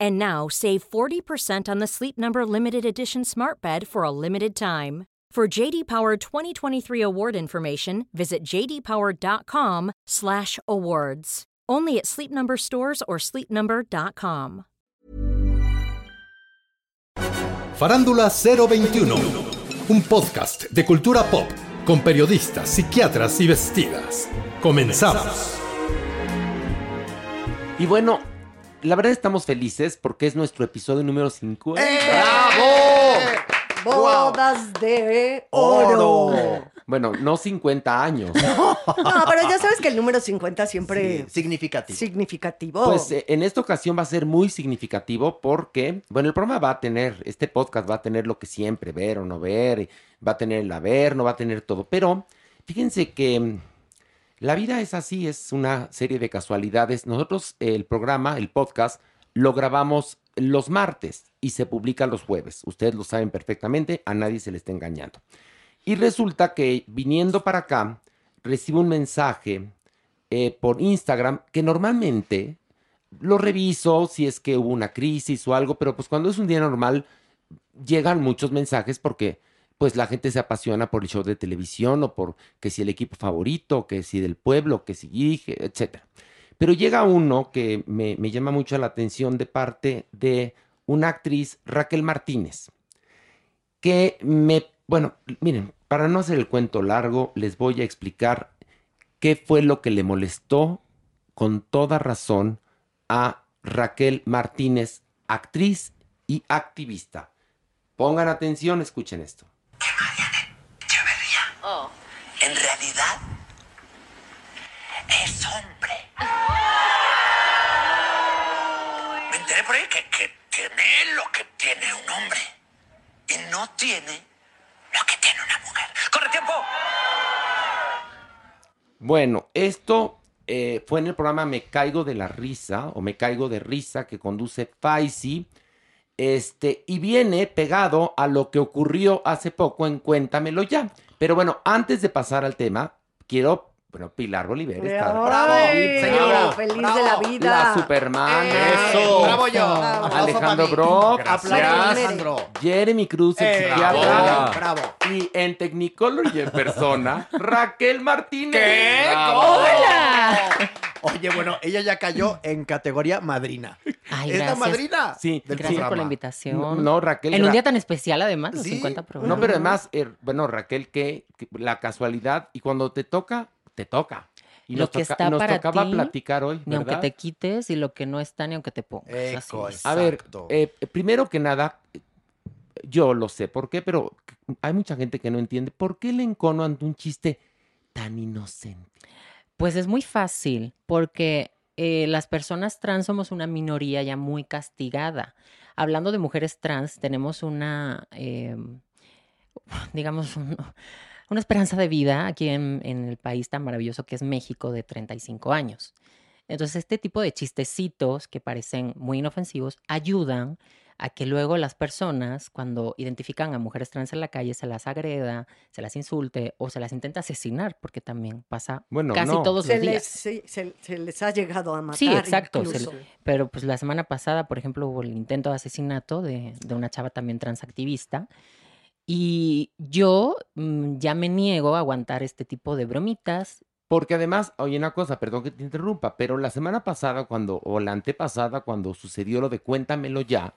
And now save 40% on the Sleep Number limited edition Smart Bed for a limited time. For JD Power 2023 award information, visit jdpower.com/awards. Only at Sleep Number stores or sleepnumber.com. Farándula 021, un podcast de cultura pop con periodistas, psiquiatras y vestidas. Comenzamos. Y bueno, la verdad estamos felices porque es nuestro episodio número 50. ¡Bravo! Bodas de oro. Bueno, no 50 años. No, pero ya sabes que el número 50 siempre Sí, significativo. significativo. Pues eh, en esta ocasión va a ser muy significativo porque, bueno, el programa va a tener, este podcast va a tener lo que siempre, ver o no ver, va a tener el haber, no va a tener todo, pero fíjense que la vida es así, es una serie de casualidades. Nosotros el programa, el podcast, lo grabamos los martes y se publica los jueves. Ustedes lo saben perfectamente, a nadie se le está engañando. Y resulta que viniendo para acá, recibo un mensaje eh, por Instagram que normalmente lo reviso si es que hubo una crisis o algo, pero pues cuando es un día normal llegan muchos mensajes porque pues la gente se apasiona por el show de televisión o por que si el equipo favorito, que si del pueblo, que si dije, etc. Pero llega uno que me, me llama mucho la atención de parte de una actriz, Raquel Martínez, que me, bueno, miren, para no hacer el cuento largo, les voy a explicar qué fue lo que le molestó con toda razón a Raquel Martínez, actriz y activista. Pongan atención, escuchen esto. En realidad, es hombre. Me enteré por ahí que, que tiene lo que tiene un hombre y no tiene lo que tiene una mujer. ¡Corre tiempo! Bueno, esto eh, fue en el programa Me Caigo de la Risa o Me Caigo de Risa que conduce Faisy. Este, y viene pegado a lo que ocurrió hace poco en Cuéntamelo ya. Pero bueno, antes de pasar al tema, quiero, bueno, Pilar Bolívar está. Ay, señora, feliz bravo. de la vida. La Superman. Eso. Bravo yo. Aplauso Alejandro. Brock. Alejandro. Jeremy Cruz, el Eh, psiquiatra. bravo. Y en Technicolor y en persona, Raquel Martínez. ¿Qué? Bravo. ¡Hola! Oye, bueno, ella ya cayó en categoría madrina. Ay, ¿Es la gracias. madrina? Sí, del Gracias por la invitación. No, no, Raquel. En un día tan especial, además, los Sí. 50 programas. No, pero además, eh, bueno, Raquel, que, que la casualidad, y cuando te toca, te toca. Y Lo nos, que toca- está nos para tocaba ti, platicar hoy, Ni aunque te quites y lo que no está, ni aunque te pongas. Eco, Así es. A ver, eh, primero que nada, yo lo sé por qué, pero hay mucha gente que no entiende por qué el encono ante un chiste tan inocente. Pues es muy fácil, porque eh, las personas trans somos una minoría ya muy castigada. Hablando de mujeres trans, tenemos una, eh, digamos, un- una esperanza de vida aquí en el país tan maravilloso que es México de 35 años. Entonces, este tipo de chistecitos que parecen muy inofensivos ayudan a que luego las personas, cuando identifican a mujeres trans en la calle, se las agreda, se las insulte o se las intenta asesinar, porque también pasa Bueno, casi no. todos Se los les, días. se, se les ha llegado a matar. Sí, exacto. se incluso. le- pero pues la semana pasada, por ejemplo, hubo el intento de asesinato de, de una chava también transactivista. Y yo mm, ya me niego a aguantar este tipo de bromitas. Porque además, oye, una cosa, perdón que te interrumpa, pero la semana pasada cuando, o la antepasada, cuando sucedió lo de Cuéntamelo ya,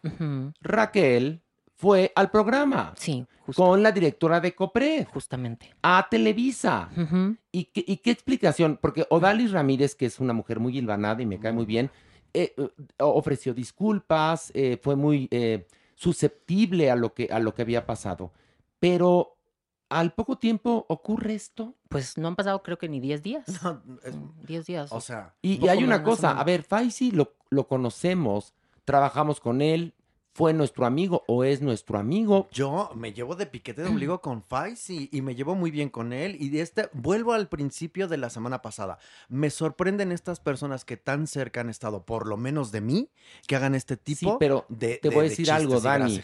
Raquel fue al programa Sí, justo- con la directora de COPRED justamente. a Televisa. Ujú. ¿Y qué, y qué explicación? Porque Odalis Ramírez, que es una mujer muy hilvanada y me cae muy bien, eh, eh, ofreció disculpas, eh, fue muy eh, susceptible a lo, que, a lo que había pasado. Pero al poco tiempo ocurre esto. Pues no han pasado creo que ni 10 días. No, es- 10 días. o sea, Y, hay una cosa, a ver, Faisy lo, lo conocemos, trabajamos con él, fue nuestro amigo o es nuestro amigo. yo me llevo de piquete de ombligo con Faiz y, y me llevo muy bien con él. Y de este, vuelvo al principio de la semana pasada. Me sorprenden estas personas que tan cerca han estado, por lo menos de mí, que hagan este tipo Sí, pero de te de- voy a de decir algo, Dani.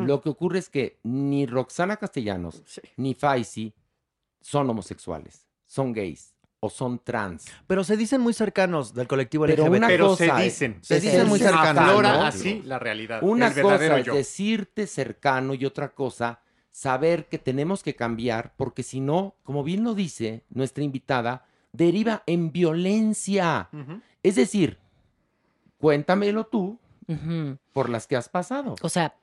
Lo que ocurre es que ni Roxana Castellanos Sí. ni Faisy son homosexuales, son gays o son trans. Pero se dicen muy cercanos del colectivo Pero LGBT. una Pero cosa se es- dicen. se dicen muy cercanos, Aflora ¿no? así la realidad. Una el verdadero cosa es yo. decirte cercano y otra cosa saber que tenemos que cambiar porque si no, como bien lo dice nuestra invitada, deriva en violencia. Es decir, cuéntamelo tú por las que has pasado. O sea,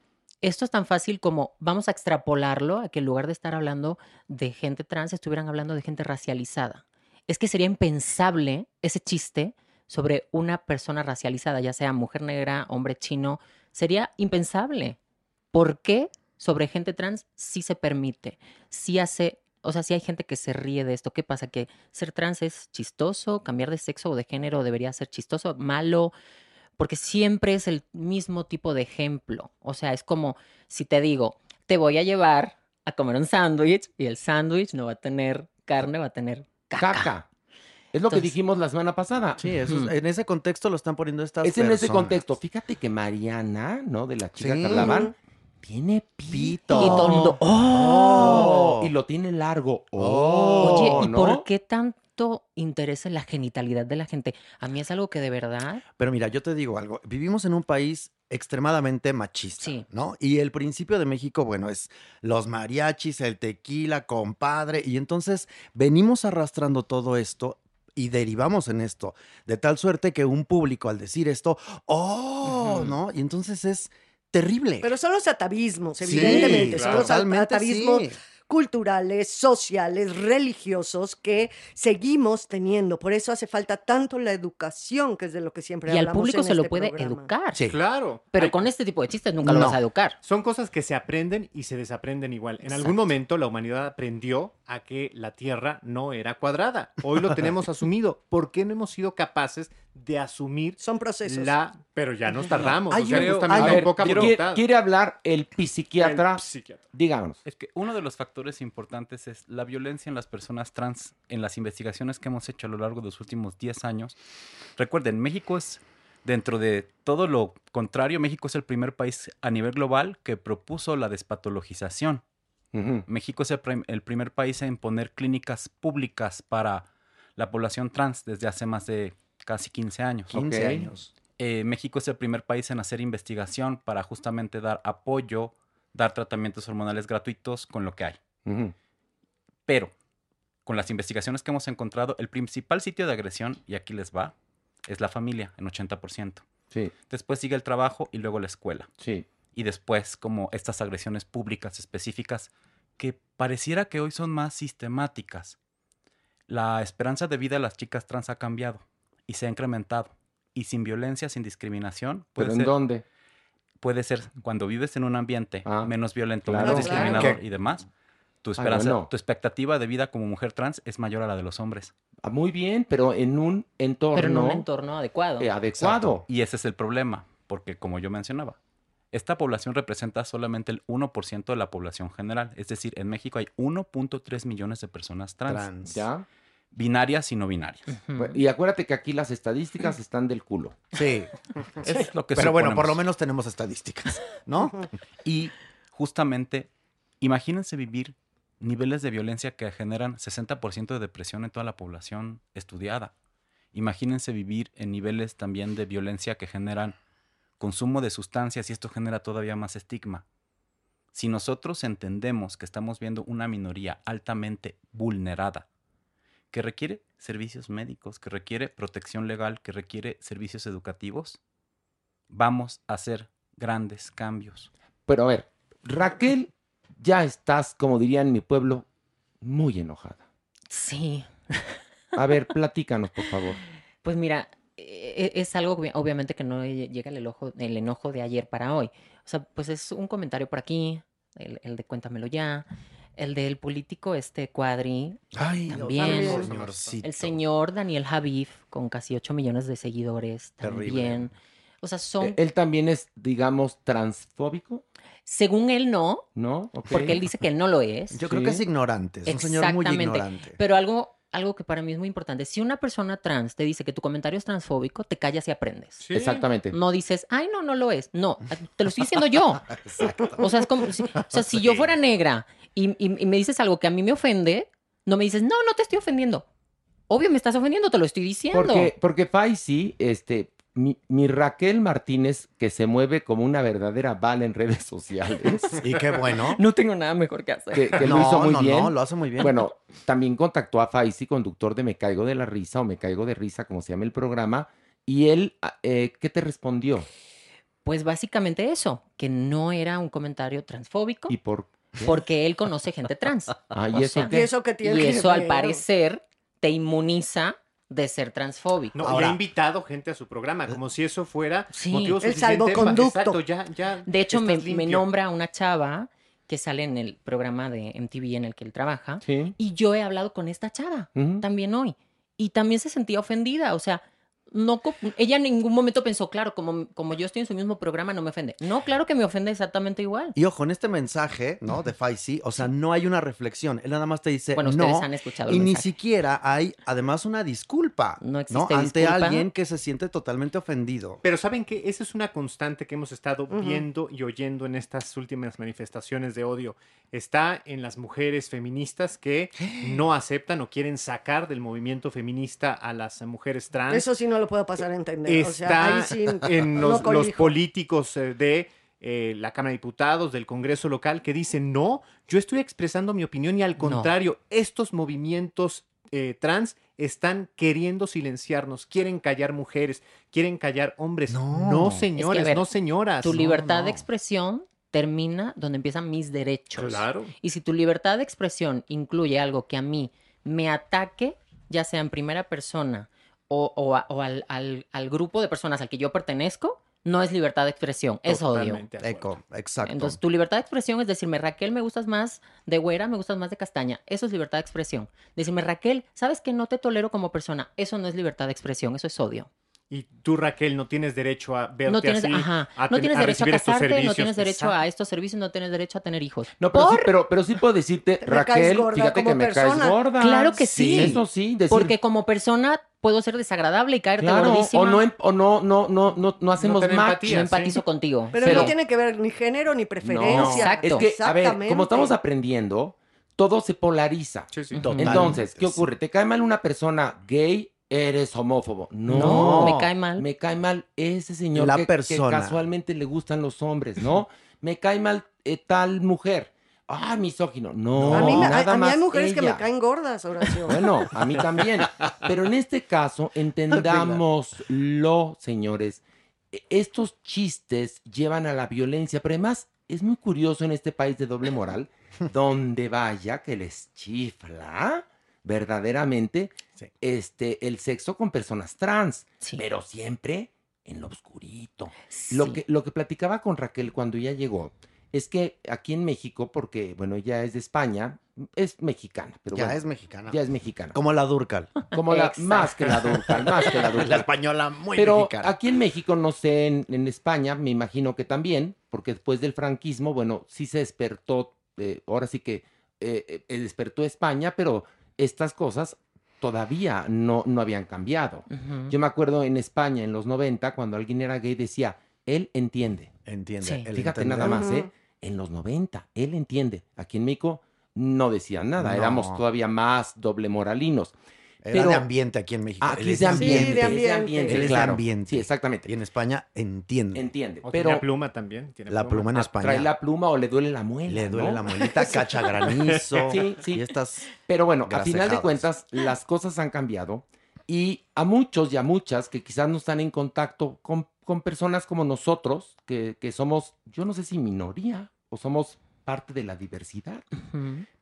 esto es tan fácil como vamos a extrapolarlo a que en lugar de estar hablando de gente trans, estuvieran hablando de gente racializada. Es que sería impensable ese chiste sobre una persona racializada, ya sea mujer negra, hombre chino, sería impensable. ¿Por qué sobre gente trans sí se permite? Sí hace, o sea, sí hay gente que se ríe de esto. ¿Qué pasa? Que ser trans es chistoso, cambiar de sexo o de género debería ser chistoso, malo, porque siempre es el mismo tipo de ejemplo. O sea, es como si te digo, te voy a llevar a comer un sándwich y el sándwich no va a tener carne, va a tener caca. Caca. Es lo que dijimos la semana pasada. Sí, eso es- en ese contexto lo están poniendo estas Es en ese contexto. Fíjate que Mariana, ¿no? De la chica Sí. tiene pito. Y todo el mundo, ¡Oh! Y lo tiene largo. Oh, Oye, ¿y ¿no? por qué tanto interés en la genitalidad de la gente? A mí es algo que de verdad... Pero mira, yo te digo algo. Vivimos en un país extremadamente machista, Sí. ¿no? Y el principio de México, bueno, es los mariachis, el tequila, compadre. Y entonces venimos arrastrando todo esto y derivamos en esto. De tal suerte que un público al decir esto, ¡oh! ¿No? Y entonces es terrible. Pero son los atavismos, Sí, evidentemente. son claro. los totalmente atavismos sí. Culturales, sociales, religiosos que seguimos teniendo. Por eso hace falta tanto la educación, que es de lo que siempre Y al hablamos público en se lo este puede programa. educar. Sí. Claro. Pero con este tipo de chistes nunca lo vas a educar. Son cosas que se aprenden y se desaprenden igual. En algún momento la humanidad aprendió a que la Tierra no era cuadrada. Hoy lo tenemos asumido. ¿Por qué no hemos sido capaces de asumir Son procesos. la... Pero ya nos tardamos. Hay o sea, justamente ver, poca ¿quiere, voluntad. quiere hablar el psiquiatra? El psiquiatra. Díganos. Es que uno de los factores importantes es la violencia en las personas trans en las investigaciones que hemos hecho a lo largo de los últimos 10 años. Recuerden, México es, dentro de todo lo contrario, México es el primer país a nivel global que propuso la despatologización. México es el, prim- el primer país en poner clínicas públicas para la población trans desde hace más de casi 15 años. 15 Ok. años. Eh, México es el primer país en hacer investigación para justamente dar apoyo, dar tratamientos hormonales gratuitos con lo que hay. Pero, con las investigaciones que hemos encontrado, el principal sitio de agresión, y aquí les va, es la familia, en 80%. Sí, Después sigue el trabajo y luego la escuela. sí. Y después como estas agresiones públicas específicas que pareciera que hoy son más sistemáticas. La esperanza de vida de las chicas trans ha cambiado y se ha incrementado. Y sin violencia, sin discriminación, puede ¿Pero en ser, dónde? puede ser cuando vives en un ambiente Ah, menos violento, claro. menos discriminador ¿Qué? y demás, tu esperanza, bueno. tu expectativa de vida como mujer trans es mayor a la de los hombres. Ah, Muy bien, pero en un entorno, Pero en un entorno adecuado. eh, adecuado. Y ese es el problema, porque como yo mencionaba, esta población representa solamente el 1% de la población general. Es decir, en México hay 1.3 millones de personas trans. Trans. ¿Ya? Binarias y no binarias. Bueno, Y acuérdate que aquí las estadísticas están del culo. Sí. Es lo que Pero bueno, por lo menos tenemos estadísticas, ¿no? Y justamente, imagínense vivir niveles de violencia que generan 60% de depresión en toda la población estudiada. Imagínense vivir en niveles también de violencia que generan consumo de sustancias y esto genera todavía más estigma. Si nosotros entendemos que estamos viendo una minoría altamente vulnerada, que requiere servicios médicos, que requiere protección legal, que requiere servicios educativos, vamos a hacer grandes cambios. Pero a ver, Raquel, ya estás, como dirían en mi pueblo, muy enojada. Sí. A ver, platícanos, por favor. Pues mira, e- es algo obvi- obviamente que no lle- llega el enojo, el enojo de ayer para hoy. O sea, pues es un comentario por aquí, el, el de cuéntamelo ya, el del político este cuadri, Ay, también. Dios, señorcito. el señor Daniel Javif, con casi 8 millones de seguidores, Terrible. también. O sea, son, Eh, Él también es, digamos, transfóbico, según él no, ¿no? Ok. porque él dice que él no lo es. Yo creo que es ignorante, es un señor muy Exactamente. ignorante. Pero algo, algo que para mí es muy importante, si una persona trans te dice que tu comentario es transfóbico, te callas y aprendes. Sí. Exactamente. No dices, ay, no, no lo es. No, te lo estoy diciendo yo. O sea, es como, si, o sea, si yo fuera negra y, y- y me dices algo que a mí me ofende, no me dices, no, no te estoy ofendiendo. Obvio me estás ofendiendo, te lo estoy diciendo. Porque, porque Faisy, este, mi, mi Raquel Martínez, que se mueve como una verdadera bala en redes sociales, Y qué bueno. No tengo nada mejor que hacer. que, que no, lo hizo muy no, bien. no, lo hace muy bien. Bueno, también contactó a Faisy, conductor de Me Caigo de la Risa o Me Caigo de Risa, como se llama el programa, y él, ah, eh, ¿qué te respondió? Pues básicamente eso, que no era un comentario transfóbico, ¿Y por porque él conoce gente trans. Ah, ¿y O eso sea, qué? Y eso que tiene Y que eso al ver? parecer te inmuniza de ser transfóbico. No, y Ahora- ha invitado gente a su programa, como si eso fuera Sí. motivo El salvoconducto. Exacto, ya, ya De hecho, me, me nombra una chava que sale en el programa de MTV en el que él trabaja. Sí. Y yo he hablado con esta chava también hoy. Y también se sentía ofendida. O sea, no, ella en ningún momento pensó, claro, como, como yo estoy en su mismo programa, no me ofende. No, claro que me ofende exactamente igual. Y ojo, en este mensaje, ¿no? De Faisy, o sea, no hay una reflexión. Él nada más te dice Bueno, ustedes no. han escuchado Y ni siquiera hay, además, una disculpa. No existe Ante disculpa. alguien que se siente totalmente ofendido. Pero saben que esa es una constante que hemos estado Ujú. viendo y oyendo en estas últimas manifestaciones de odio. Está en las mujeres feministas que no aceptan o quieren sacar del movimiento feminista a las mujeres trans. Eso sí no lo puedo pasar a entender. o sea, Está ahí sí en no los, políticos eh, de eh, la Cámara de Diputados, del Congreso local, que dicen, no, yo estoy expresando mi opinión y al contrario, estos movimientos eh, trans están queriendo silenciarnos, quieren callar mujeres, quieren callar hombres. No. No, Es que, a señores, ver, no señoras. Tu No, libertad no. de expresión termina donde empiezan mis derechos. Claro. Y si tu libertad de expresión incluye algo que a mí me ataque, ya sea en primera persona o, o a- o al, al- al grupo de personas al que yo pertenezco, no es libertad de expresión, es odio. Eco, exacto. Entonces, tu libertad de expresión es decirme, Raquel, me gustas más de güera, me gustas más de castaña. Eso es libertad de expresión. Decirme, Raquel, ¿sabes que no te tolero como persona? Eso no es libertad de expresión, eso es odio. Y tú, Raquel, no tienes derecho a verte No tienes, así, ajá, a no tienes a derecho a casarte, no tienes derecho Exacto. a estos servicios, no tienes derecho a tener hijos. No, pero sí, Por- pero, pero sí puedo decirte, Raquel, fíjate que me caes gorda. Claro que sí. Eso sí, decir, Porque como persona puedo ser desagradable y caerte claro, gordísima. o no, em- o no, no, no, no, no hacemos tener match. empatía, no sí. empatizo contigo. Pero, Pero- no tiene que ver ni género ni preferencia. No, Exacto. es que, a ver, como estamos aprendiendo, todo se polariza. Sí, sí. Ujú. Entonces, ¿qué ocurre? ¿Te cae mal una persona gay? Eres homófobo. No, No, me cae mal. Me cae mal ese señor La que, casualmente le gustan los hombres, ¿no? me cae mal eh, tal mujer. Ah, misógino. No, a mí, me- a- nada a mí hay mujeres que me caen gordas, Horacio. Bueno, a mí también. Pero en este caso, entendámoslo, señores. E- Estos chistes llevan a la violencia, pero además es muy curioso en este país de doble moral, donde vaya que les chifla verdaderamente Sí. este, el sexo con personas trans, Sí. pero siempre en lo oscurito. Lo, que, lo que platicaba con Raquel cuando ella llegó es que aquí en México, porque, bueno, ella es de España, es mexicana, pero ya bueno, es mexicana. ya es mexicana. Como la Durcal. Como la, más que la Durcal, más que la La Durcal. española muy Pero mexicana. aquí en México, no sé, en, en España, me imagino que también, porque después del franquismo, bueno, sí se despertó, eh, ahora sí que eh, eh, despertó España, pero estas cosas todavía no, no habían cambiado. Yo me acuerdo en España, en los 90, cuando alguien era gay, decía, él entiende. Entiende. Sí. Fíjate entender. nada más. ¿eh? En los 90, él entiende. Aquí en México no decían nada, No. éramos todavía más doble moralinos. Era Pero- de ambiente aquí en México. Aquí Él es de ambiente. Sí, de es ambiente. Él es de ambiente. Sí, exactamente. Y en España entiende. Entiende. O Pero tiene pluma también. tiene La pluma en ah, España. trae la pluma o le duele la muela. Le duele ¿no? la muelita, cacha granizo. Sí, sí. Y estas. Pero bueno, a final de cuentas, las cosas han cambiado y a muchos y a muchas que quizás no están en contacto con, con personas como nosotros, que, que somos, yo no sé si minoría o somos parte de la diversidad,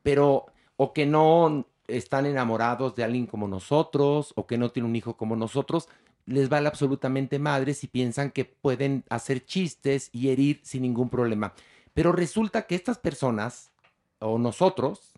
pero o que no están enamorados de alguien como nosotros o que no tienen un hijo como nosotros, les vale absolutamente madre si piensan que pueden hacer chistes y herir sin ningún problema. Pero resulta que estas personas o nosotros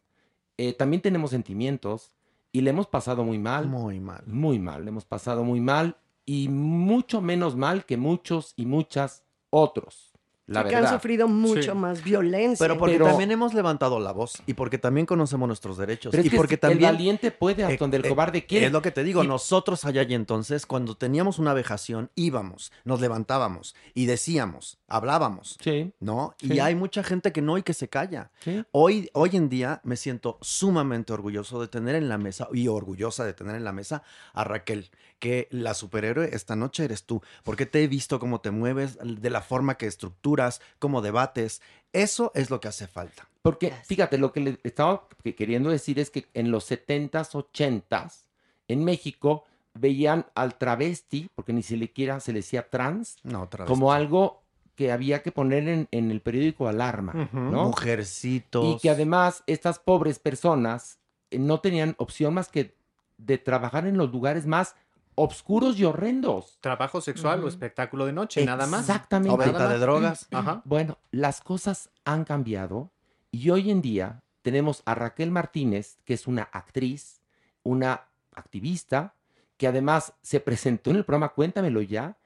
eh, también tenemos sentimientos y le hemos pasado muy mal, Muy mal. muy mal, le hemos pasado muy mal y mucho menos mal que muchos y muchas otros. La Sí, que han verdad. sufrido mucho Sí. más violencia. Pero porque Pero- también hemos levantado la voz y porque también conocemos nuestros derechos. Pero es y que porque el también. valiente puede hasta Eh, donde el eh, cobarde quiere. Es lo que te digo, Y- nosotros allá y entonces, cuando teníamos una vejación, íbamos, nos levantábamos y decíamos, hablábamos, Sí, ¿no? Sí. Y hay mucha gente que no y que se calla. sí. Hoy, hoy en día me siento sumamente orgulloso de tener en la mesa y orgullosa de tener en la mesa a Raquel, que la superhéroe esta noche eres tú, porque te he visto cómo te mueves, de la forma que estructuras, cómo debates. Eso es lo que hace falta. Porque, fíjate, lo que le estaba que- queriendo decir es que en los 70s, 80s, en México, veían al travesti, porque ni siquiera se le decía trans, No, como algo que había que poner en, en el periódico alarma. ¿no? Mujercitos. Y que además estas pobres personas eh, no tenían opción más que de trabajar en los lugares más obscuros y horrendos. Trabajo sexual o espectáculo de noche, nada más. Exactamente. O venta de drogas. Ajá. Bueno, las cosas han cambiado y hoy en día tenemos a Raquel Martínez, que es una actriz, una activista, que además se presentó en el programa Cuéntamelo ya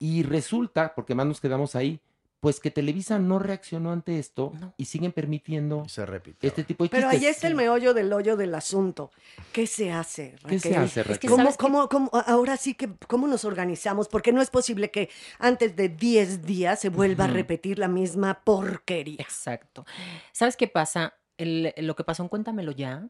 y resulta, porque más nos quedamos ahí, pues que Televisa no reaccionó ante esto No. y siguen permitiendo se repite. este tipo de Pero chistes. ahí está el meollo del hoyo del asunto. ¿Qué se hace? ¿Qué se Raquel? hace, Es que Raquel? ¿Cómo, cómo- cómo- ahora sí que, ¿cómo nos organizamos? Porque no es posible que antes de 10 días se vuelva a repetir la misma porquería. Exacto. ¿Sabes qué pasa? El- lo que pasó en Cuéntamelo ya,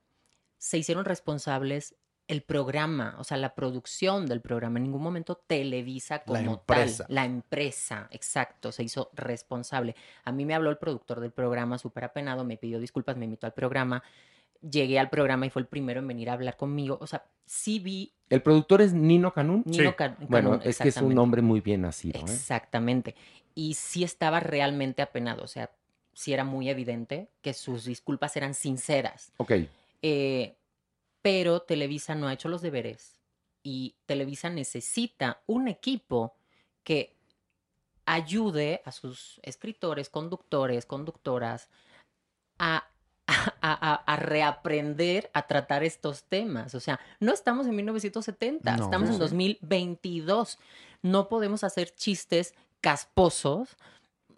se hicieron responsables el programa, o sea, la producción del programa. En ningún momento Televisa como empresa. tal. La empresa, exacto, se hizo responsable. A mí me habló el productor del programa, súper apenado, me pidió disculpas, me invitó al programa. Llegué al programa y fue el primero en venir a hablar conmigo. O sea, sí vi El productor es Nino Canún. Nino Sí. Ca- Bueno, Canún, es que es un hombre muy bien nacido. ¿eh? Exactamente. Y sí estaba realmente apenado, o sea, sí era muy evidente que sus disculpas eran sinceras. Ok. Eh, pero Televisa no ha hecho los deberes y Televisa necesita un equipo que ayude a sus escritores, conductores, conductoras a, a- a- a reaprender a tratar estos temas. O sea, no estamos en 1970, No. estamos en Sí. 2022. No podemos hacer chistes casposos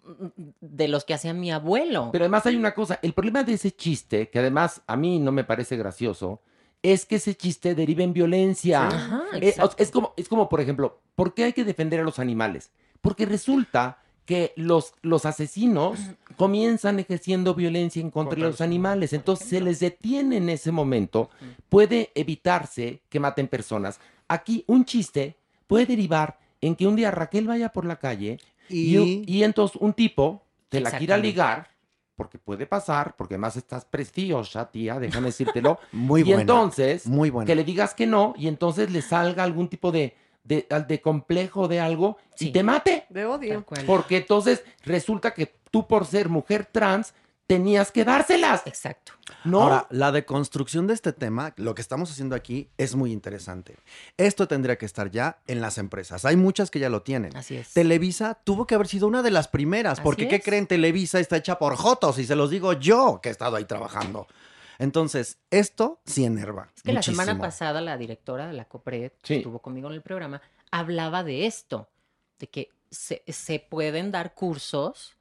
mm, de los que hacía mi abuelo. Pero además hay una cosa, el problema de ese chiste, que además a mí no me parece gracioso, es que ese chiste deriva en violencia. Ajá, Eh, es, como, es como, por ejemplo, ¿por qué hay que defender a los animales? Porque resulta que los, los asesinos comienzan ejerciendo violencia en contra de Contra los los animales. Entonces se les detiene en ese momento. Puede evitarse que maten personas. Aquí un chiste puede derivar en que un día Raquel vaya por la calle y, Y, y entonces un tipo te la quiera ligar, porque puede pasar, porque además estás preciosa, tía, déjame decírtelo. muy y buena. entonces muy buena. que le digas que no y entonces le salga algún tipo de, de, de complejo de algo y Sí. te mate. De odio. Porque entonces resulta que tú por ser mujer trans tenías que dárselas. Exacto. No, Ahora, la deconstrucción de este tema, lo que estamos haciendo aquí es muy interesante. Esto tendría que estar ya en las empresas. Hay muchas que ya lo tienen. Así es. Televisa tuvo que haber sido una de las primeras, Así porque ¿qué creen? Televisa está hecha por jotos y se los digo yo que he estado ahí trabajando. Entonces, esto sí enerva. Es que la semana pasada la directora de la COPRED, que estuvo conmigo en el programa, hablaba de esto, de que se, se pueden dar cursos,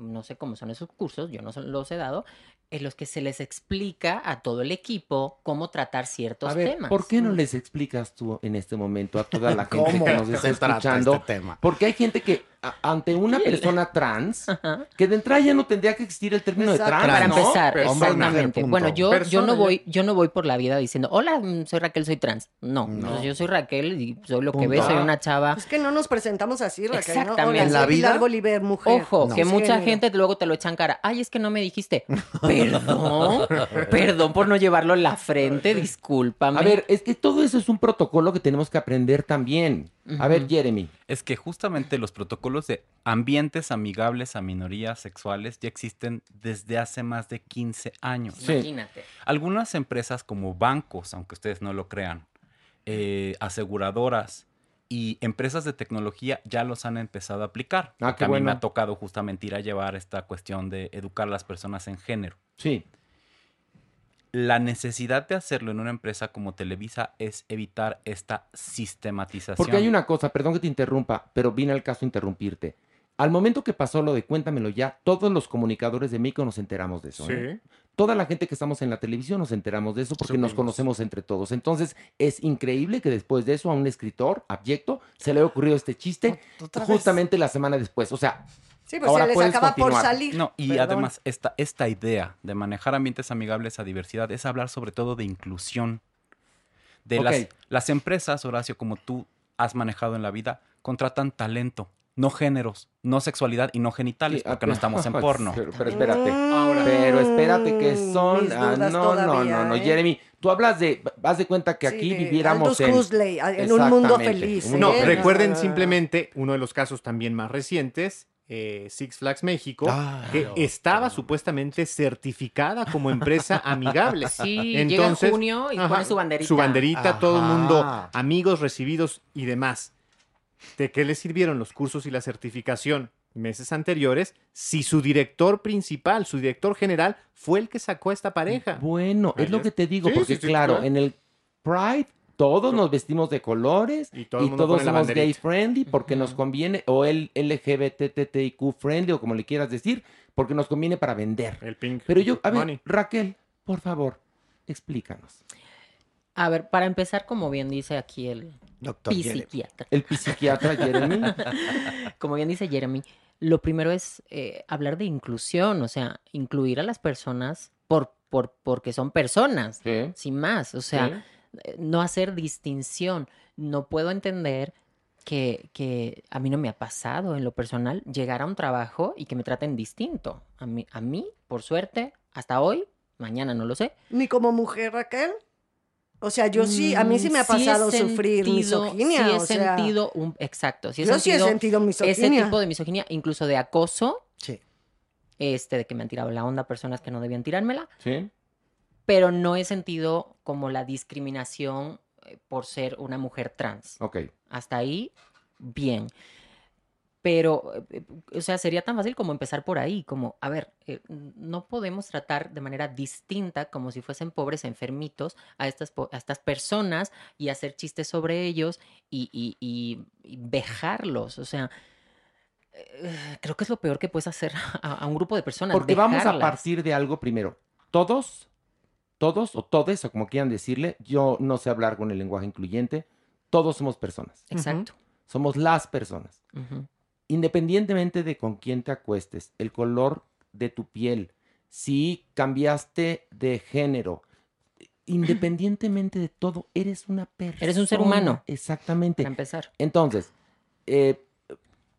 no sé cómo son esos cursos, yo no los he dado, en los que se les explica a todo el equipo cómo tratar ciertos A ver, temas. ¿por qué no les explicas tú en este momento a toda la gente ¿Cómo que nos está escuchando? este tema? Porque hay gente que ante una persona trans, Ajá. que de entrada ya no tendría que existir el término Exacto. de trans, Para ¿no? empezar, exactamente. Bueno, yo, yo no voy, yo no voy por la vida diciendo, hola, soy Raquel, soy trans. No, No. Entonces, yo soy Raquel y soy lo que Punto. ve, soy una chava. Es que no nos presentamos así, Raquel. ¿no? Exactamente. Hola, En la vida- Bolívar, mujer. Ojo, No. que mucha gente luego te lo echan cara. Ay, es que no me dijiste. Perdón, perdón por no llevarlo en la frente, discúlpame. A ver, es que todo eso es un protocolo que tenemos que aprender también. A ver. Jeremy. Es que justamente los protocolos de ambientes amigables a minorías sexuales ya existen desde hace más de 15 años. Sí. imagínate. Algunas empresas como bancos, aunque ustedes no lo crean, eh, aseguradoras y empresas de tecnología ya los han empezado a aplicar. Ah, qué a mí me bueno. ha tocado justamente ir a llevar esta cuestión de educar a las personas en género. Sí. La necesidad de hacerlo en una empresa como Televisa es evitar esta sistematización. Porque hay una cosa, perdón que te interrumpa, pero vine al caso a interrumpirte. Al momento que pasó lo de Cuéntamelo ya, todos los comunicadores de México nos enteramos de eso. ¿eh? Toda la gente que estamos en la televisión nos enteramos de eso porque nos conocemos entre todos. Entonces, es increíble que después de eso a un escritor abyecto se le haya ocurrido este chiste vez. justamente la semana después. O sea, Sí, pues Ahora ya les puedes acaba por continuar. salir. No, y Perdón. además esta, esta idea de manejar ambientes amigables a diversidad es hablar sobre todo de inclusión. De las, las empresas, Horacio, como tú has manejado en la vida, contratan talento, no géneros, no sexualidad y no genitales, sí, ah, porque no estamos en porno. Pero, pero espérate. Pero espérate que son. mis ah, dudas no, no, todavía, no, no, ¿eh? Jeremy. Tú hablas de. Haz de cuenta que Sí, aquí viviéramos Aldous en. Huxley, en un mundo feliz, ¿eh? No, recuerden simplemente uno de los casos también más recientes, eh, Six Flags México, Ah, que estaba supuestamente certificada como empresa amigable. Sí, llega en junio y pone su banderita. Su banderita, todo el mundo, Ajá. amigos recibidos y demás. ¿De qué le sirvieron los cursos y la certificación meses anteriores si su director principal, su director general, fue el que sacó a esta pareja? Bueno, es lo que te digo, Sí, porque sí, sí, claro, claro. en el Pride todos nos vestimos de colores Y todo todos somos gay friendly porque nos conviene, o el LGBTTIQ friendly, o como le quieras decir, porque nos conviene para vender. El pink Pero yo, a ver, money. Raquel, por favor, explícanos. A ver, para empezar, como bien dice aquí el Doctor Jeremy. psiquiatra, El psiquiatra Jeremy. como bien dice Jeremy, lo primero es eh, hablar de inclusión, o sea, incluir a las personas por, por, porque son personas, Sí, sin más, o sea, sí. Eh, no hacer distinción. No puedo entender que, que a mí no me ha pasado en lo personal llegar a un trabajo y que me traten distinto. A mí, a mí, por suerte, hasta hoy, mañana no lo sé. Ni como mujer, Raquel. O sea, yo sí, a mí sí me ha Mm, pasado sufrir sentido- misoginia. Sí he o sea, sentido un, exacto, sí he yo sí he sentido sentido ese misoginia. tipo de misoginia, incluso de acoso, Sí. este, de que me han tirado la onda personas que no debían tirármela, Sí. pero no he sentido como la discriminación eh, por ser una mujer trans. Ok. Hasta ahí, bien. Pero, eh, eh, o sea, sería tan fácil como empezar por ahí, como, a ver, eh, no podemos tratar de manera distinta, como si fuesen pobres enfermitos, a estas, a estas personas y hacer chistes sobre ellos y, y- y- y vejarlos. O sea, eh, creo que es lo peor que puedes hacer a, a un grupo de personas. Porque vamos a partir de algo primero. Todos, todos o todes, o como quieran decirle, yo no sé hablar con el lenguaje incluyente, todos somos personas. Exacto. Somos las personas. Independientemente de con quién te acuestes, el color de tu piel, si cambiaste de género, independientemente de todo, eres una persona. Eres un ser humano. Exactamente. Para empezar. Entonces, eh,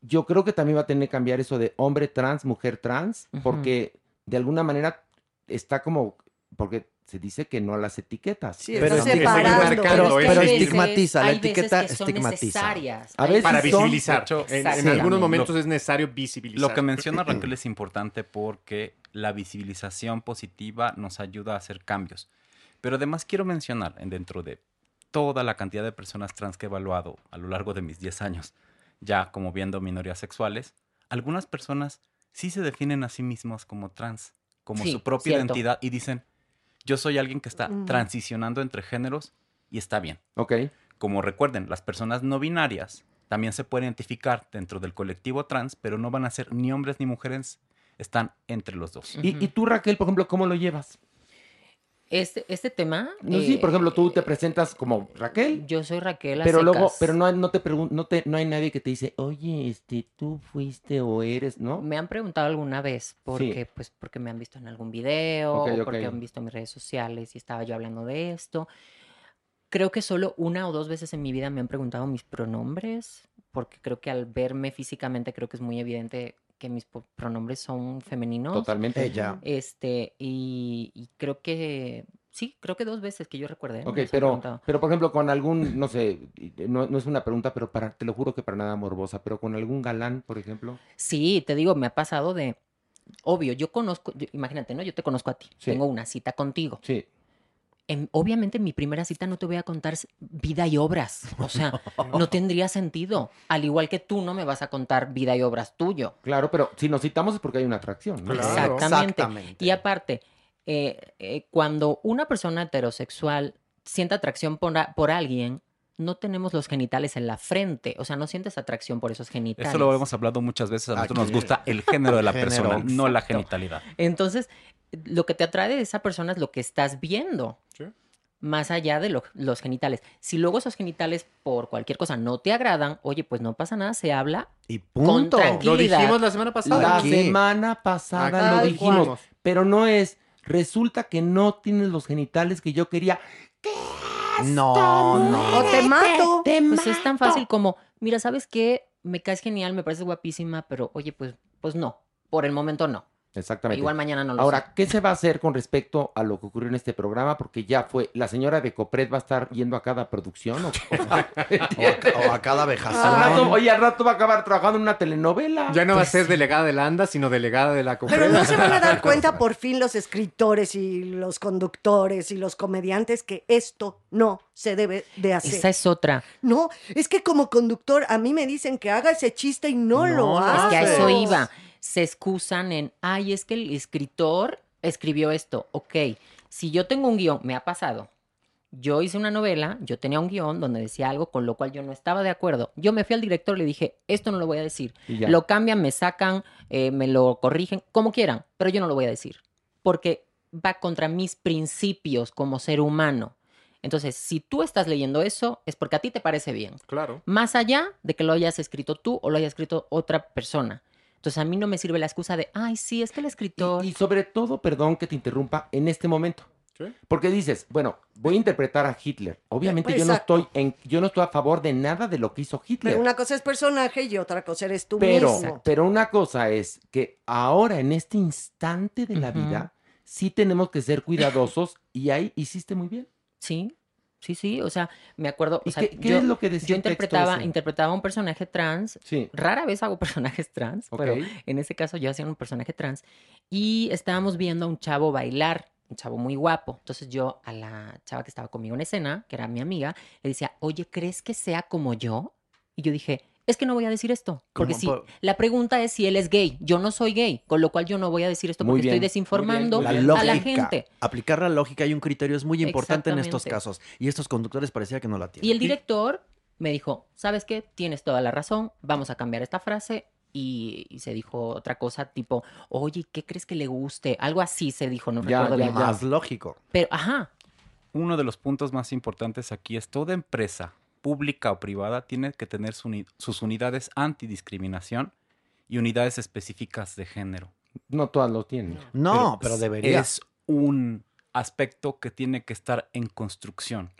yo creo que también va a tener que cambiar eso de hombre trans, mujer trans, porque de alguna manera está como, porque se dice que no a las etiquetas. Sí, Pero está separando. pero hay veces- estigmatiza, la etiqueta que son estigmatiza. A veces Para son- visibilizar. de hecho, en, algunos momentos Lo- es necesario visibilizar. Lo que menciona Raquel es importante porque la visibilización positiva nos ayuda a hacer cambios. Pero además quiero mencionar, en- dentro de toda la cantidad de personas trans que he evaluado a lo largo de mis 10 años, ya como viendo minorías sexuales, algunas personas sí se definen a sí mismos como trans, como Sí, su propia cierto. identidad y dicen, yo soy alguien que está Mm. transicionando entre géneros y está bien. Ok. Como recuerden, las personas no binarias también se pueden identificar dentro del colectivo trans, pero no van a ser ni hombres ni mujeres están entre los dos. ¿Y, y tú, Raquel, por ejemplo, cómo lo llevas? Este, este tema. No, sí, por eh, ejemplo, tú te presentas como Raquel, Yo soy Raquel. pero luego, secas. pero no, no te no te, no hay nadie que te dice, oye, este, tú fuiste o eres, ¿no? Me han preguntado alguna vez porque, pues, porque me han visto en algún video o porque han visto mis redes sociales y estaba yo hablando de esto. Creo que solo una o dos veces en mi vida me han preguntado mis pronombres, porque creo que al verme físicamente creo que es muy evidente que mis pronombres son femeninos. Totalmente. Ella. Este, y, y creo que sí, creo que dos veces que yo recuerde. me Ok, pero, pero por ejemplo, con algún, no sé, no, no es una pregunta, pero para, te lo juro que para nada morbosa, pero con algún galán, por ejemplo. Sí, te digo, me ha pasado de. Obvio, yo conozco, yo- imagínate, ¿no? Yo te conozco a ti. Sí. Tengo una cita contigo. Sí. En- obviamente, en mi primera cita no te voy a contar vida y obras. O sea, no tendría sentido. Al igual que tú no me vas a contar vida y obras tuyo. Claro, pero si nos citamos es porque hay una atracción, ¿no? Claro. Exactamente. Exactamente. Y aparte, eh, eh, cuando una persona heterosexual siente atracción por, por alguien, no tenemos los genitales en la frente. O sea, no sientes atracción por esos genitales. Eso lo hemos hablado muchas veces. A nosotros nos gusta el género de la Género, persona, no la genitalidad. Entonces, lo que te atrae de esa persona es lo que estás viendo. Más allá de lo- los genitales. Si luego esos genitales por cualquier cosa no te agradan, oye, pues no pasa nada, se habla. Y punto. tranquilidad. Lo dijimos la semana pasada. La Aquí. semana pasada Acá lo dijimos, cual. pero no es, resulta que no tienes los genitales que yo quería. No, no. O te mato. Te Pues es tan fácil como, mira, ¿sabes qué? Me caes genial, me pareces guapísima, pero oye, pues, pues no. Por el momento no. Exactamente. Igual mañana no lo sé. Ahora, ¿qué se va a hacer con respecto a lo que ocurrió en este programa? Porque ya fue, la señora de Copret va a estar yendo a cada producción. ¿o? O a, o a cada al vejación. rato, oye, al rato va a acabar trabajando en una telenovela. Ya no va a Pues ser sí. delegada de la ANDA, sino delegada de la Pero Confreda. no se van a dar cuenta por fin los escritores y los conductores y los comediantes que esto no se debe de hacer. Esa es otra. No, es que como conductor a mí me dicen que haga ese chiste y no, No lo hago. Es que a eso iba. Se excusan en, ay, es que el escritor escribió esto. Ok, si yo tengo un guion, me ha pasado. Yo hice una novela, yo tenía un guion donde decía algo con lo cual yo no estaba de acuerdo. Yo me fui al director y le dije, esto no lo voy a decir. Lo cambian, me sacan, eh, me lo corrigen, como quieran, pero yo no lo voy a decir. Porque va contra mis principios como ser humano. Entonces, si tú estás leyendo eso, es porque a ti te parece bien Claro. más allá de que lo hayas escrito tú o lo haya escrito otra persona. Entonces a mí no me sirve la excusa de, ay, sí, es que el escritor... Y, y sobre todo, perdón que te interrumpa, en este momento. Sí. Porque dices, bueno, voy a interpretar a Hitler. Obviamente yo no estoy en, yo no estoy a favor de nada de lo que hizo Hitler. Pero una cosa es personaje y otra cosa eres tú Pero, mismo. pero una cosa es que ahora, en este instante de la vida, sí tenemos que ser cuidadosos y ahí hiciste muy bien. Sí, sí, sí, o sea, me acuerdo, ¿Y o sea, qué, qué yo, es lo que decía yo interpretaba, interpretaba un personaje trans, Sí, rara vez hago personajes trans, pero en ese caso yo hacía un personaje trans y estábamos viendo a un chavo bailar, un chavo muy guapo. Entonces yo a la chava que estaba conmigo en escena, que era mi amiga, le decía, oye, ¿crees que sea como yo? Y yo dije, es que no voy a decir esto, porque ¿Cómo si la pregunta es si él es gay, yo no soy gay, con lo cual yo no voy a decir esto Muy porque bien, estoy muy bien, desinformando La a la gente. Aplicar la lógica y un criterio es muy importante en estos casos. Y estos conductores parecía que no la tienen. Y el director me dijo, ¿sabes qué? Tienes toda la razón, vamos a cambiar esta frase. Y, y se dijo otra cosa tipo, oye, ¿qué crees que le guste? Algo así se dijo, no Ya, recuerdo bien. Más lógico. Pero, ajá, Uno de los puntos más importantes aquí es toda empresa, pública o privada, tiene que tener su uni- sus unidades antidiscriminación y unidades específicas de género. No todas lo tienen. No, pero, debería. Es un aspecto que tiene que estar en construcción.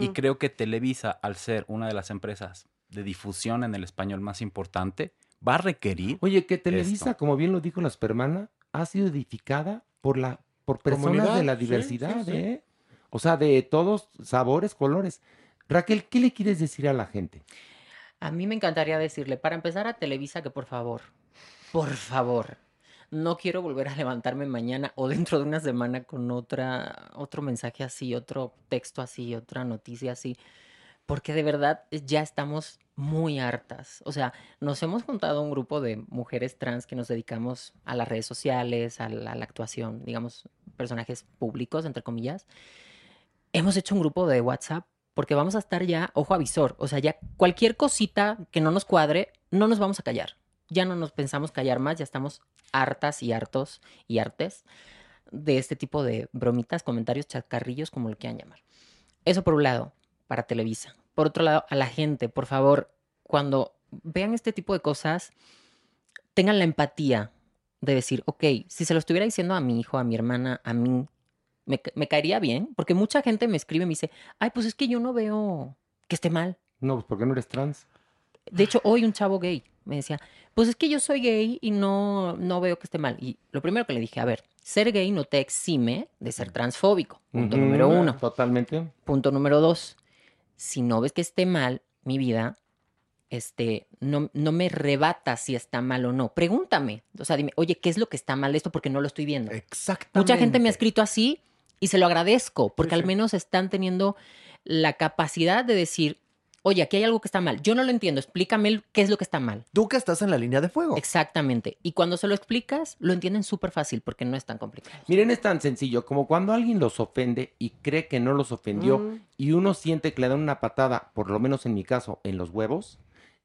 Y creo que Televisa, al ser una de las empresas de difusión en el español más importante, va a requerir Oye, que Televisa, Esto. como bien lo dijo la supermana, ha sido edificada por la por personas Comunidad, de la sí, diversidad, sí, sí. ¿eh? O sea, de todos sabores, colores. Raquel, ¿qué le quieres decir a la gente? a mí me encantaría decirle, para empezar a Televisa, que por favor, por favor, no quiero volver a levantarme mañana o dentro de una semana con otra, otro mensaje así, otro texto así, otra noticia así, porque de verdad ya estamos muy hartas. O sea, nos hemos juntado un grupo de mujeres trans que nos dedicamos a las redes sociales, a la, a la actuación, digamos, personajes públicos, entre comillas. Hemos hecho un grupo de WhatsApp porque vamos a estar ya, ojo avisor, o sea, ya cualquier cosita que no nos cuadre, no nos vamos a callar. Ya no nos pensamos callar más, ya estamos hartas y hartos y artes de este tipo de bromitas, comentarios, chacarrillos, como lo quieran llamar. Eso por un lado, para Televisa. Por otro lado, a la gente, por favor, cuando vean este tipo de cosas, tengan la empatía de decir, ok, si se lo estuviera diciendo a mi hijo, a mi hermana, a mí, me, me caería bien, porque mucha gente me escribe y me dice, ay, pues es que yo no veo que esté mal. No, pues porque no eres trans. De hecho, hoy un chavo gay me decía, pues es que yo soy gay y no, no veo que esté mal. Y lo primero que le dije, a ver, ser gay no te exime de ser transfóbico. Punto número uno. Totalmente. Punto número dos, si no ves que esté mal mi vida, este, no, no me rebata si está mal o no. Pregúntame. O sea, dime, oye, ¿qué es lo que está mal de esto? Porque no lo estoy viendo. Exactamente. Mucha gente me ha escrito así y se lo agradezco, porque al menos están teniendo la capacidad de decir, oye, aquí hay algo que está mal. Yo no lo entiendo, explícame qué es lo que está mal. Tú que estás en la línea de fuego. Exactamente. Y cuando se lo explicas, lo entienden súper fácil porque no es tan complicado. Miren, es tan sencillo como cuando alguien los ofende y cree que no los ofendió Mm. y uno siente que le dan una patada, por lo menos en mi caso, en los huevos,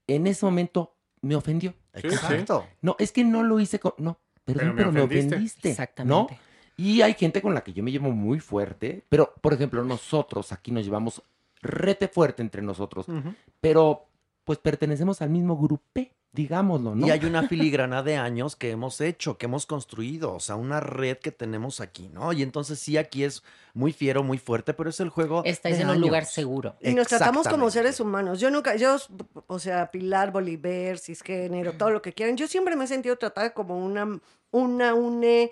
en ese momento me ofendió. Exacto. No, es que no lo hice con... No, perdón, Pero pero me me ofendiste. ofendiste. Exactamente. ¿no? Y hay gente con la que yo me llevo muy fuerte, pero, por ejemplo, nosotros aquí nos llevamos rete fuerte entre nosotros, pero pues pertenecemos al mismo grupo, digámoslo, ¿no? Y hay una filigrana de años que hemos hecho, que hemos construido, o sea, una red que tenemos aquí, ¿no? Y entonces sí, aquí es muy fiero, muy fuerte, pero es el juego. Estáis en un lugar seguro. Y nos tratamos como seres humanos. Yo nunca, yo, o sea, Pilar, Bolívar, cisgénero, todo lo que quieran. Yo siempre me he sentido tratada como una, una, une,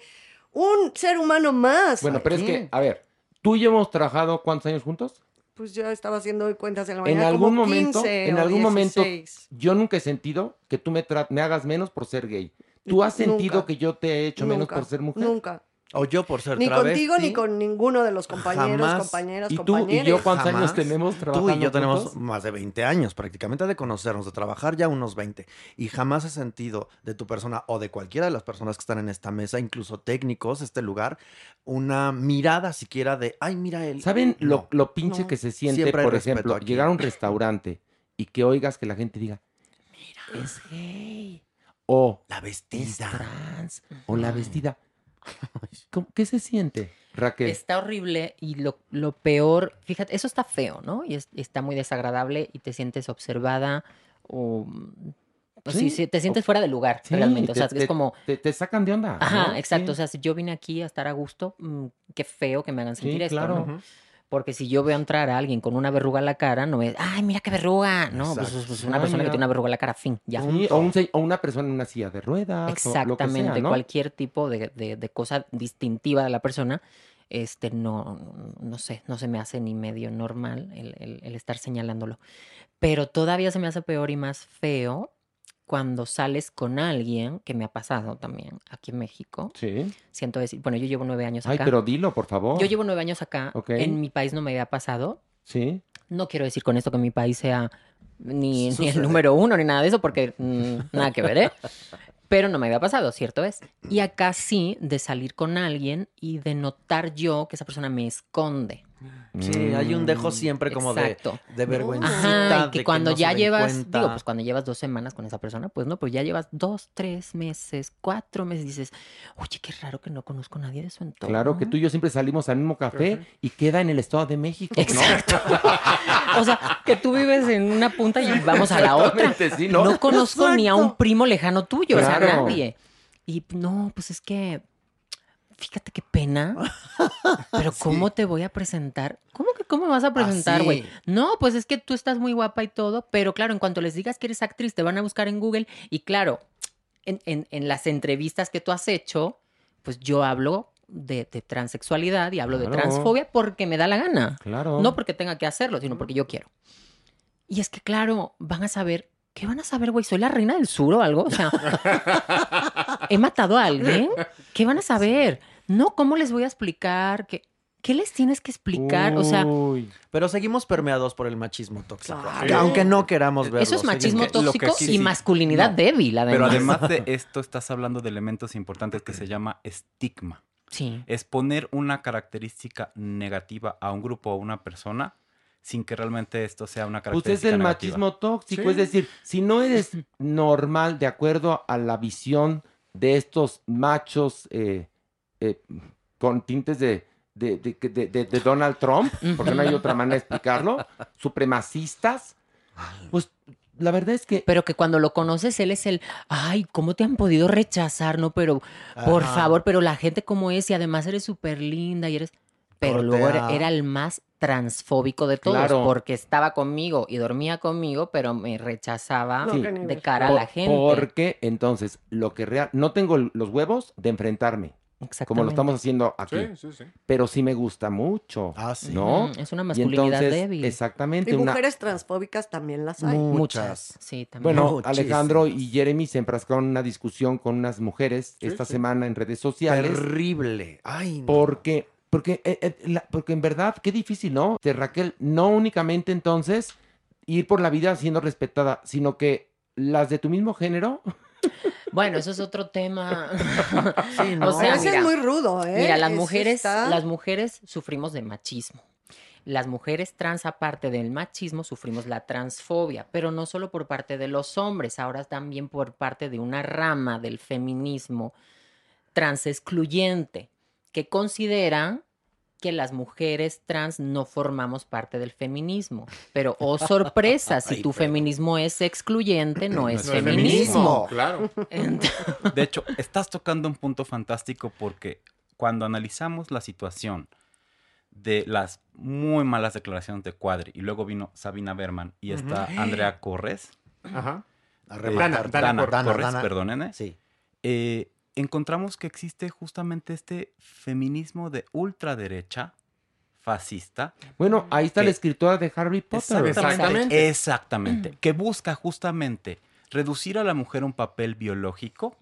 un ser humano más. Bueno, pero es que, a ver, tú y yo hemos trabajado cuántos años juntos? Pues yo estaba haciendo cuentas en la En mañana. algún como momento, 15 en algún momento, 16. yo nunca he sentido que tú me, me hagas menos por ser gay. ¿Tú has sentido Nunca. que yo te he hecho menos por ser mujer? Nunca. O yo por ser Ni contigo ni con ninguno de los compañeros, Jamás. compañeras, ¿Y tú y compañeros. yo cuántos años tenemos Tú trabajando y yo tenemos juntos? más de 20 años prácticamente de conocernos, de trabajar ya unos 20. Y jamás he sentido de tu persona o de cualquiera de las personas que están en esta mesa, incluso técnicos, este lugar, una mirada siquiera de, ay, mira él. ¿Saben lo, No. lo pinche No. que se siente, Siempre por ejemplo, aquí. llegar a un restaurante y que oigas que la gente diga, mira, es gay, o La es vestida. trans, o la vestida? ¿Cómo- ¿Qué se siente, Raquel? Está horrible y lo, lo peor, fíjate, eso está feo, ¿no? Y es- está muy desagradable y te sientes observada o... o Sí, te sientes o- fuera de lugar, Sí, realmente. O sea, te- es como... Te, te sacan de onda. Ajá, ¿no? exacto. Sí. O sea, si yo vine aquí a estar a gusto, mm, qué feo que me hagan sentir Sí, esto, claro. ¿no? Porque si yo veo entrar a alguien con una verruga en la cara, no es, ay, mira qué verruga. No, pues, Exacto. pues, una persona que tiene una verruga en la cara, fin, ya. Sí, o, un o una persona en una silla de ruedas. o lo que Exactamente, sea, ¿no? cualquier tipo de, de- de cosa distintiva de la persona, este, no, no sé, no se me hace ni medio normal el, el- el estar señalándolo. Pero todavía se me hace peor y más feo cuando sales con alguien, que me ha pasado también aquí en México. Sí. Siento decir, bueno, yo llevo nueve años Ay, acá. pero dilo, por favor. Yo llevo nueve años acá. Ok. En mi país no me había pasado. Sí. No quiero decir con esto que mi país sea ni, ni el número uno ni nada de eso, porque mm, nada que ver, ¿eh? Pero no me había pasado, cierto es. Y acá sí, de salir con alguien y de notar yo que esa persona me esconde. Sí, hay un dejo siempre como de, Exacto. de vergüenza. Ajá, y que cuando ya llevas, cuenta. digo, pues cuando llevas dos semanas con esa persona, pues no, pues ya llevas dos, tres meses, cuatro meses, dices, oye, qué raro que no conozco a nadie de su entorno. Claro que tú y yo siempre salimos al mismo café y queda en el Estado de México. ¿no? Exacto. o sea, que tú vives en una punta y vamos a la otra. Exactamente, sí, no, ¿no? conozco ni a un primo lejano tuyo, o sea, Claro. nadie. Y no, pues es que, fíjate qué pena. Pero ¿cómo te voy a presentar? ¿Cómo que cómo me vas a presentar, güey? Así. No, pues es que tú estás muy guapa y todo, pero claro, en cuanto les digas que eres actriz, te van a buscar en Google y claro, en, en- en las entrevistas que tú has hecho, pues yo hablo de, de transexualidad y hablo de transfobia porque me da la gana. Claro. No porque tenga que hacerlo, sino porque yo quiero. Y es que, claro, van a saber. ¿Qué van a saber, güey? ¿Soy la reina del sur o algo? O sea, ¿he matado a alguien? ¿Qué van a saber? No, ¿cómo les voy a explicar? ¿Qué, qué les tienes que explicar? O sea, Uy. Pero seguimos permeados por el machismo tóxico. Claro. Aunque no queramos verlo. eso es machismo seguimos- que tóxico sí, y masculinidad No. débil, además. Pero además de esto, estás hablando de elementos importantes que se llama estigma. Sí. Es poner una característica negativa a un grupo o a una persona sin que realmente esto sea una Pues característica es el negativa. machismo tóxico. Sí. Es decir, si no eres normal de acuerdo a la visión de estos machos eh, eh, con tintes de, de, de- de- de- de Donald Trump, porque no hay otra manera de explicarlo, supremacistas, pues la verdad es que... Pero que cuando lo conoces, él es el, ay, ¿cómo te han podido rechazar? No, pero, por Ajá. favor, pero la gente como es, y además eres súper linda y eres... Pero luego era, el más transfóbico de todos, Claro. porque estaba conmigo y dormía conmigo, pero me rechazaba No, Sí. qué de cara a la gente. Porque entonces, lo que real... No tengo los huevos de enfrentarme, como lo estamos haciendo aquí. Sí, sí, sí. Pero sí me gusta mucho. Ah, sí. ¿No? Mm, es una masculinidad entonces, débil. Exactamente. Y una- mujeres transfóbicas también las hay. Mu- Muchas. Sí, también. Bueno, Muchísimas. Alejandro y Jeremy se enfrascaron en una discusión con unas mujeres Sí, esta sí. semana en redes sociales. Terrible. Ay, no. Porque, porque, eh, eh, la- porque en verdad, qué difícil, ¿no? De Raquel, no únicamente entonces ir por la vida siendo respetada, sino que las de tu mismo género, Bueno, eso es otro tema. Sí, ¿no? O sea, mira, es muy rudo, ¿eh? Mira, las Eso mujeres, está- las mujeres sufrimos de machismo. Las mujeres trans, aparte del machismo, sufrimos la transfobia, pero no solo por parte de los hombres, ahora también por parte de una rama del feminismo trans excluyente, que considera que las mujeres trans no formamos parte del feminismo. Pero, oh sorpresa, si Ay, tu pero- feminismo es excluyente, no es No es feminismo. Claro. De hecho, estás tocando un punto fantástico porque cuando analizamos la situación de las muy malas declaraciones de Cuadri y luego vino Sabina Berman y está Andrea Corres, Ajá. Eh. Dana Dana, Corres. Corres, Dana. perdónenme, Sí. eh, encontramos que existe justamente este feminismo de ultraderecha fascista bueno, ahí está la escritora de Harry Potter. Exactamente. Exactamente. Que busca justamente reducir a la mujer a un papel biológico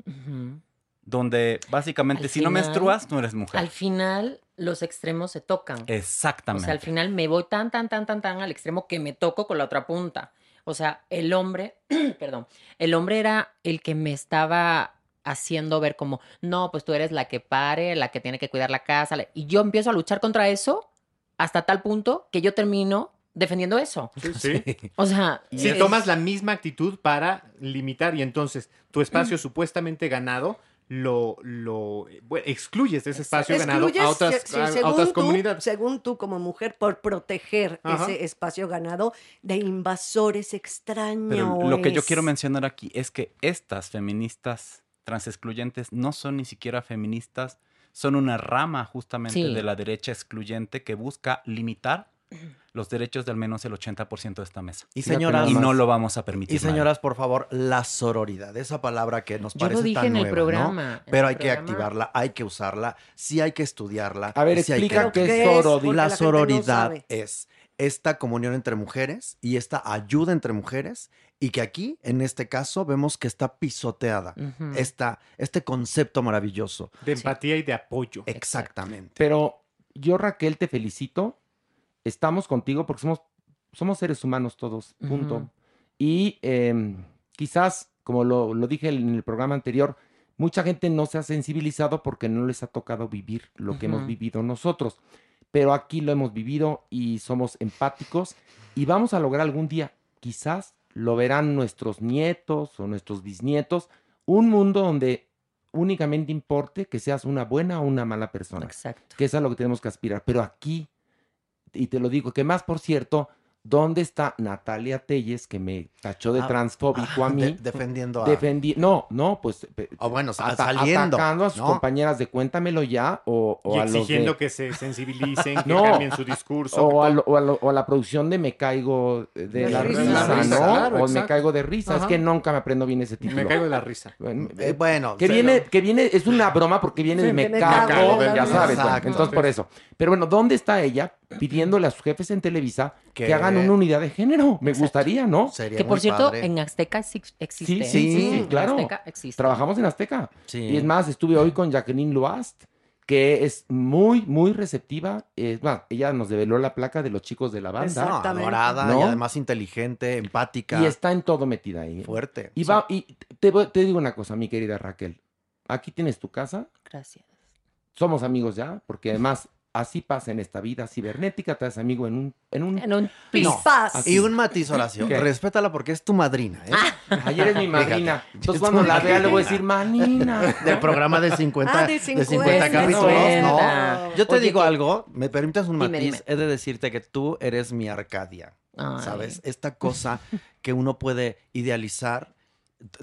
donde básicamente Al si no menstruas no eres mujer. Al final, los extremos se tocan. O Exactamente. sea, al final me voy tan, tan, tan, tan, tan al extremo que me toco con la otra punta. O sea, el hombre, perdón, el hombre era el que me estaba haciendo ver como, no, pues tú eres la que pare, la que tiene que cuidar la casa. la-". Y yo empiezo a luchar contra eso hasta tal punto que yo termino defendiendo eso. Sí, sí. O sea, Si es- tomas la misma actitud para limitar y entonces tu espacio supuestamente ganado lo, lo bueno, excluyes de ese espacio ganado a otras, si- si a- a según otras tú- comunidades. Según tú, como mujer, por proteger Ajá. ese espacio ganado de invasores extraños. Pero lo que yo quiero mencionar aquí es que estas feministas transexcluyentes no son ni siquiera feministas, son una rama justamente Sí. de la derecha excluyente que busca limitar los derechos de al menos el 80% de esta mesa. Y señoras, Y no lo vamos a permitir. y señoras, por favor, la sororidad, esa palabra que nos Yo parece lo dije tan en el nueva, ¿no? programa. en Pero el hay que activarla, hay que usarla, sí hay que estudiarla. A ver, sí hay explica que- qué ¿Qué es sororidad. La la no sororidad es esta comunión entre mujeres y esta ayuda entre mujeres y que aquí, en este caso, vemos que está pisoteada. Esta, este concepto maravilloso. De empatía y de apoyo. Exactamente. Pero yo, Raquel, te felicito. Estamos contigo porque somos, somos seres humanos todos, punto. Ujú. Y em, quizás, como lo, lo dije en el programa anterior, mucha gente no se ha sensibilizado porque no les ha tocado vivir lo que hemos Ujú. vivido nosotros. Pero aquí lo hemos vivido y somos empáticos y vamos a lograr algún día, quizás lo verán nuestros nietos o nuestros bisnietos, un mundo donde únicamente importe que seas una buena o una mala persona Exacto. que es a lo que tenemos que aspirar. Pero aquí, y te lo digo, que más por cierto, ¿dónde está Natalia Telles, que me tachó de Ah, transfóbico a mí? De- defendiendo a... No, no, pues o bueno, sa- ata- saliendo. atacando a sus ¿no? compañeras de cuéntamelo ya o, o Y a los exigiendo de, que se sensibilicen, que No. cambien su discurso. o, a que lo- o a lo- o a la producción de me caigo de, De la risa. risa, La risa, ¿no? claro, o me caigo de risa, es que nunca me aprendo bien ese título. Me caigo de la risa. Bueno, Eh, bueno, que viene, que viene, es una broma porque viene Sí, de me me cago, ya sabes, bueno, entonces por eso. Pero bueno, ¿dónde está ella pidiéndole a sus jefes en Televisa que, Que- hagan una unidad de género? Me Exacto. gustaría, ¿no? sería Que por muy cierto, padre. en Azteca exi- existe. Sí, ¿eh? sí, sí, En claro. Azteca existe. Trabajamos en Azteca. Sí. Y es más, estuve hoy con Jacqueline Loast, que es muy, muy receptiva. Es más, ella nos develó la placa de los chicos de la banda. Exactamente. adorada ¿No? y además inteligente, empática, Y está en todo metida ahí. fuerte. Y, va, y te digo una cosa, mi querida Raquel. Aquí tienes tu casa. Gracias. Somos amigos ya, porque además Así pasa en esta vida cibernética, te das amigo en un... En un, En un No. Y un matiz, Horacio. ¿Qué? Respétala porque es tu madrina, ¿eh? Ayer es mi madrina. Fíjate. Entonces Es cuando la vea le voy a decir, manina. Del programa de 50, Ah, de de 50, 50, capítulos, ¿no? 50. Yo te Oye, digo que- algo, me permites un matiz, dime. he de decirte que tú eres mi Arcadia, Ay, ¿sabes? Esta cosa que uno puede idealizar,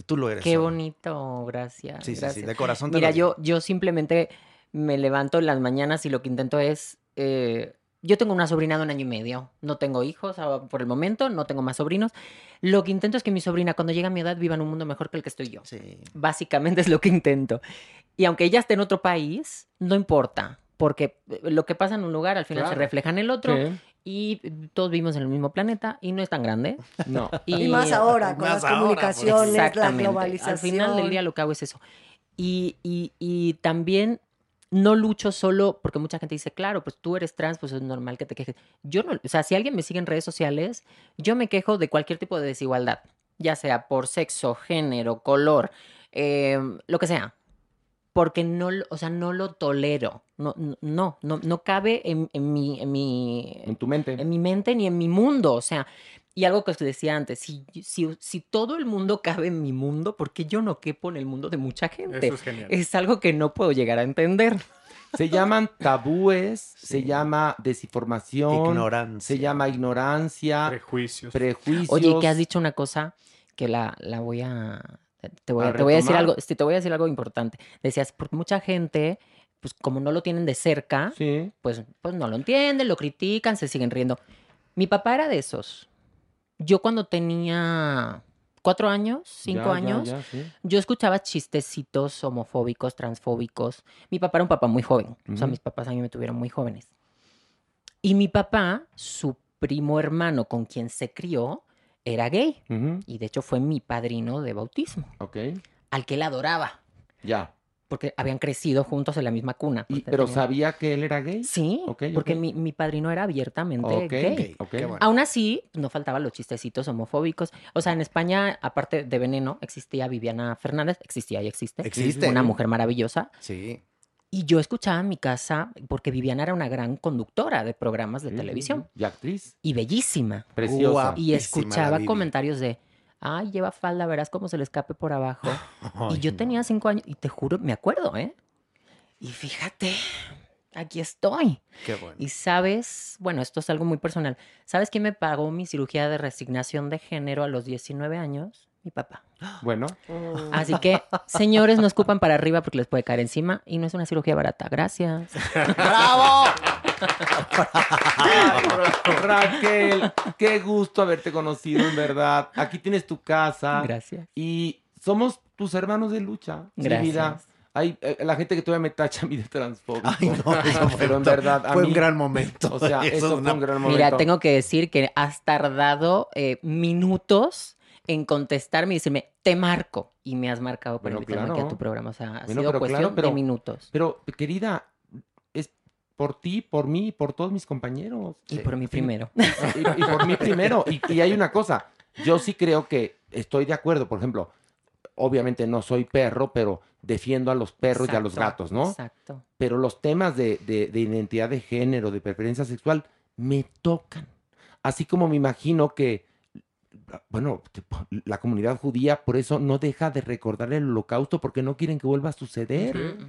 tú lo eres. Qué bonito, gracias. Sí, sí, sí, de corazón te Mira, lo digo. yo, yo simplemente me levanto en las mañanas y lo que intento es. eh, yo tengo una sobrina de un año y medio. No tengo hijos ah, por el momento, no tengo más sobrinos. Lo que intento es que mi sobrina, cuando llegue a mi edad, viva en un mundo mejor que el que estoy yo. Sí. Básicamente es lo que intento. Y aunque ella esté en otro país, no importa. Porque eh, lo que pasa en un lugar al final se refleja en el otro. Sí. Y todos vivimos en el mismo planeta y no es tan grande. No. Y más ahora, con Más las ahora, comunicaciones, la globalización. Al final del día lo que hago es eso. Y, y- y también no lucho solo porque mucha gente dice, claro, pues tú eres trans, pues es normal que te quejes. Yo no, o sea, si alguien me sigue en redes sociales, yo me quejo de cualquier tipo de desigualdad, ya sea por sexo, género, color, eh, lo que sea. Porque no, o sea, no lo tolero. No, no, no, no cabe en, en mi, en mi, En tu mente. en mi mente ni en mi mundo. O sea, y algo que os decía antes, si, si, si todo el mundo cabe en mi mundo, ¿por qué yo no quepo en el mundo de mucha gente? Eso es genial. Es algo que no puedo llegar a entender. Se llaman tabúes, se llama desinformación, Ignorancia. se llama ignorancia, Prejuicios. prejuicios. Oye, que has dicho una cosa que la, la voy a... Te voy ¿A a, te voy a decir algo, sí, te voy a decir algo importante. Decías, porque mucha gente, pues como no lo tienen de cerca, Sí. pues, pues no lo entienden, lo critican, se siguen riendo. Mi papá era de esos. Yo cuando tenía cuatro años, cinco Ya, años, ya, sí. yo escuchaba chistecitos homofóbicos, transfóbicos. Mi papá era un papá muy joven. O sea, mis papás a mí me tuvieron muy jóvenes. Y mi papá, su primo hermano con quien se crió, era gay. Y de hecho fue mi padrino de bautismo, Ok, al que él adoraba. ya. Porque habían crecido juntos en la misma cuna. Y- Porque ¿Pero sabía que él era gay? Sí, porque. Mi, mi padrino era abiertamente Ok, gay. bueno. Aún así, no faltaban los chistecitos homofóbicos. O sea, en España, aparte de Veneno, existía Viviana Fernández, existía y existe. Existe. Una mujer maravillosa. Sí. Y yo escuchaba en mi casa, porque Viviana era una gran conductora de programas de Sí, televisión Y actriz, y bellísima. preciosa. Y escuchaba comentarios de, ay, lleva falda, verás cómo se le escape por abajo. y yo no. tenía cinco años, y te juro, me acuerdo, ¿eh? Y fíjate, aquí estoy. Qué bueno. Y sabes, bueno, esto es algo muy personal. ¿Sabes quién me pagó mi cirugía de resignación de género a los 19 años? Mi papá. Bueno, Mm. Así que, señores, no escupan para arriba porque les puede caer encima y no es una cirugía barata. Gracias. ¡Bravo! Raquel, qué gusto haberte conocido, en verdad. Aquí tienes tu casa. Gracias. Y somos tus hermanos de lucha. Gracias. vida. Hay eh, la gente que todavía me tacha a mí de transfóbico. Ay, no, eso Pero en verdad, a fue mí- un gran momento. O sea, eso, es fue una- un gran momento. Mira, tengo que decir que has tardado eh, minutos en contestarme y decirme, te marco. Y me has marcado para Bueno, invitarme aquí a claro. tu programa. O sea, ha Bueno, sido pero cuestión claro, pero- de minutos. Pero, querida, por ti, por mí y por todos mis compañeros. Y por mí primero. Y, y por mí primero. Y, y hay una cosa, yo sí creo que estoy de acuerdo, por ejemplo, obviamente no soy perro, pero defiendo a los perros y a los gatos, ¿no? Exacto. Pero los temas de, de- de identidad de género, de preferencia sexual, me tocan. Así como me imagino que, bueno, la comunidad judía por eso no deja de recordar el holocausto porque no quieren que vuelva a suceder. Ujú.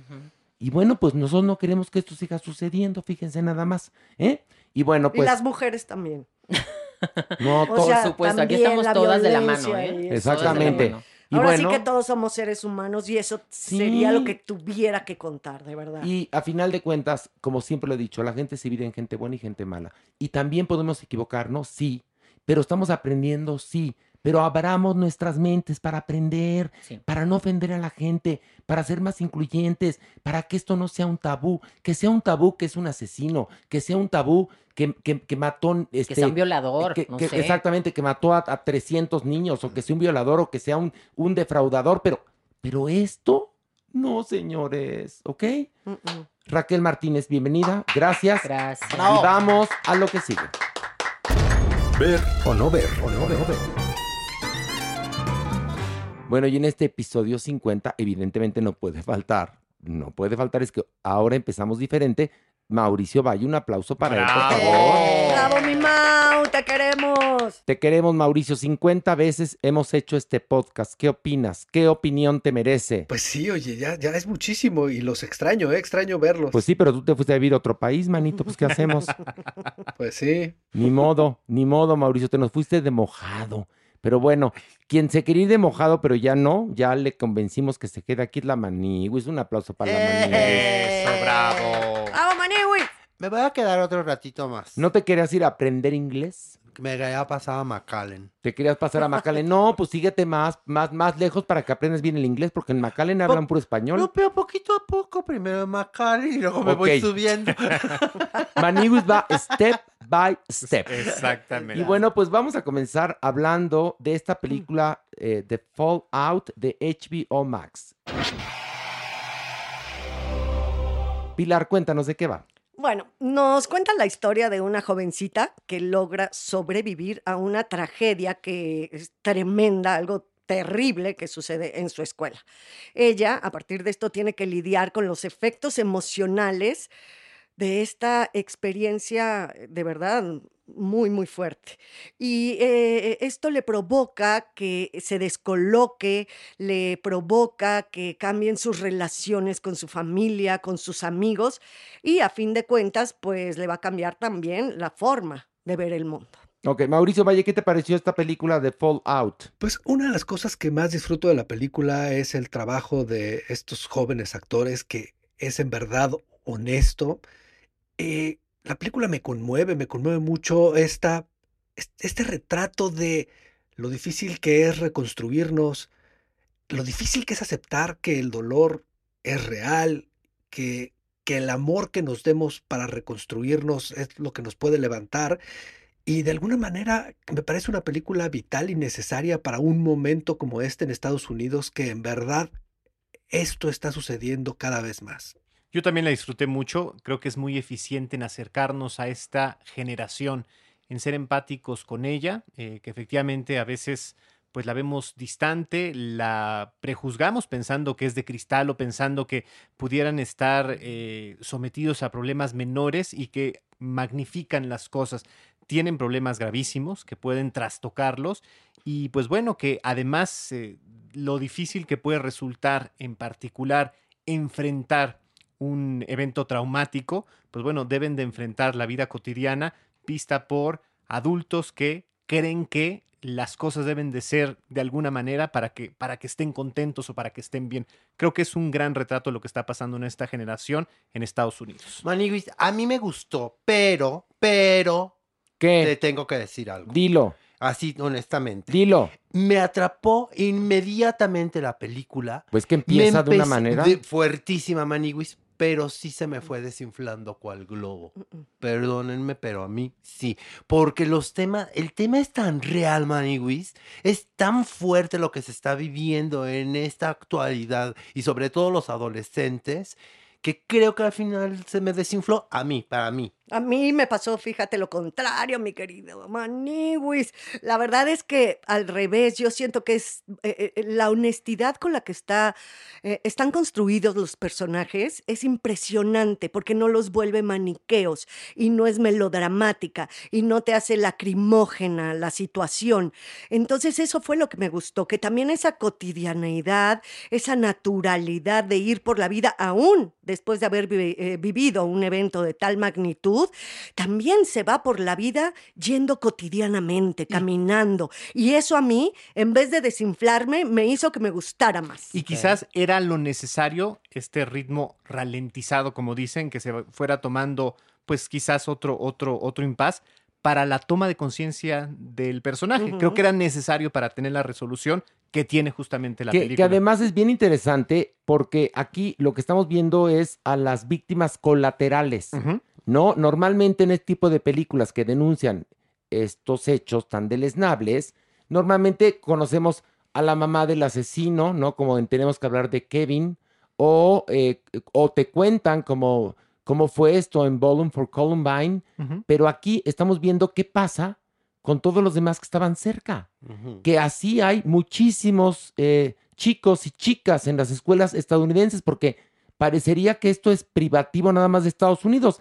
Y bueno, pues nosotros no queremos que esto siga sucediendo, fíjense nada más. ¿eh? Y bueno, y pues las mujeres también. no sea, Por supuesto, aquí estamos todas de la mano, ¿eh? y. Exactamente. La mano. Y Ahora bueno, sí que todos somos seres humanos y eso Sí. sería lo que tuviera que contar, de verdad. Y a final de cuentas, como siempre lo he dicho, la gente se divide en gente buena y gente mala. Y también podemos equivocarnos, sí, pero estamos aprendiendo, sí. Pero abramos nuestras mentes para aprender, Sí. para no ofender a la gente, para ser más incluyentes, para que esto no sea un tabú, que sea un tabú que es un asesino, que sea un tabú que, que, que mató... Que Este, sea un violador, que- no que- sé. Exactamente, que mató a, a 300 niños, o que sea un violador, o que sea un, un defraudador, pero, pero esto, no, señores, ¿ok? Raquel Martínez, bienvenida, gracias. Gracias. Y vamos a lo que sigue. Ver o no ver. O no ver. Bueno, y en este episodio 50, evidentemente no puede faltar, no puede faltar, es que ahora empezamos diferente. Mauricio Valle. Un aplauso para él, por favor. ¡Bravo, mi Mau! ¡Te queremos! Te queremos, Mauricio. 50 veces hemos hecho este podcast. ¿Qué opinas? ¿Qué opinión te merece? Pues sí, oye, ya, ya es muchísimo y los extraño, ¿eh? extraño verlos. Pues sí, pero tú te fuiste a vivir a otro país, manito. Pues, ¿qué hacemos? Pues sí. Ni modo, ni modo, Mauricio. Te nos fuiste de mojado. Pero bueno, quien se quería ir de mojado, pero ya no, ya le convencimos que se quede aquí es la Maniguis. Un aplauso para la Maniguis. Eso, bravo. ¡Bravo, Maniwi! Me voy a quedar otro ratito más. ¿No te querías ir a aprender inglés? Me había pasado a McAllen. ¿Te querías pasar a McAllen? No, pues síguete más, más, más lejos para que aprendas bien el inglés, porque en McAllen hablan puro español. No, pero poquito a poco. Primero en McAllen y luego me voy subiendo. Maniguis va step by step. Exactamente. Y bueno, pues vamos a comenzar hablando de esta película eh, The Fallout de HBO Max. Pilar, cuéntanos de qué va. Bueno, nos cuenta la historia de una jovencita que logra sobrevivir a una tragedia que es tremenda, algo terrible que sucede en su escuela. Ella, a partir de esto, tiene que lidiar con los efectos emocionales de esta experiencia eh, de verdad muy, muy fuerte. Y eh, esto le provoca que se descoloque, le provoca que cambien sus relaciones con su familia, con sus amigos y a fin de cuentas, pues le va a cambiar también la forma de ver el mundo. Ok, Mauricio Valle, ¿qué te pareció esta película de Fallout? Pues una de las cosas que más disfruto de la película es el trabajo de estos jóvenes actores que es en verdad honesto. Eh, la película me conmueve, me conmueve mucho esta, es- este retrato de lo difícil que es reconstruirnos, lo difícil que es aceptar que el dolor es real, que, que el amor que nos demos para reconstruirnos es lo que nos puede levantar. Y de alguna manera me parece una película vital y necesaria para un momento como este en Estados Unidos, que en verdad esto está sucediendo cada vez más. Yo también la disfruté mucho. Creo que es muy eficiente en acercarnos a esta generación, en ser empáticos con ella, eh, que efectivamente a veces pues la vemos distante, la prejuzgamos pensando que es de cristal o pensando que pudieran estar eh, sometidos a problemas menores y que magnifican las cosas. Tienen problemas gravísimos que pueden trastocarlos y pues bueno, que además eh, lo difícil que puede resultar en particular enfrentar un evento traumático, pues bueno, deben de enfrentar la vida cotidiana vista por adultos que creen que las cosas deben de ser de alguna manera para que, para que estén contentos o para que estén bien. Creo que es un gran retrato de lo que está pasando en esta generación en Estados Unidos. Maniguis, a mí me gustó, pero, pero, ¿Qué? te tengo que decir algo. Dilo, Así, honestamente. dilo. Me atrapó inmediatamente la película. Pues que empieza de una manera. de- fuertísima, Maniguis, pero sí se me fue desinflando cual globo. Perdónenme, pero a mí sí. Porque los temas, el tema es tan real, Maniguis, es tan fuerte lo que se está viviendo en esta actualidad y sobre todo los adolescentes, que creo que al final se me desinfló a mí, para mí. A mí me pasó, fíjate, lo contrario, mi querido Maniwis. La verdad es que al revés, yo siento que es eh, eh, la honestidad con la que está, eh, están construidos los personajes es impresionante porque no los vuelve maniqueos y no es melodramática y no te hace lacrimógena la situación. Entonces eso fue lo que me gustó, que también esa cotidianeidad, esa naturalidad de ir por la vida aún después de haber vi- vivido un evento de tal magnitud, también se va por la vida yendo cotidianamente, caminando. Y eso a mí, en vez de desinflarme, me hizo que me gustara más. Y quizás era lo necesario, este ritmo ralentizado, como dicen, que se fuera tomando, pues quizás otro, otro, otro impas para la toma de conciencia del personaje. Creo que era necesario para tener la resolución que tiene justamente la Que, película. que además es bien interesante porque aquí lo que estamos viendo es a las víctimas colaterales. ¿No? Normalmente en este tipo de películas que denuncian estos hechos tan deleznables, normalmente conocemos a la mamá del asesino, ¿no? Como en tenemos que hablar de Kevin, o, eh, o te cuentan como cómo fue esto en Bowling for Columbine, pero aquí estamos viendo qué pasa con todos los demás que estaban cerca que así hay muchísimos eh, chicos y chicas en las escuelas estadounidenses, porque parecería que esto es privativo nada más de Estados Unidos.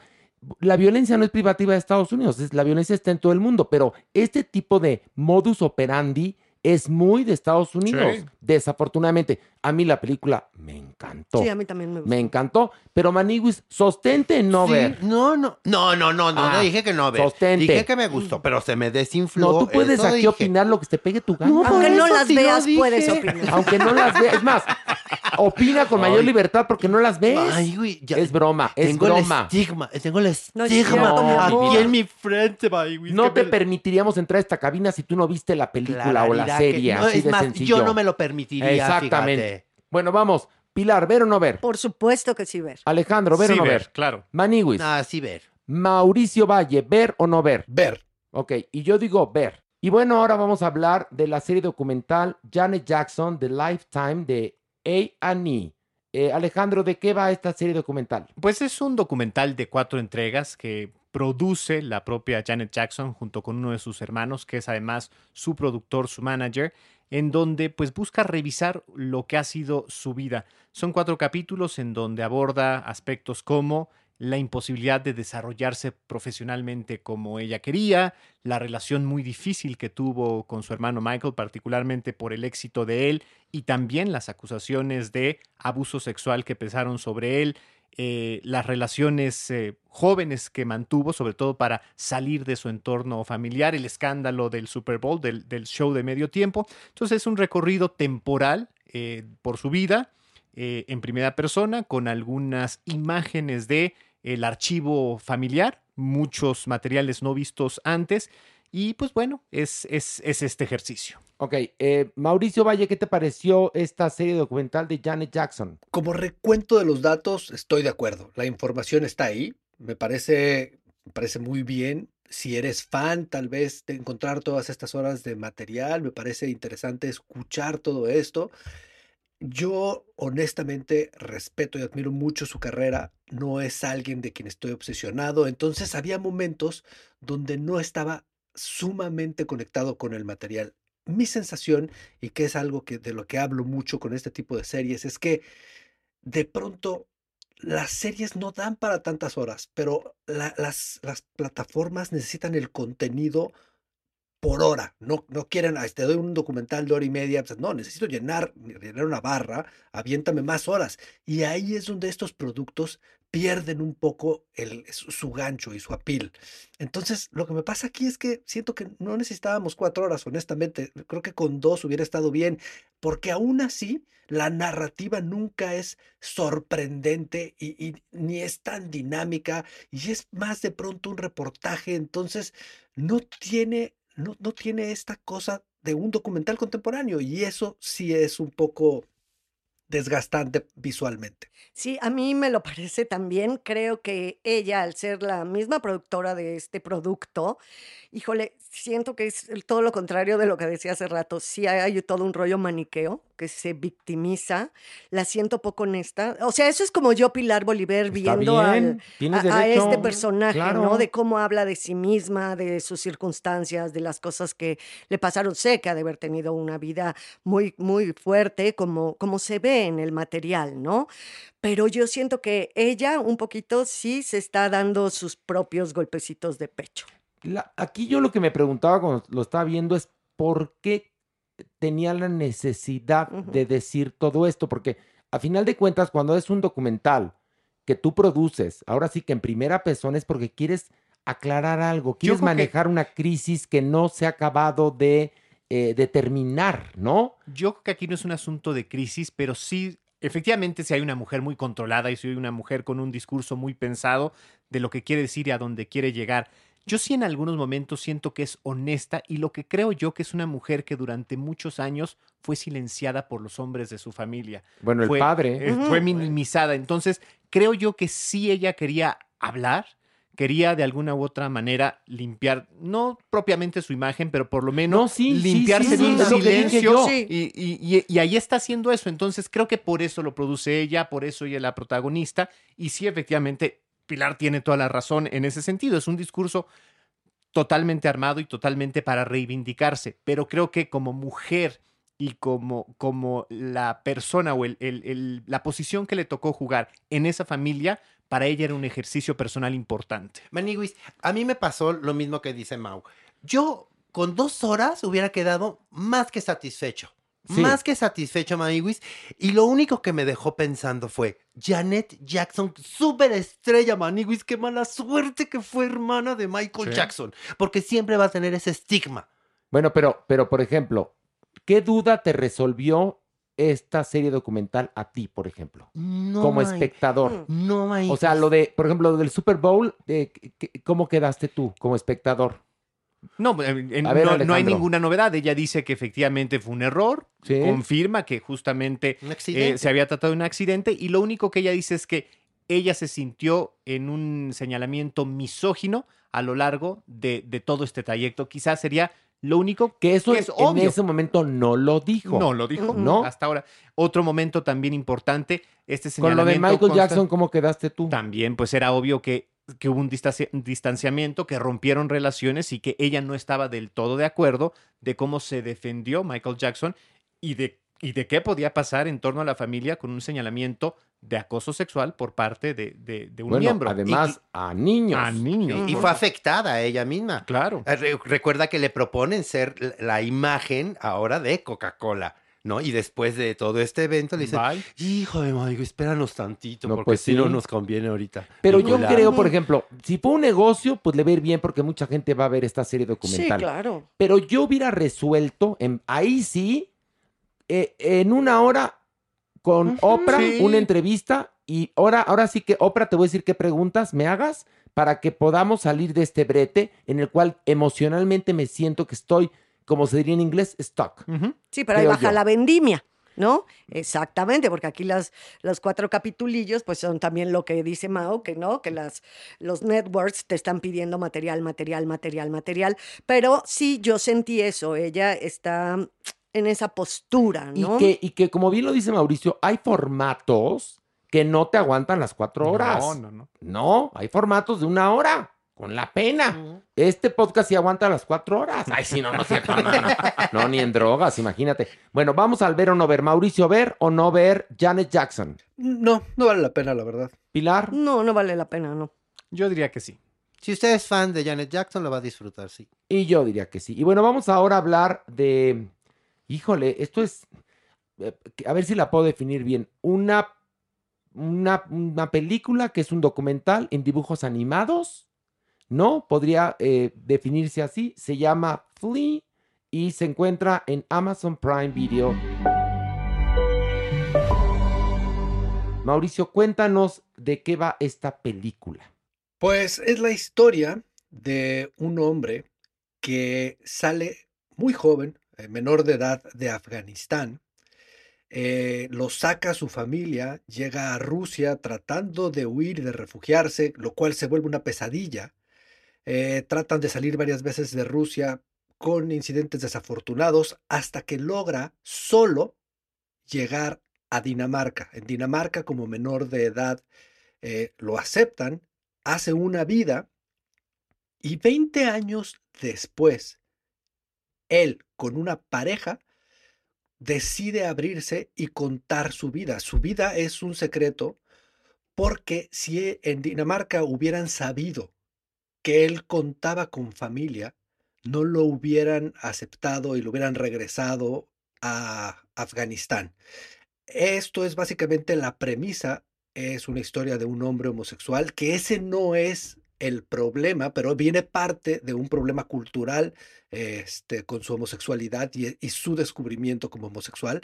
La violencia no es privativa de Estados Unidos, la violencia está en todo el mundo, pero este tipo de modus operandi es muy de Estados Unidos, Sí. desafortunadamente. A mí la película me encantó. Sí, a mí también me gusta. Me encantó, pero Maniguis, sostente en no Sí, ver. No, no, no, no, no, no, Ah, no dije que no ver. sostente. Dije que me gustó, pero se me desinfló. No, tú puedes eso aquí dije. opinar lo que te pegue tu gana. No, Aunque no las veas, puedes opinar. Aunque no las veas. Es más, opina con mayor Ay. libertad porque no las ves. Ay, güey, ya- es broma, es tengo broma. el estigma, tengo el No estigma mi aquí en mi frente, güey, No te me- permitiríamos entrar a esta cabina si tú no viste la película o la Que- no, así es de más, sencillo. yo no me lo permitiría, Exactamente. fíjate. Bueno, vamos. Pilar, ¿ver o no ver? Por supuesto que sí, ver. Alejandro, ¿ver Sí, o no ver, ver? claro. Maniguis. Ah, sí, ver. Mauricio Valle, ¿ver o no ver? Ver. Ok, y yo digo ver. Y bueno, ahora vamos a hablar de la serie documental Janet Jackson, The Lifetime de A&E. Eh, Alejandro, ¿de qué va esta serie documental? Pues es un documental de cuatro entregas que produce la propia Janet Jackson junto con uno de sus hermanos, que es además su productor, su manager, en donde pues busca revisar lo que ha sido su vida. Son cuatro capítulos en donde aborda aspectos como la imposibilidad de desarrollarse profesionalmente como ella quería, la relación muy difícil que tuvo con su hermano Michael, particularmente por el éxito de él, y también las acusaciones de abuso sexual que pesaron sobre él, eh, las relaciones eh, jóvenes que mantuvo, sobre todo para salir de su entorno familiar, el escándalo del Super Bowl, del, show de medio tiempo. Entonces es un recorrido temporal eh, por su vida en primera persona, con algunas imágenes de el archivo familiar, muchos materiales no vistos antes, y pues bueno, es, es, es este ejercicio. Ok, eh, Mauricio Valle, ¿qué te pareció esta serie documental de Janet Jackson? Como recuento de los datos, estoy de acuerdo. La información está ahí. Me parece, me parece muy bien. Si eres fan, tal vez, de encontrar todas estas horas de material, me parece interesante escuchar todo esto. Yo honestamente respeto y admiro mucho su carrera. No es alguien de quien estoy obsesionado. Entonces había momentos donde no estaba sumamente conectado con el material. Mi sensación, y que es algo que de lo que hablo mucho con este tipo de series, es que de pronto las series no dan para tantas horas, pero la- las, las plataformas necesitan el contenido por hora. No, no quieren, "Ah, te doy un documental de hora y media. pues, no, necesito llenar, llenar una barra, aviéntame más horas. Y ahí es donde estos productos pierden un poco el, su, gancho y su apil. Entonces, lo que me pasa aquí es que siento que no necesitábamos cuatro horas, honestamente. Creo que con dos hubiera estado bien, porque aún así la narrativa nunca es sorprendente y, y ni es tan dinámica y es más de pronto un reportaje. Entonces, no tiene, no, no tiene esta cosa de un documental contemporáneo y eso sí es un poco desgastante visualmente. Sí, a mí me lo parece también. Creo que ella, al ser la misma productora de este producto, híjole, siento que es todo lo contrario de lo que decía hace rato. Sí hay todo un rollo maniqueo que se victimiza. La siento poco honesta. O sea, eso es como yo, Pilar Bolívar, viendo al- a, a este personaje, claro. ¿no? De cómo habla de sí misma, de sus circunstancias, de las cosas que le pasaron. Sé que ha de haber tenido una vida muy, muy fuerte, como, como se ve en el material, ¿no? Pero yo siento que ella un poquito sí se está dando sus propios golpecitos de pecho. La- aquí yo lo que me preguntaba cuando lo estaba viendo es por qué tenía la necesidad de decir todo esto, porque a final de cuentas cuando es un documental que tú produces, ahora sí que en primera persona es porque quieres aclarar algo, quieres que- manejar una crisis que no se ha acabado de eh, determinar, ¿no? Yo creo que aquí no es un asunto de crisis, pero sí, efectivamente, si hay una mujer muy controlada y si hay una mujer con un discurso muy pensado de lo que quiere decir y a dónde quiere llegar. Yo sí en algunos momentos siento que es honesta y lo que creo yo que es una mujer que durante muchos años fue silenciada por los hombres de su familia. Bueno, el padre. eh, Fue minimizada. Entonces, creo yo que sí ella quería hablar, quería de alguna u otra manera limpiar, no propiamente su imagen, pero por lo menos No, sí, sí, limpiarse sí, de un silencio. y- y- y ahí está haciendo eso. Entonces, creo que por eso lo produce ella, por eso ella es la protagonista. Y sí, efectivamente, Pilar tiene toda la razón en ese sentido. Es un discurso totalmente armado y totalmente para reivindicarse. Pero creo que como mujer y como, como la persona o la posición que le tocó jugar en esa familia, para ella era un ejercicio personal importante. Maniguis, a mí me pasó lo mismo que dice Mau. Yo con dos horas hubiera quedado más que satisfecho. Sí. Más que satisfecho, Maniguis. Y lo único que me dejó pensando fue, Janet Jackson, súper estrella, Maniguis, qué mala suerte que fue hermana de Michael Sí. Jackson. Porque siempre va a tener ese estigma. Bueno, pero, pero por ejemplo, ¿qué duda te resolvió esta serie documental a ti, por ejemplo? No, como espectador. No, Mike. O sea, lo de, por ejemplo, lo del Super Bowl, de, ¿qué- ¿cómo quedaste tú como espectador? No, ver, no, no hay ninguna novedad. Ella dice que efectivamente fue un error, Sí. confirma que justamente eh, se había tratado de un accidente y lo único que ella dice es que ella se sintió en un señalamiento misógino a lo largo de, de todo este trayecto. Quizás sería lo único Que eso es en, en obvio. ese momento no lo dijo. No lo dijo, ¿No? Hasta ahora. Otro momento también importante, este Con lo de señalamiento Michael consta- Jackson, ¿cómo quedaste tú? También, pues era obvio que, que hubo un distancia- distanciamiento, que rompieron relaciones y que ella no estaba del todo de acuerdo de cómo se defendió Michael Jackson y de, y de qué podía pasar en torno a la familia con un señalamiento de acoso sexual por parte de, de- de un Bueno, miembro. además, a niños. A niños. Y fue afectada ella misma. Claro. Eh, re- Recuerda que le proponen ser la imagen ahora de Coca-Cola, ¿no? Y después de todo este evento le dicen, Bye. hijo de Mike, espéranos tantito, No, porque pues si no sí. nos conviene ahorita. Pero yo creo, por ejemplo, si fue un negocio, pues le va a ir bien porque mucha gente va a ver esta serie Sí, documental. claro. Pero yo hubiera resuelto, en, ahí sí, eh, en una hora con Oprah, sí. una entrevista, y ahora, ahora sí que Oprah te voy a decir qué preguntas me hagas para que podamos salir de este brete en el cual emocionalmente me siento que estoy, como se diría en inglés, stuck. Ujú. Sí, pero ahí baja yo. la vendimia, ¿no? Exactamente, porque aquí las, los cuatro capitulillos, pues son también lo que dice Mao, que no, que las, los networks te están pidiendo material, material, material, material. Pero sí, yo sentí eso, ella está en esa postura, Y, ¿no? que, y que, como bien lo dice Mauricio, hay formatos que no te aguantan las cuatro horas. No, no, no. No, hay formatos de una hora, con la pena. Este podcast sí aguanta las cuatro horas. Ay, sí, no, no es cierto. No, no, no. No, ni en drogas, imagínate. Bueno, vamos al ver o no ver. Mauricio, ver o no ver Janet Jackson. No, no vale la pena, la verdad. Pilar. No, no vale la pena, no. Yo diría que sí. Si usted es fan de Janet Jackson, lo va a disfrutar, sí. Y yo diría que sí. Y bueno, vamos ahora a hablar de. Híjole, esto es. eh, A ver si la puedo definir bien. Una, una, una película que es un documental en dibujos animados. ¿No? Podría eh, definirse así. Se llama Flea y se encuentra en Amazon Prime Video. Mauricio, cuéntanos de qué va esta película. Pues es la historia de un hombre que sale muy joven, eh, menor de edad, de Afganistán. eh, lo saca su familia, llega a Rusia tratando de huir de refugiarse, lo cual se vuelve una pesadilla. Eh, tratan de salir varias veces de Rusia con incidentes desafortunados hasta que logra solo llegar a Dinamarca. En Dinamarca, como menor de edad, eh, lo aceptan, hace una vida y 20 años después, él con una pareja decide abrirse y contar su vida. Su vida es un secreto porque si en Dinamarca hubieran sabido que él contaba con familia, no lo hubieran aceptado y lo hubieran regresado a Afganistán. Esto es básicamente la premisa, es una historia de un hombre homosexual, que ese no es el problema, pero viene parte de un problema cultural este, con su homosexualidad y, su descubrimiento como homosexual.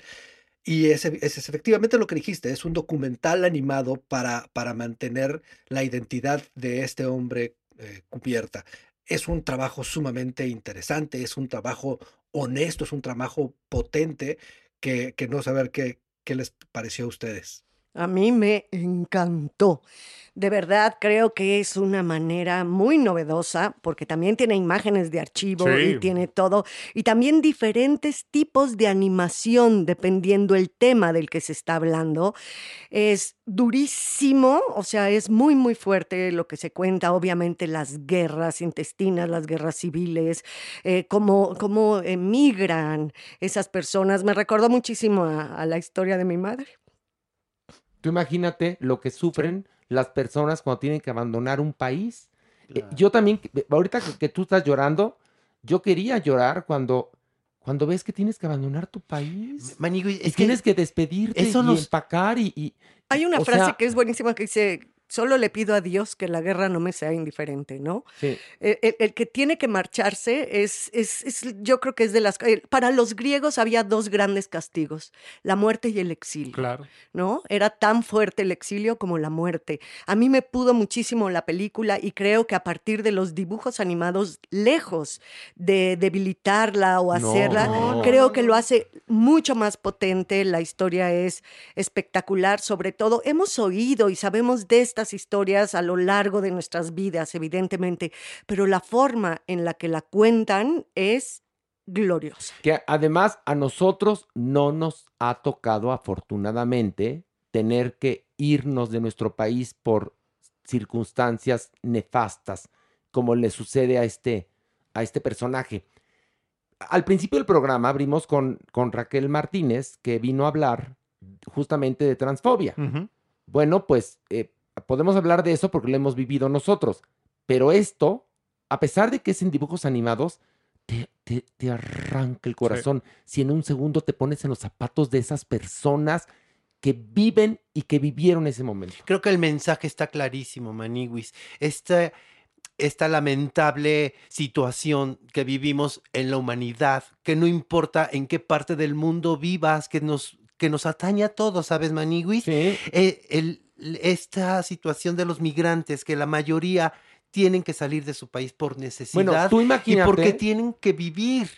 Y ese es efectivamente lo que dijiste, es un documental animado para, para mantener la identidad de este hombre eh, cubierta. Es un trabajo sumamente interesante, es un trabajo honesto, es un trabajo potente que, que no saber qué, qué les pareció a ustedes. A mí me encantó. De verdad, creo que es una manera muy novedosa porque también tiene imágenes de archivo y tiene todo. Y también diferentes tipos de animación dependiendo el tema del que se está hablando. Es durísimo, o sea, es muy, muy fuerte lo que se cuenta. Obviamente las guerras intestinas, las guerras civiles, eh, cómo, cómo emigran esas personas. Me recordó muchísimo a- a la historia de mi madre. Tú imagínate lo que sufren las personas cuando tienen que abandonar un país. Eh, yo también, ahorita que, que tú estás llorando, yo quería llorar cuando, cuando ves que tienes que abandonar tu país. Manigui, y tienes que, despedirte eso y nos- empacar y... y- Hay una frase sea, que es buenísima que dice, solo le pido a Dios que la guerra no me sea indiferente, ¿no? sí. El, el- el que tiene que marcharse es, es, es- yo creo que es de las... eh, Para los griegos había dos grandes castigos, la muerte y el exilio. Claro. ¿no? Era tan fuerte el exilio como la muerte. A mí me pudo muchísimo la película y creo que a partir de los dibujos animados, lejos de debilitarla o hacerla, no. creo que lo hace mucho más potente. La historia es espectacular, sobre todo hemos oído y sabemos de estas historias a lo largo de nuestras vidas, evidentemente, pero la forma en la que la cuentan es gloriosa. Que además a nosotros no nos ha tocado afortunadamente tener que irnos de nuestro país por circunstancias nefastas, como le sucede a este, a este personaje. Al principio del programa abrimos con, con Raquel Martínez, que vino a hablar justamente de transfobia. Bueno, pues eh, podemos hablar de eso porque lo hemos vivido nosotros, pero esto, a pesar de que es en dibujos animados, te, te- te arranca el corazón si en un segundo te pones en los zapatos de esas personas que viven y que vivieron ese momento. Creo que el mensaje está clarísimo, Maniguis. Esta, esta lamentable situación que vivimos en la humanidad, que no importa en qué parte del mundo vivas, que nos, que nos atañe a todos, ¿sabes, Maniguis? Sí. Eh, el- esta situación de los migrantes, que la mayoría tienen que salir de su país por necesidad tú y porque tienen que vivir.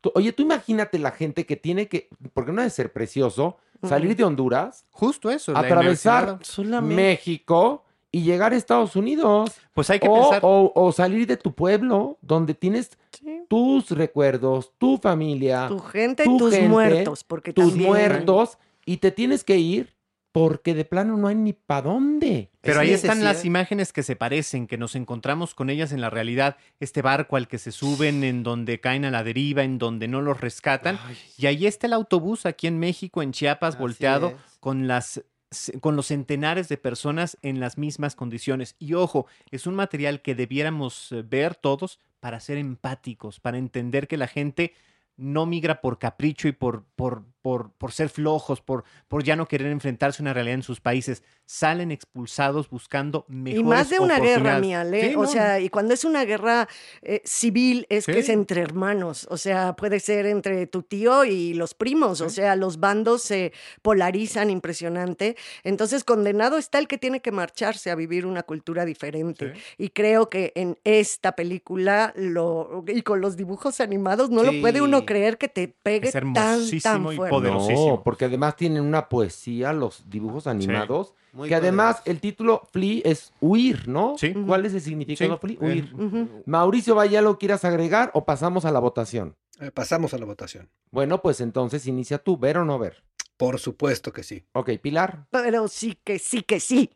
Tú- oye, tú imagínate la gente que tiene que, porque no debe ser precioso, salir de Honduras, Justo eso. atravesar. México y llegar a Estados Unidos. Pues hay que o, pensar. o- o salir de tu pueblo, donde tienes Sí. tus recuerdos, tu familia, Tu gente y tu tus gente, muertos, porque tus también... muertos, y te tienes que ir porque de plano no hay ni para dónde. Pero ahí están las imágenes que se parecen, que nos encontramos con ellas en la realidad. Este barco al que se suben, en donde caen a la deriva, en donde no los rescatan. Y ahí está el autobús aquí en México, en Chiapas, Así volteado, es. con las con los centenares de personas en las mismas condiciones. Y ojo, es un material que debiéramos eh, ver todos para ser empáticos, para entender que la gente no migra por capricho y por, por, por, por ser flojos, por, por ya no querer enfrentarse a una realidad en sus países. Salen expulsados buscando mejores Y más de una guerra, oportunidades. mi Ale. Sí, o no, sea, y cuando es una guerra eh, civil, es que es entre hermanos. O sea, puede ser entre tu tío y los primos. O sea, los bandos se polarizan impresionante. Entonces, condenado está el que tiene que marcharse a vivir una cultura diferente. Y creo que en esta película, lo, y con los dibujos animados, no lo puede uno creer que te pegue Es tan, hermosísimo tan fuerte. Poderosísimo. No, porque además tienen una poesía los dibujos animados, Muy que además el título Flee es huir, ¿no? Sí. ¿Cuál es el significado Sí, Flee? eh, Huir. Mauricio Vaya, ¿lo quieras agregar o pasamos a la votación? Eh, pasamos a la votación. Bueno, pues entonces inicia tú, ver o no ver. Por supuesto que sí. Ok, Pilar, Pero sí que sí que sí.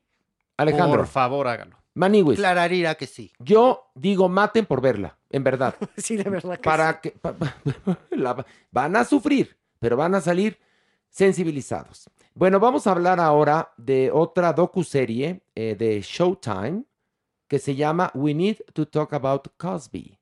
Alejandro, Por favor, hágalo. Maniwis. Clararira que sí. Yo digo maten por verla, en verdad. Sí, de verdad que sí. para que pa- pa- la- van a sufrir, pero van a salir sensibilizados. Bueno, vamos a hablar ahora de otra docuserie eh, de Showtime que se llama We Need to Talk About Cosby.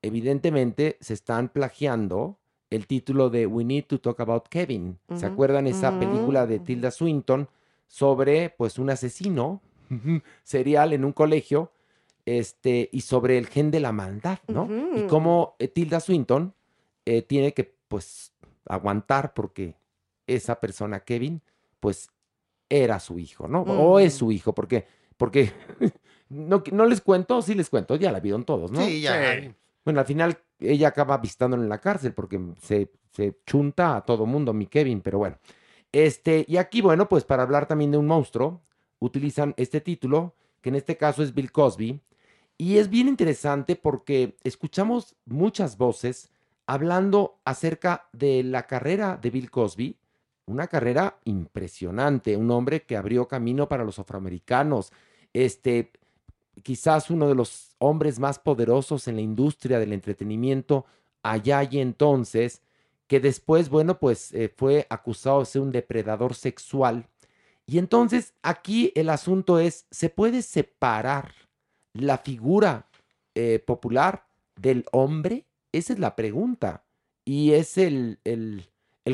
Evidentemente se están plagiando el título de We Need to Talk About Kevin. ¿Se acuerdan esa película de. Tilda Swinton sobre pues un asesino serial en un colegio este, y sobre el gen de la maldad, ¿no? Y cómo eh, Tilda Swinton eh, tiene que, pues, aguantar porque esa persona, Kevin, pues, era su hijo, ¿no? O es su hijo, porque, porque, no, no les cuento, sí les cuento, ya la vieron todos, ¿no? Sí, ya. Sí. Bueno, al final ella acaba vistándolo en la cárcel porque se, se chunta a todo mundo, mi Kevin, pero bueno. Este, y aquí, bueno, pues para hablar también de un monstruo, utilizan este título, que en este caso es Bill Cosby, y es bien interesante porque escuchamos muchas voces hablando acerca de la carrera de Bill Cosby, una carrera impresionante, un hombre que abrió camino para los afroamericanos, este, quizás uno de los hombres más poderosos en la industria del entretenimiento allá y entonces, que después, bueno, pues eh, fue acusado de ser un depredador sexual Y entonces aquí el asunto es, ¿se puede separar la figura eh, popular del hombre? Esa es la pregunta. Y es el, el,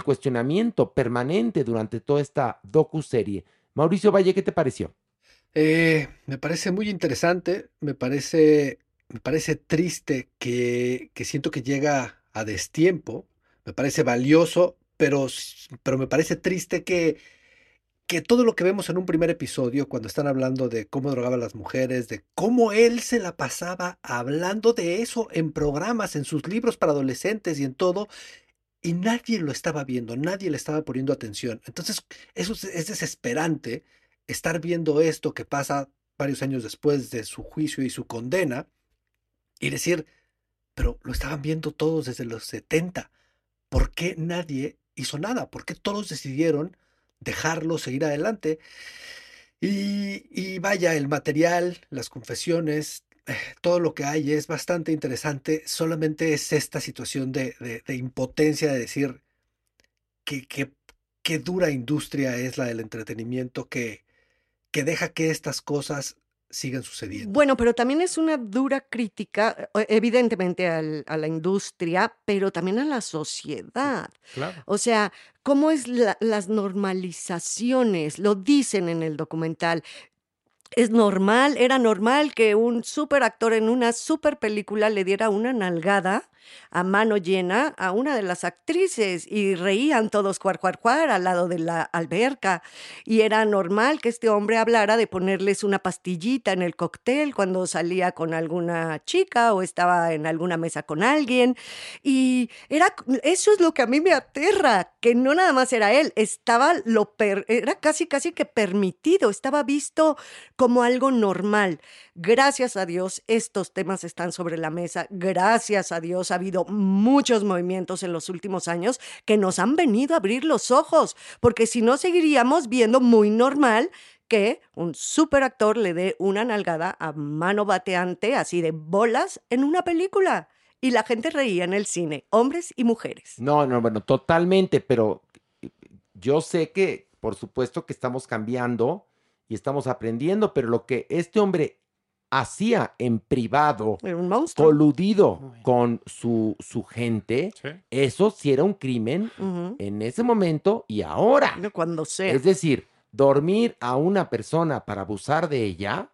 cuestionamiento permanente durante toda esta docu-serie. Mauricio Valle, ¿qué te pareció? Eh, me parece muy interesante, me parece, me parece triste que, que siento que llega a destiempo, me parece valioso, pero, pero me parece triste que, que todo lo que vemos en un primer episodio, cuando están hablando de cómo drogaba a las mujeres, de cómo él se la pasaba hablando de eso en programas, en sus libros para adolescentes y en todo, y nadie lo estaba viendo, nadie le estaba poniendo atención. Entonces, eso es, es desesperante estar viendo esto que pasa varios años después de su juicio y su condena y decir, pero lo estaban viendo todos desde los 70. ¿Por qué nadie hizo nada? ¿Por qué todos decidieron dejarlo seguir adelante? Y, y vaya, el material, las confesiones, eh, todo lo que hay es bastante interesante. Solamente es esta situación de, de- impotencia de decir que, que- dura industria es la del entretenimiento que, que deja que estas cosas sigan sucediendo. Bueno, pero también es una dura crítica, eh, evidentemente al- a la industria, pero también a la sociedad. Claro. O sea, cómo es la- las normalizaciones, lo dicen en el documental. Es normal, era normal que un super actor en una super película le diera una nalgada a mano llena a una de las actrices y reían todos cuar, cuar, cuar al lado de la alberca. Y era normal que este hombre hablara de ponerles una pastillita en el cóctel cuando salía con alguna chica o estaba en alguna mesa con alguien. Y era, eso es lo que a mí me aterra, que no nada más era él, estaba lo per- era casi casi que permitido, estaba visto como algo normal. Gracias a Dios estos temas están sobre la mesa. Gracias a Dios ha habido muchos movimientos en los últimos años que nos han venido a abrir los ojos, porque si no seguiríamos viendo muy normal que un superactor le dé una nalgada a mano bateante, así de bolas, en una película. Y la gente reía en el cine, hombres y mujeres. No, no, bueno, totalmente, pero yo sé que, por supuesto que estamos cambiando y estamos aprendiendo, pero lo que este hombre hacía en privado, Era un monstruo. coludido con su, su gente, eso sí era un crimen en ese momento y ahora. Cuando sea. Es decir, dormir a una persona para abusar de ella,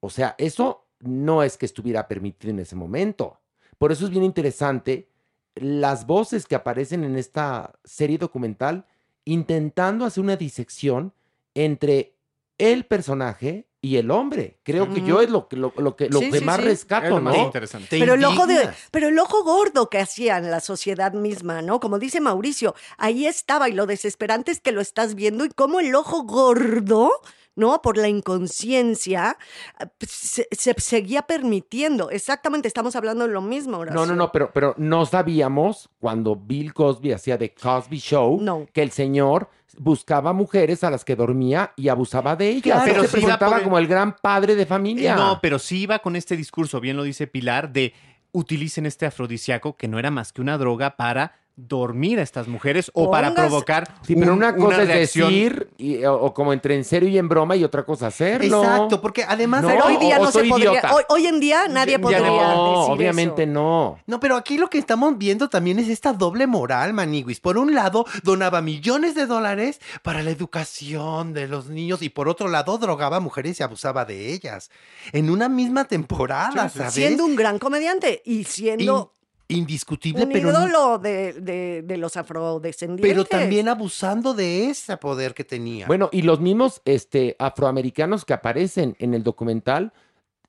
o sea, eso no es que estuviera permitido en ese momento. Por eso es bien interesante las voces que aparecen en esta serie documental intentando hacer una disección entre el personaje y el hombre. Creo que yo es lo que, lo, lo que, lo Sí, que sí, más sí. rescato, ¿no? Pero el, ojo de, pero el ojo gordo que hacían la sociedad misma, ¿no? Como dice Mauricio, ahí estaba y lo desesperante es que lo estás viendo y cómo el ojo gordo, ¿no? Por la inconsciencia, ah, se, se seguía permitiendo. Exactamente, estamos hablando de lo mismo, Horacio. No, no, no, pero, pero no sabíamos cuando Bill Cosby hacía The Cosby Show que el señor buscaba mujeres a las que dormía y abusaba de ellas. Claro, Pero se sí presentaba el- como el gran padre de Eh, familia. No, pero sí iba con este discurso, bien lo dice Pilar, de utilicen este afrodisíaco que no era más que una droga para dormir a estas mujeres o para provocar Sí, pero un- una cosa es reacción. decir, y- o, o como entre en serio y en broma, y otra cosa hacerlo. Exacto, porque además- No, Pero hoy día o- o no se soy podría. idiota. Hoy, hoy en día nadie Ya podría no, decir obviamente eso. no. No, pero aquí lo que estamos viendo también es esta doble moral, Maniguis. Por un lado, donaba millones de dólares para la educación de los niños y por otro lado, drogaba a mujeres y abusaba de ellas. En una misma temporada, ¿sabes? Siendo un gran comediante y siendo Indiscutible, un pero, ídolo de, de- de los afrodescendientes. pero también abusando de ese poder que tenía. Bueno, y los mismos este, afroamericanos que aparecen en el documental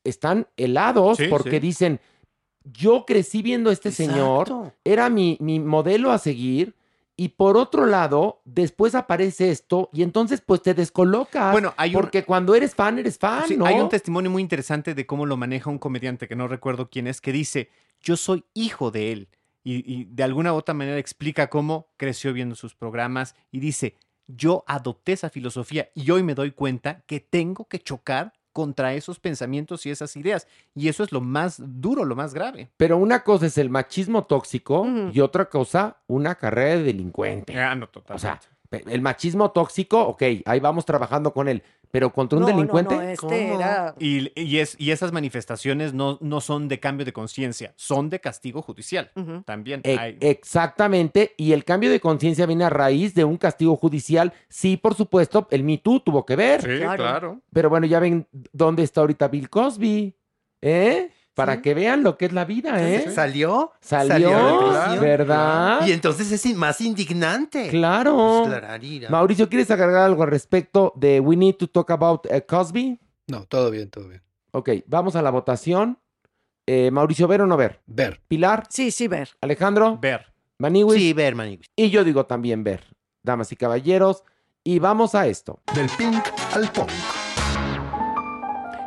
están helados Sí, porque sí. dicen, yo crecí viendo a este señor, era mi, mi modelo a seguir, y por otro lado, después aparece esto, y entonces pues te descolocas. Bueno, hay un- porque cuando eres fan, eres fan, Sí, ¿no? Hay un testimonio muy interesante de cómo lo maneja un comediante que no recuerdo quién es, que dice, yo soy hijo de él. Y, y de alguna u otra manera explica cómo creció viendo sus programas y dice, yo adopté esa filosofía y hoy me doy cuenta que tengo que chocar contra esos pensamientos y esas ideas. Y eso es lo más duro, lo más grave. Pero una cosa es el machismo tóxico y otra cosa, una carrera de delincuente. Ah, no, O sea, El machismo tóxico, ok, ahí vamos trabajando con él. Pero contra un No, delincuente. no, este era... Y, y es, y esas manifestaciones no, no son de cambio de conciencia, son de castigo judicial. También E- hay. Exactamente, y el cambio de conciencia viene a raíz de un castigo judicial. Sí, por supuesto, el Me Too tuvo que ver. Sí, Claro. claro. Pero bueno, ya ven dónde está ahorita Bill Cosby, ¿eh? Para Sí. que vean lo que es la vida, ¿eh? ¿Salió? Salió, prisión. ¿verdad? Y entonces es más indignante. Claro. Pues. Mauricio, ¿quieres agregar algo al respecto de We Need to Talk About eh, Cosby? No, todo bien, todo bien. Ok, vamos a la votación. Eh, Mauricio, ¿ver o no ver? Ver. Pilar, Sí, sí, ver. Alejandro, Ver. Maniwis. Sí, ver, maniguis. Y yo digo también ver, damas y caballeros. Y vamos a esto. Del pink al punk.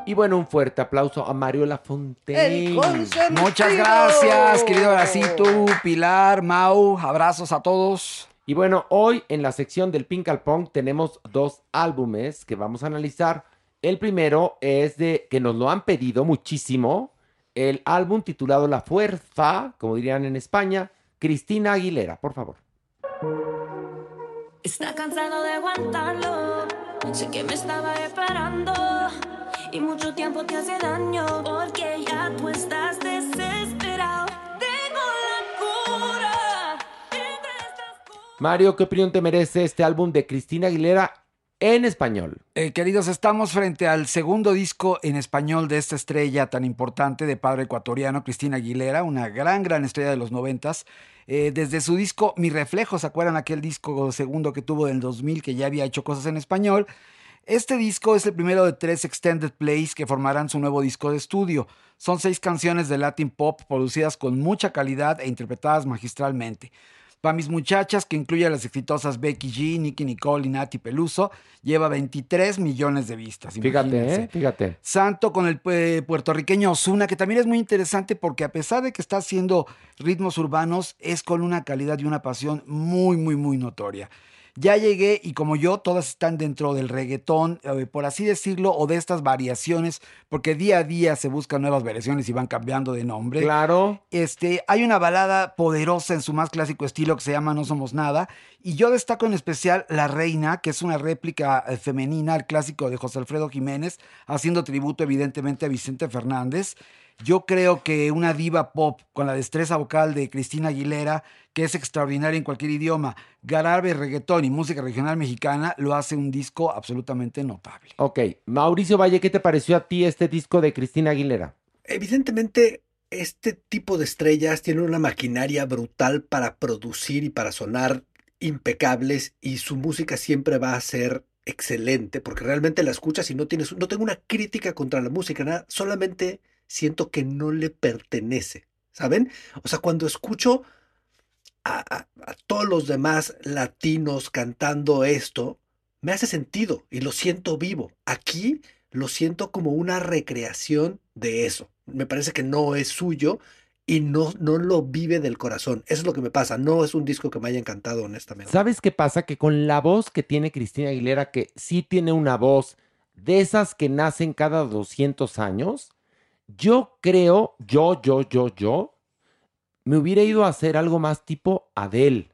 Y bueno, un fuerte aplauso a Mario Lafontaine. Muchas gracias, querido Horacito, Pilar, Mau, abrazos a todos. Y bueno, hoy en la sección del Pink al Punk tenemos dos álbumes que vamos a analizar. El primero es de que nos lo han pedido muchísimo. El álbum titulado La Fuerza, como dirían en España, Cristina Aguilera, por favor. Está cansado de aguantarlo. Sé que me estaba esperando. Y mucho tiempo te hace daño. Porque ya tú estás desesperado. Tengo la cura. Mario, ¿qué opinión te merece este álbum de Cristina Aguilera en español? Eh, queridos, estamos frente al segundo disco en español de esta estrella tan importante de padre ecuatoriano, Cristina Aguilera, una gran, gran estrella de los noventas. Eh, desde su disco Mi Reflejo, ¿se acuerdan aquel disco segundo que tuvo del 2000 que ya había hecho cosas en español? Este disco es el primero de tres extended plays que formarán su nuevo disco de estudio. Son seis canciones de Latin Pop producidas con mucha calidad e interpretadas magistralmente. Para mis muchachas, que incluye a las exitosas Becky G, Nicky Nicole y Nati Peluso, lleva 23 millones de vistas. Fíjate. ¿eh? Fíjate. Santo con el eh, puertorriqueño Osuna, que también es muy interesante porque a pesar de que está haciendo ritmos urbanos, es con una calidad y una pasión muy, muy, muy notoria. Ya llegué y como yo, todas están dentro del reggaetón, eh, por así decirlo, o de estas variaciones, porque día a día se buscan nuevas versiones y van cambiando de nombre. Claro. Este, hay una balada poderosa en su más clásico estilo que se llama No Somos Nada. Y yo destaco en especial La Reina, que es una réplica eh, femenina al clásico de José Alfredo Jiménez, haciendo tributo evidentemente a Vicente Fernández. Yo creo que una diva pop con la destreza vocal de Cristina Aguilera, que es extraordinaria en cualquier idioma, grave, reggaetón y música regional mexicana, lo hace un disco absolutamente notable. Ok, Mauricio Valle, ¿qué te pareció a ti este disco de Cristina Aguilera? Evidentemente, este tipo de estrellas tienen una maquinaria brutal para producir y para sonar impecables y su música siempre va a ser excelente porque realmente la escuchas y no tienes, no tengo una crítica contra la música, nada, solamente siento que no le pertenece, ¿saben? O sea, cuando escucho a, todos los demás latinos cantando esto, me hace sentido y lo siento vivo. Aquí lo siento como una recreación de eso. Me parece que no es suyo y no, no lo vive del corazón. Eso es lo que me pasa. No es un disco que me haya encantado, honestamente. ¿Sabes qué pasa? Que con la voz que tiene Cristina Aguilera, que sí tiene una voz de esas que nacen cada 200 años, yo creo, yo, yo, yo, yo, me hubiera ido a hacer algo más tipo Adele,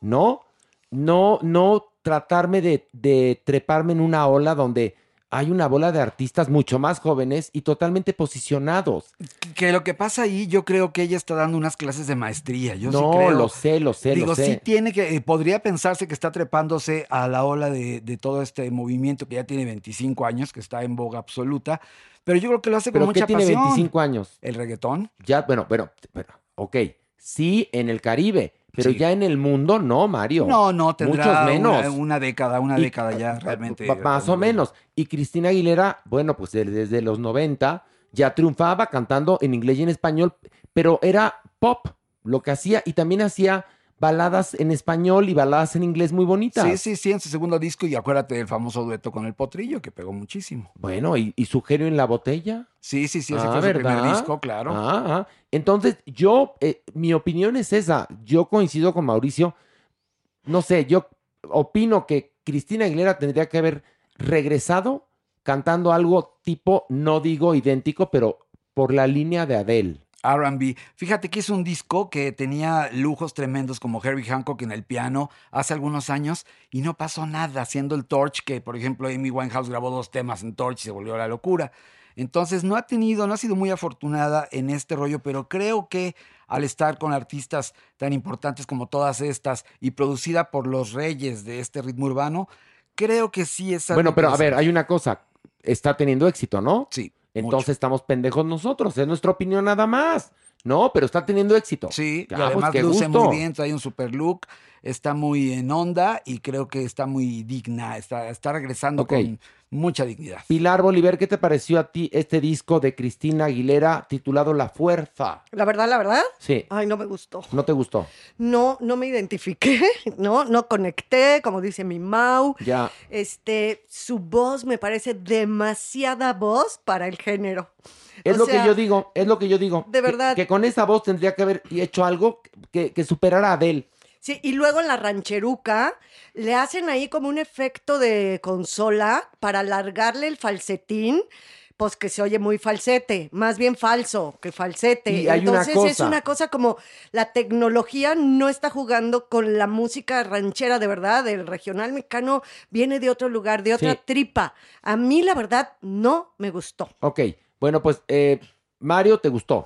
¿no? No, no tratarme de, de treparme en una ola donde hay una bola de artistas mucho más jóvenes y totalmente posicionados. Que lo que pasa ahí, yo creo que ella está dando unas clases de maestría. Yo sí no, creo. lo sé, lo sé, Digo, lo sé. sí tiene que, eh, podría pensarse que está trepándose a la ola de, de todo este movimiento que ya tiene 25 años, que está en boga absoluta, pero yo creo que lo hace con ¿Pero mucha qué tiene pasión. 25 años? El reggaetón. Ya, bueno, bueno, bueno, ok. Sí, en el Caribe, pero Sí. ya en el mundo no, Mario. No, no, tendrá Muchos menos. Una, una década, una Y- década ya realmente. Pa- Más o menos. Y Cristina Aguilera, bueno, pues de- desde los 90 ya triunfaba cantando en inglés y en español, pero era pop lo que hacía y también hacía baladas en español y baladas en inglés muy bonitas. Sí, sí, sí, en su segundo disco y acuérdate del famoso dueto con el potrillo que pegó muchísimo. Bueno, ¿y, y su genio en la botella? Sí, sí, sí, ese Ah, fue su primer ¿verdad? disco, claro. Ah, ah. Entonces, yo, eh, mi opinión es esa. Yo coincido con Mauricio. No sé, yo opino que Cristina Aguilera tendría que haber regresado cantando algo tipo, no digo idéntico, pero por la línea de Adele. RB. Fíjate que es un disco que tenía lujos tremendos como Herbie Hancock en el piano hace algunos años y no pasó nada haciendo el Torch, que por ejemplo Amy Winehouse grabó dos temas en Torch y se volvió la locura. Entonces no ha tenido, no ha sido muy afortunada en este rollo, pero creo que al estar con artistas tan importantes como todas estas y producida por los reyes de este ritmo urbano, creo que sí es algo Bueno, pero a ver, hay una cosa. Está teniendo éxito, ¿no? Sí. Entonces estamos pendejos nosotros. Es nuestra opinión nada más. No, pero está teniendo éxito. Sí, y pues además qué luce gusto. muy bien, trae un super look, está muy en onda y creo que está muy digna, está, está regresando con mucha dignidad. Pilar Bolívar, ¿qué te pareció a ti este disco de Cristina Aguilera titulado La Fuerza? La verdad, la verdad. Sí. Ay, no me gustó. ¿No te gustó? No, no me identifiqué, no, no conecté, como dice mi Mau. Ya. Este, su voz me parece demasiada voz para el género. Es O lo sea, que yo digo, es lo que yo digo. de Que- verdad. Que, con esa voz tendría que haber hecho algo que, que superara a Adele. Sí, y luego en la rancheruca le hacen ahí como un efecto de consola para alargarle el falsetín, pues que se oye muy falsete, más bien falso que falsete. Y hay una Entonces es una cosa como la tecnología no está jugando con la música ranchera de verdad, el regional mexicano viene de otro lugar, de otra Sí. tripa. A mí la verdad no me gustó. Ok, bueno, pues eh, Mario, ¿te gustó?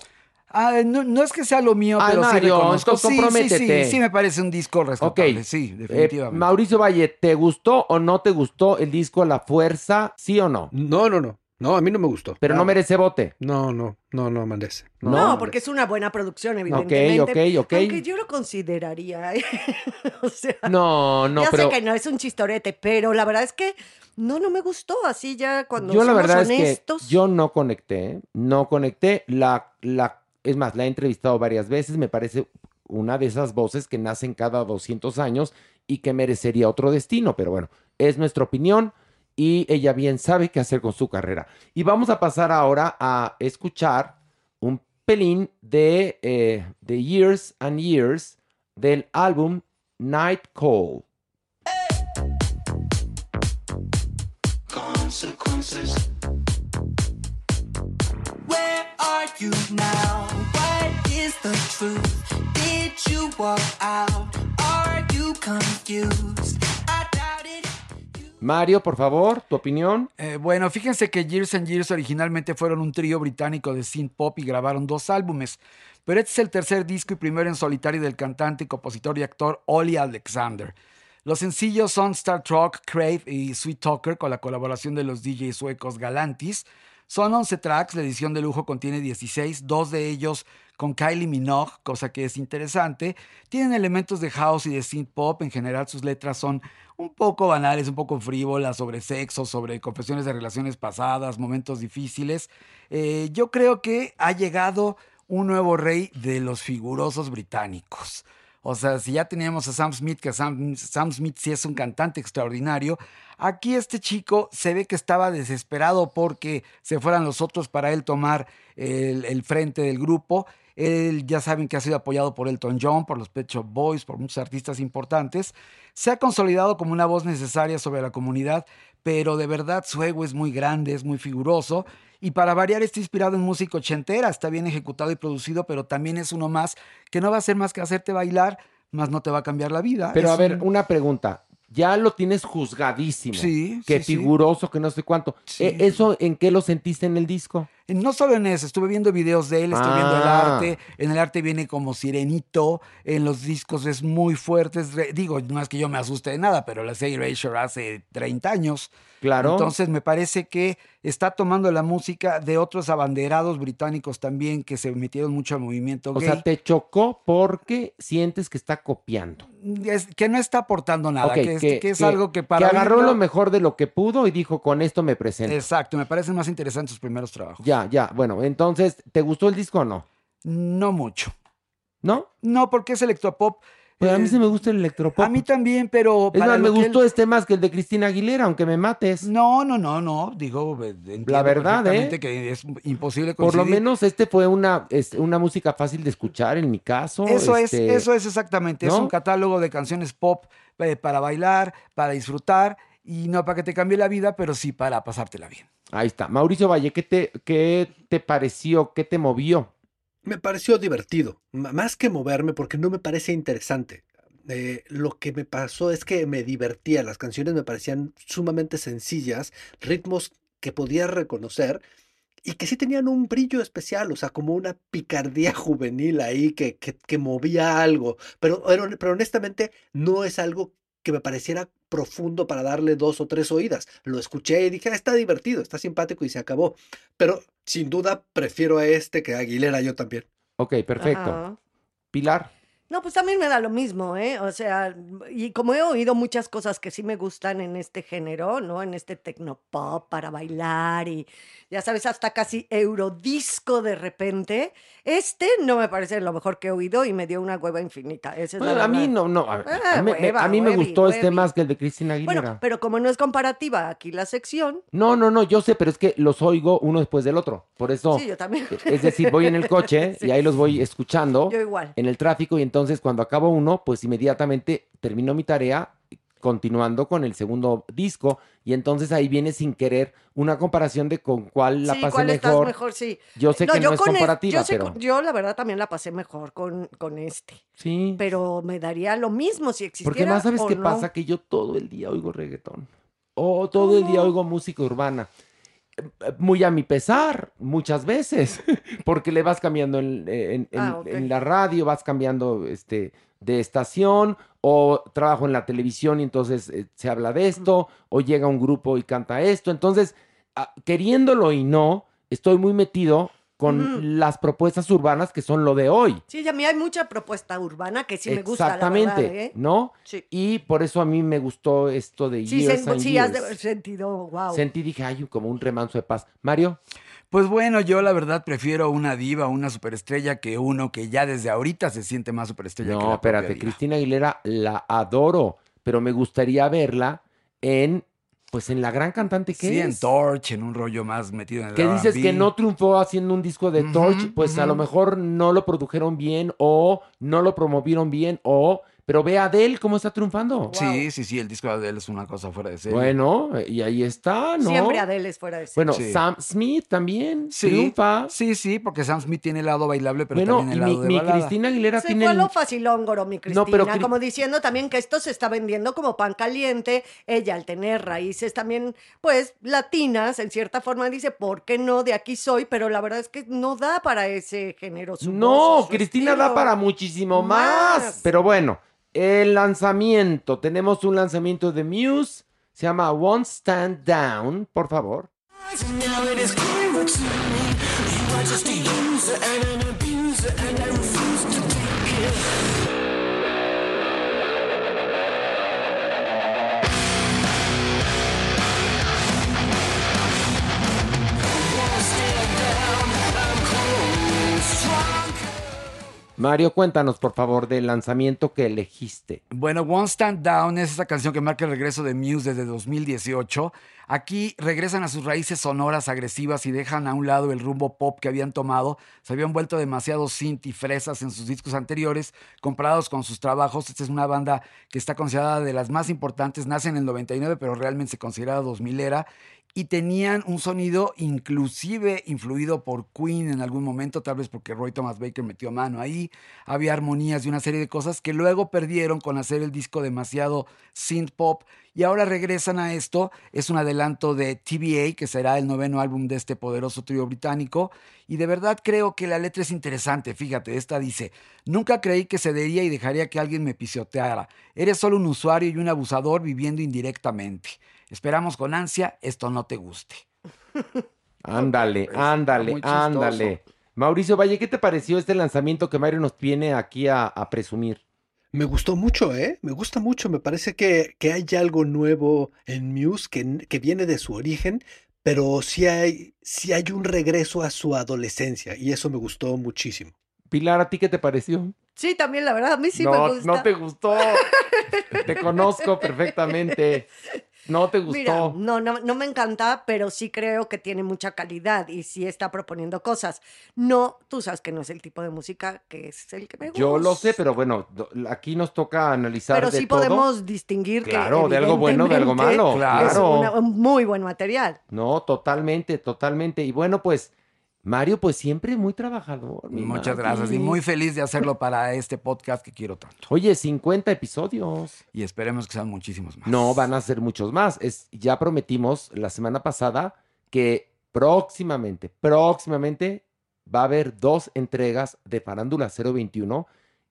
Ah, no, no es que sea lo mío, Ay, pero sí Mario, reconozco. Sí, sí, comprométete. sí, sí me parece un disco Ok. rescatable, sí, Eh, definitivamente. Mauricio Valle, ¿te gustó o no te gustó el disco La Fuerza? ¿Sí o no? No, no, no. No, a mí no me gustó. Pero no merece bote. No, no, no, no merece. No, porque es una buena producción, evidentemente. ok, ok. Aunque yo lo consideraría. ¿eh? o sea, No, no, ya pero sé que no es un chistorete, pero la verdad es que no, no me gustó. Así ya cuando yo la somos verdad es honestos. que yo no conecté, no conecté. La, la, es más, la he entrevistado varias veces, me parece una de esas voces que nacen cada 200 años y que merecería otro destino, pero bueno, es nuestra opinión y ella bien sabe qué hacer con su carrera. Y vamos a pasar ahora a escuchar un pelín de, eh, de Years and Years del álbum Night Call. Where are you now? The truth? Did you walk out? Are you confused? I doubt it. Mario, por favor, tu opinión. Eh, bueno, fíjense que Years and Years originalmente fueron un trío británico de synth pop y grabaron dos álbumes, pero este es el tercer disco y primero en solitario del cantante, compositor y actor Ollie Alexander. Los sencillos son Star Trek, Crave y Sweet Talker con la colaboración de los DJs suecos Galantis. Son 11 tracks, la edición de lujo contiene 16, dos de ellos con Kylie Minogue, cosa que es interesante. Tienen elementos de house y de synth pop, en general sus letras son un poco banales, un poco frívolas, sobre sexo, sobre confesiones de relaciones pasadas, momentos difíciles. Eh, yo creo que ha llegado un nuevo rey de los figurosos británicos. O sea, si ya teníamos a Sam Smith, que Sam, Smith sí es un cantante extraordinario, aquí este chico se ve que estaba desesperado porque se fueran los otros para él tomar el frente del grupo. Él ya saben que ha sido apoyado por Elton John, por los Pet Shop Boys, por muchos artistas importantes. Se ha consolidado como una voz necesaria sobre la comunidad, pero de verdad su ego es muy grande, es muy figuroso. Y para variar está inspirado en música ochentera, está bien ejecutado y producido, pero también es uno más que no va a hacer más que hacerte bailar, más no te va a cambiar la vida. Pero Es a ver, un- una pregunta. Ya lo tienes juzgadísimo. Sí, Que sí, sí. figuroso, que no sé cuánto. Eh, ¿Eso en qué lo sentiste en el disco? Eh, No solo en eso, estuve viendo videos de él, estuve viendo el Ah. arte. En el arte viene como sirenito, en los discos es muy fuerte. es digo, no es que yo me asuste de nada, pero la serie Erasure hace 30 años. Claro. Entonces me parece que está tomando la música de otros abanderados británicos también que se metieron mucho al movimiento O gay. sea, te chocó porque sientes que está copiando. Es- que no está aportando nada, que, es, que es algo que para que agarró lo mejor de lo que pudo y dijo, con esto me presento. Exacto, me parecen más interesantes sus primeros trabajos. Ya, ya. Bueno, entonces, ¿te gustó el disco o no? No mucho. ¿No? No, porque es electropop. Pero a mí Eh, sí me gusta el electropop. A mí también, pero... Es más, me él- gustó este más que el de Cristina Aguilera, aunque me mates. No, no, no, no. Digo, eh, La verdad, ¿eh? que es imposible Por lo coincidir. menos este fue una, es una música fácil de escuchar en mi caso. Eso este, es, eso es exactamente. Es un catálogo de canciones pop eh, para bailar, para disfrutar y no para que te cambie la vida, pero sí para pasártela bien. Ahí está. Mauricio Valle, ¿qué te, qué te pareció? ¿Qué te movió? Me pareció divertido, más que moverme porque no me parece interesante. Eh, lo que me pasó es que me divertía, las canciones me parecían sumamente sencillas, ritmos que podía reconocer y que sí tenían un brillo especial, o sea, como una picardía juvenil ahí que, que, movía algo, pero, pero honestamente no es algo que me pareciera profundo para darle dos o tres oídas. Lo escuché y dije, "Ah, está divertido, está simpático y se acabó. Pero sin duda prefiero a este que a Aguilera yo también. Ok, perfecto. Pilar. No, pues también me da lo mismo, ¿eh? O sea, y como he oído muchas cosas que sí me gustan en este género, ¿no? En este tecnopop para bailar y ya sabes, hasta casi eurodisco de repente. Este no me parece lo mejor que he oído y me dio una hueva infinita. Esa es la Bueno, a mí no, no. A, Ah, a mí, me- hueva, a mí me huevi, gustó este huevi. más que el de Cristina Aguilera. Bueno, pero como no es comparativa aquí la sección, No, no, no, yo sé, pero es que los oigo uno después del otro. Por eso. sí, yo también. Es decir, voy en el coche Sí. y ahí los voy escuchando Yo igual. en el tráfico y entonces cuando acabo uno, pues inmediatamente termino mi tarea continuando con el segundo disco y entonces ahí viene sin querer una comparación de con cuál la sí, pasé ¿cuál estás mejor. Sí. Yo sé que no es comparativa, yo pero yo la verdad también la pasé mejor con, con este. sí. Pero me daría lo mismo si existiera Porque más sabes o qué no. pasa que yo todo el día oigo reggaetón. O todo el día oigo música urbana. Muy a mi pesar, muchas veces, porque le vas cambiando en, en- en- Ah, en la radio, vas cambiando este, de estación, o trabajo en la televisión y entonces eh, se habla de esto, o llega un grupo y canta esto. Entonces, ah, queriéndolo y no, estoy muy metido con las propuestas urbanas que son lo de hoy. Sí, a mí hay mucha propuesta urbana que sí me gusta, la Exactamente, verdad, ¿eh? ¿no? Sí. Y por eso a mí me gustó esto de Sí, Years and sí has de Years. haber sentido, wow. Sentí, dije, ay, como un remanso de paz. Mario, Pues bueno, yo la verdad prefiero una diva, una superestrella que uno que ya desde ahorita se siente más superestrella que no, la propia espérate, diva. Cristina Aguilera la adoro, pero me gustaría verla en, pues en la gran cantante que Sí, es. en Torch, en un rollo más metido en el que dices que no triunfó haciendo un disco de Torch, pues a lo mejor no lo produjeron bien o no lo promovieron bien o, pero ve a Adele cómo está triunfando. Sí, sí, sí, el disco de Adele es una cosa fuera de serie. Bueno, y ahí está, ¿no? Siempre Adele es fuera de serie. Bueno, Sí. Sam Smith también Sí, triunfa. Sí, sí, porque Sam Smith tiene el lado bailable, pero bueno, también y el mi, lado de mi balada. Cristina Aguilera Se tiene... fue lo facilóngoro, mi Cristina, No, pero como diciendo también que esto se está vendiendo como pan caliente. Ella, al tener raíces también, pues, latinas, en cierta forma dice, ¿por qué no? De aquí soy, pero la verdad es que no da para ese género. su voz No, o su Cristina da estilo. para muchísimo más. Más. Pero bueno, el lanzamiento. Tenemos un lanzamiento de Muse. Se llama Won't Stand Down, por favor. Mario, cuéntanos, por favor, del lanzamiento que elegiste. Bueno, One Stand Down es esa canción que marca el regreso de Muse desde 2018. Aquí regresan a sus raíces sonoras agresivas y dejan a un lado el rumbo pop que habían tomado. Se habían vuelto demasiado synth y fresas en sus discos anteriores comparados con sus trabajos. Esta es una banda que está considerada de las más importantes. Nace en el 99, pero realmente se considera 2000 era. Y tenían un sonido inclusive influido por Queen en algún momento, tal vez porque Roy Thomas Baker metió mano ahí. Había armonías y una serie de cosas que luego perdieron con hacer el disco demasiado synth pop. Y ahora regresan a esto. Es un adelanto de TBA, que será el noveno álbum de este poderoso trío británico. Y de verdad creo que la letra es interesante. Fíjate, esta dice, nunca creí que cedería y dejaría que alguien me pisoteara. Eres solo un usuario y un abusador viviendo indirectamente. Esperamos con ansia esto no te guste. Ándale, Está ándale, ándale. Mauricio Valle, ¿qué te pareció este lanzamiento que Mario nos viene aquí a, a presumir? Me gustó mucho, ¿eh? Me gusta mucho. Me parece que, que hay algo nuevo en Muse que, que viene de su origen, pero sí hay, sí hay un regreso a su adolescencia y eso me gustó muchísimo. Pilar, ¿a ti qué te pareció? Sí, también, la verdad, a mí sí no, me gusta. no te gustó. te conozco perfectamente. No te gustó. Mira, no, no, no me encanta, pero sí creo que tiene mucha calidad y sí está proponiendo cosas. No, tú sabes que no es el tipo de música que es el que me gusta. Yo lo sé, pero bueno, aquí nos toca analizar Pero de sí todo. podemos distinguir Claro, que de algo bueno, de algo malo. Es Claro. una- un muy buen material. No, totalmente, totalmente. Y bueno, pues Mario, pues siempre muy trabajador. Muchas gracias y muy feliz de hacerlo para este podcast que quiero tanto. Oye, 50 episodios. Y esperemos que sean muchísimos más. No, van a ser muchos más. Es, ya prometimos la semana pasada que próximamente, próximamente va a haber dos entregas de Farándula 021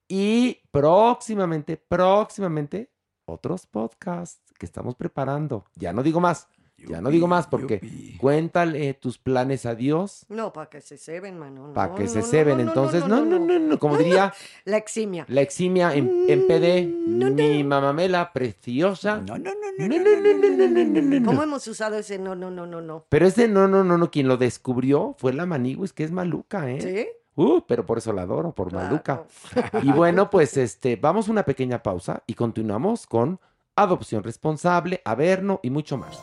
y próximamente, próximamente otros podcasts que estamos preparando. Ya no digo más, ya no digo más porque cuéntale tus planes a Dios. No, para que se ceben, mano. Para que no, se ceben. Entonces, no, no, no, no, como diría. La eximia. La eximia en, en PD, mi mamamela preciosa. No, no, no, no, no, no, no, no, no, no. ¿Cómo hemos usado ese no, no, no, no, no? Pero ese no, no, no, no, quien lo descubrió fue la Maniguis, que es maluca, ¿eh? Sí. Uh, pero por eso la adoro, por maluca. Y bueno, pues este, vamos a una pequeña pausa y continuamos con adopción responsable, averno y mucho más.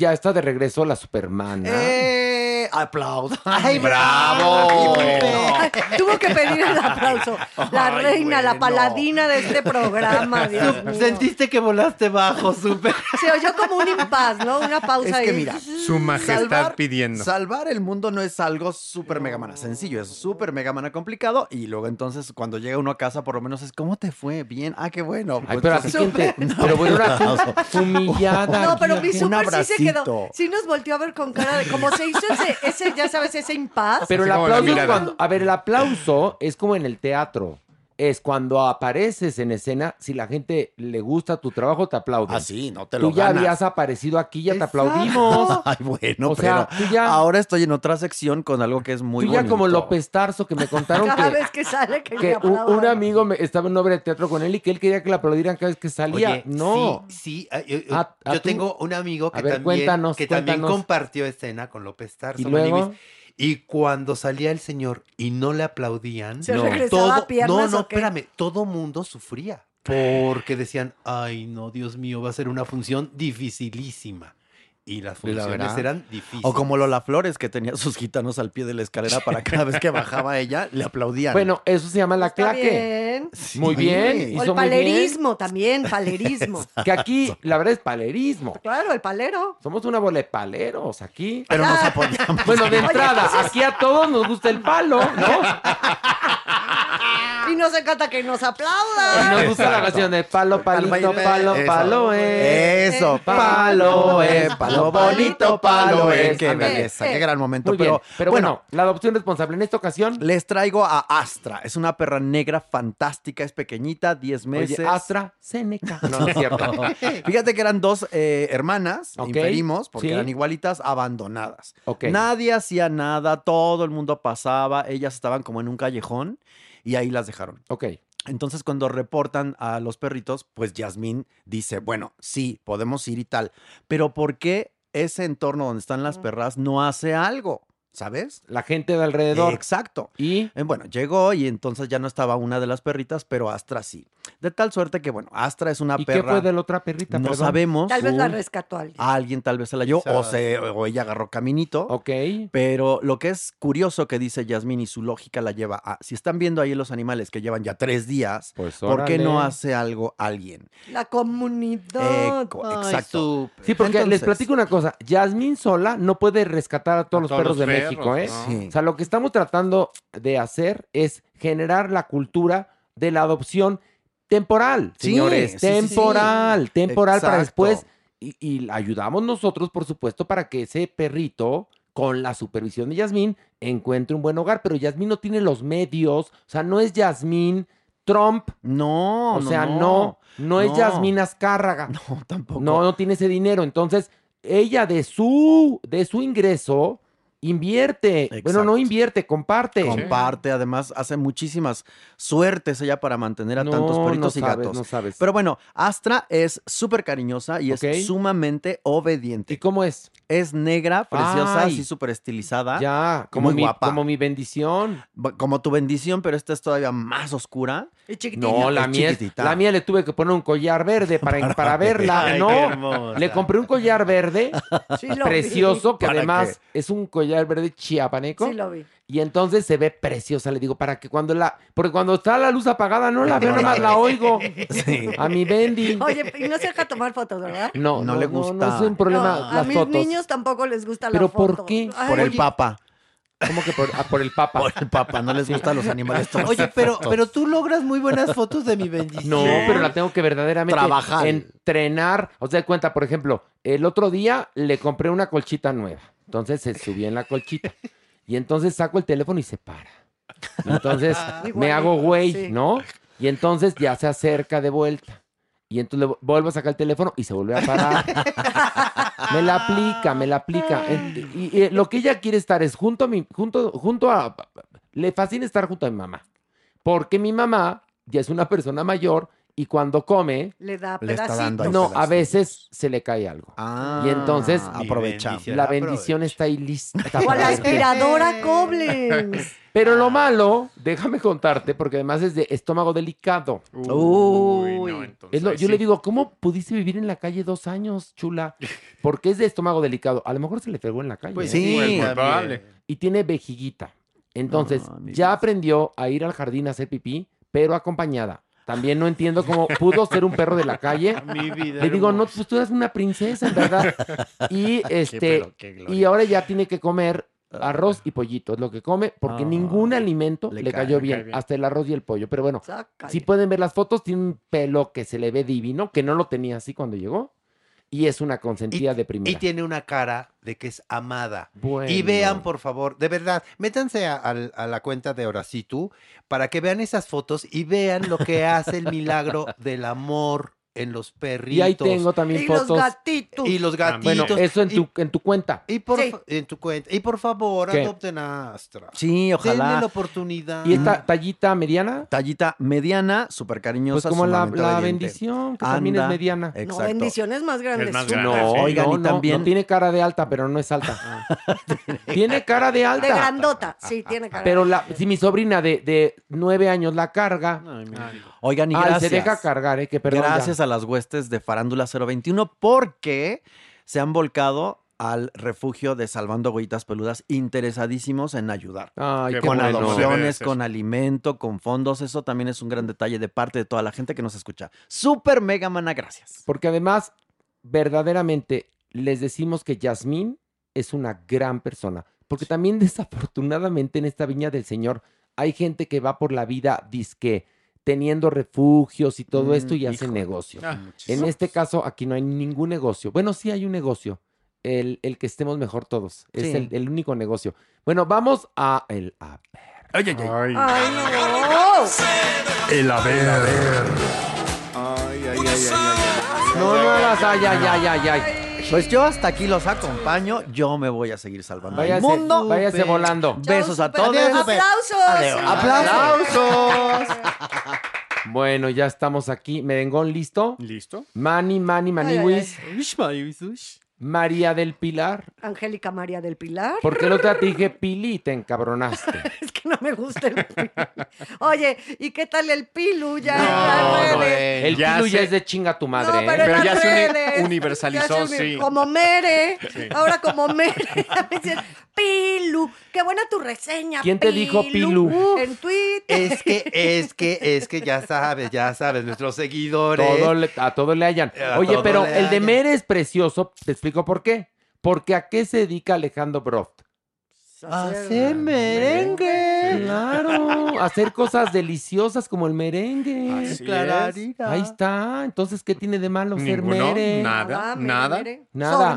ya está de regreso la Supermana. ¡Eh! ¡Aplaudo! ¡Ay, bravo! Ay, Tuvo que pedir el aplauso. La Ay, reina, la bueno. paladina de este programa, Dios mío. Sentiste que volaste bajo, súper. Se oyó como un impas, ¿no? Una pausa Es que ahí. mira, Su majestad salvar- pidiendo. Salvar el mundo no es algo súper mega mana sencillo, es súper mega mana complicado. Y luego entonces cuando llega uno a casa, por lo menos es ¿cómo te fue? Bien, ah, qué bueno. Ay, Pues, pero así entonces- que te- pero bueno, fu- humillada. No, pero mi súper sí se quedó. Sí nos volteó a ver con cara de. Como se hizo ese, ese ya sabes, ese impas. Pero el aplauso cuando, a ver, el aplauso es como en el teatro. Es cuando apareces en escena, si la gente le gusta tu trabajo, te aplauden. Ah, sí, no te lo Tú ya ganas. habías aparecido aquí, ya te aplaudimos. Ay, bueno, O sea, pero tú ya- ahora estoy en otra sección con algo que es muy Tú ya como. López Tarso, que me contaron Cada que, vez que sale que, que un, un amigo me, estaba en una obra de teatro con él y que él quería que le aplaudieran cada vez que salía. Oye, no. Sí, sí, ah, yo, yo- Ah, ah, yo tengo un amigo que ver, también, cuéntanos, que también compartió escena con López Tarso. ¿Y luego? Y cuando salía el señor y no le aplaudían, ¿Se no, todo, no, no, espérame, todo mundo sufría. Porque decían, ay, no, Dios mío, va a ser una función dificilísima. Y las funciones eran difíciles. O como Lola Flores, que tenía sus gitanos al pie de la escalera para cada vez que bajaba ella, le aplaudían. Bueno, eso se llama la Está claque. bien. Muy bien. O hizo el bien. palerismo también, palerismo. Que aquí, la verdad, es palerismo. Claro, el palero. Somos una bola de paleros aquí. Pero nos apoyamos. Bueno, de Oye, entrada, entonces- aquí a todos nos gusta el palo, ¿no? Y nos encanta que nos Y aplaudan. nos gusta la canción de palo, palito, palo, palo, eh. Eso, palo, eh, palo bonito, palo, eh. Qué belleza, qué gran momento. Muy bien, pero, pero bueno, bueno, la adopción responsable en esta ocasión. les traigo a Astra. Es una perra negra fantástica, es pequeñita, 10 meses. Oye, Astra, Seneca. No, no es cierto. Fíjate que eran dos eh, hermanas, Ok, inferimos, porque sí. eran igualitas, abandonadas. Ok. Nadie hacía nada, todo el mundo pasaba, ellas estaban como en un callejón y ahí las dejaron. Ok. Entonces cuando reportan a los perritos, pues Yasmín dice, bueno, sí, podemos ir y tal, pero ¿por qué ese entorno donde están las perras no hace algo? ¿Sabes? La gente de alrededor. Exacto. Y Eh, bueno, llegó y entonces ya no estaba una de las perritas, pero Astra sí. De tal suerte que, bueno, Astra es una ¿Y perra. qué fue de la otra perrita? No Perdón. sabemos. Tal vez la rescató alguien. Alguien tal vez se la llevó o, se, o ella agarró caminito. Ok. Pero lo que es curioso que dice Yasmín y su lógica la lleva a, si están viendo ahí los animales que llevan ya tres días, Pues ¿por qué no hace algo alguien? La comunidad. Eco, Ay, exacto. Sí, porque les platico una cosa. Yasmín sola no puede rescatar a todos A los todos perros los de perros, México, ¿eh? ¿no? Sí. O sea, lo que estamos tratando de hacer es generar la cultura de la adopción temporal, Sí, señores. sí, sí, sí. temporal, temporal para Exacto. después. Y, y ayudamos nosotros, por supuesto, para que ese perrito, con la supervisión de Yasmín, encuentre un buen hogar. Pero Yasmín no tiene los medios. O sea, no es Yasmín Trump. No, O no, sea, no. no, no, es No. Yasmín Azcárraga. No, tampoco. No, no tiene ese dinero. Entonces, ella de su, de su ingreso invierte. Bueno, no invierte, comparte. Comparte, además hace muchísimas suertes ella para mantener a No, tantos perritos no y sabes, gatos. no sabes. Pero bueno, Astra es súper cariñosa y es sumamente obediente. ¿Y cómo es? Es negra, preciosa, Ay. así súper estilizada. Ya, como muy mi, guapa. como mi bendición. Como tu bendición, pero esta es todavía más oscura. Y chiquitita. No, la es mía, chiquitita. la mía le tuve que poner un collar verde para, para, verla. Ay, no, le compré un collar verde Sí precioso que ¿Para además es un collar verde chiapaneco. Sí lo vi. Y entonces se ve preciosa, le digo, para que cuando la, porque cuando está la luz apagada no la veo, nada más la oigo. Sí. A mi Bendy. Oye, y no se deja tomar fotos, ¿verdad? No, No no, le gusta. No, es un problema No, a las mis fotos. niños tampoco les gusta la ¿Pero foto. por qué? Ay, Por el Oye, papa. ¿Cómo que por, ah, por el papa? Por el papa. No les gustan los animales todos Oye, pero, pero tú logras muy buenas fotos de mi bendición. No, pero la tengo que verdaderamente Trabajar. entrenar. O sea, de cuenta, por ejemplo, el otro día le compré una colchita nueva. Entonces se subió en la colchita. Y entonces saco el teléfono y se para. Y entonces me Igualito, hago güey, sí. ¿no? Y entonces ya se acerca de vuelta. Y entonces le vu- vuelvo a sacar el teléfono y se vuelve a parar. me la aplica, me la aplica. Y, y lo que ella quiere estar es junto a mi, junto, junto a. Le fascina estar junto a mi mamá. Porque mi mamá ya es una persona mayor y cuando come, Le da Le está pedacitos. no, a veces se le cae algo. Ah, Y entonces, aprovecha. bendición. La aprovecha. bendición está ahí lista. O a la aspiradora Koblenz. Pero lo malo, déjame contarte, porque además es de estómago delicado. Uy. no, entonces, Es lo- yo sí. le digo, ¿cómo pudiste vivir en la calle dos años, chula? Porque es de estómago delicado. A lo mejor se le pegó en la calle. Pues ¿eh? Sí, también. probable. Y tiene vejiguita. Entonces, Ah, ya aprendió a ir al jardín a hacer pipí, pero acompañada. También no entiendo cómo pudo ser un perro de la calle. Mi vida. Le digo, no, pues tú eres una princesa, en verdad. Y este, qué y ahora ya tiene que comer arroz y pollito, es lo que come, porque Ah, ningún alimento le cayó bien, cae bien. hasta el arroz y el pollo. Pero bueno, Sácale. si pueden ver las fotos, tiene un pelo que se le ve divino, que no lo tenía así cuando llegó, y es una consentida de Y primera. tiene una cara de que es amada. Bueno. Y vean, por favor, de verdad, métanse a, a la cuenta de Horacitu para que vean esas fotos y vean lo que hace el milagro del amor en los perritos. Y ahí tengo también Y los gatitos. Y los Ah, gatitos. Bueno, eso en y, tu, en tu cuenta. y por, Sí. en tu cuenta. Y por favor, ¿Qué? adopten a Astra. Sí, Denle ojalá. la oportunidad. ¿Y esta tallita mediana? Tallita mediana, súper Pues cariñosa. como la, la bendición, que también es mediana. No, Exacto. bendiciones más grandes. Es más grande. No, sí. Oigan, no, y no, también- no tiene cara de alta, pero no es alta. tiene cara de De alta. grandota, sí, tiene cara. Pero la, si mi sobrina de, de nueve años la carga, Ay. Oigan, y ay, gracias. se deja cargar, ¿eh? Que perdón. ya. gracias a las huestes de Farándula 021 porque se han volcado al refugio de Salvando Huellitas Peludas interesadísimos en ayudar. Ay, Qué qué con bueno. adopciones, con alimento, con fondos. Eso también es un gran detalle de parte de toda la gente que nos escucha. Súper mega mana, gracias. Porque además, verdaderamente, les decimos que Yasmín es una gran persona. Porque también, desafortunadamente, en esta viña del Señor hay gente que va por la vida disque teniendo refugios y todo Mm, esto y hacen negocio. Ah, en este caso, aquí no hay ningún negocio. Bueno, sí hay un negocio. El, el que estemos mejor todos. Es el, el único negocio. Bueno, vamos a el a Ay, ay, ay. ¡Ay, no! El haber. Ay, ay, ay, ay, ay. No, no ay, ay, ay, ay, ay. Pues yo hasta aquí los acompaño. Yo me voy a seguir salvando Váyase, el mundo. váyase volando. Besos a todos. Adiós, ¡Aplausos! Adiós. ¡Aplausos! Bueno, ya estamos aquí. Merengón, ¿listo? ¿Listo? Mani, Mani, Maniwis. María del Pilar. Angélica María del Pilar. Porque el otro día te dije Pili y te encabronaste. Es que no me gusta el pilu. Oye, ¿y qué tal el pilu ya No, no, redes? El Ya Pilu ya sé. es de chinga tu madre. No, ¿eh? pero, ya se universalizó, Ya se uni- sí. Como Mere. Sí. Ahora como Mere. Pilu. Qué buena tu reseña. ¿Quién te dijo Pilu? En Twitter. Es que, es que, es que ya sabes, ya sabes, nuestros seguidores. Todo le- a todo le hayan. A Oye, pero el de hallan. Mere es precioso. Te explico por qué. Porque a qué se dedica Alejandro Broft. Hacer merengue. Claro, hacer cosas deliciosas como el merengue. Así. Ahí está. Entonces, ¿qué tiene de malo ser Ninguno, mere? nada, Mere, nada. Mere. Nada. Esa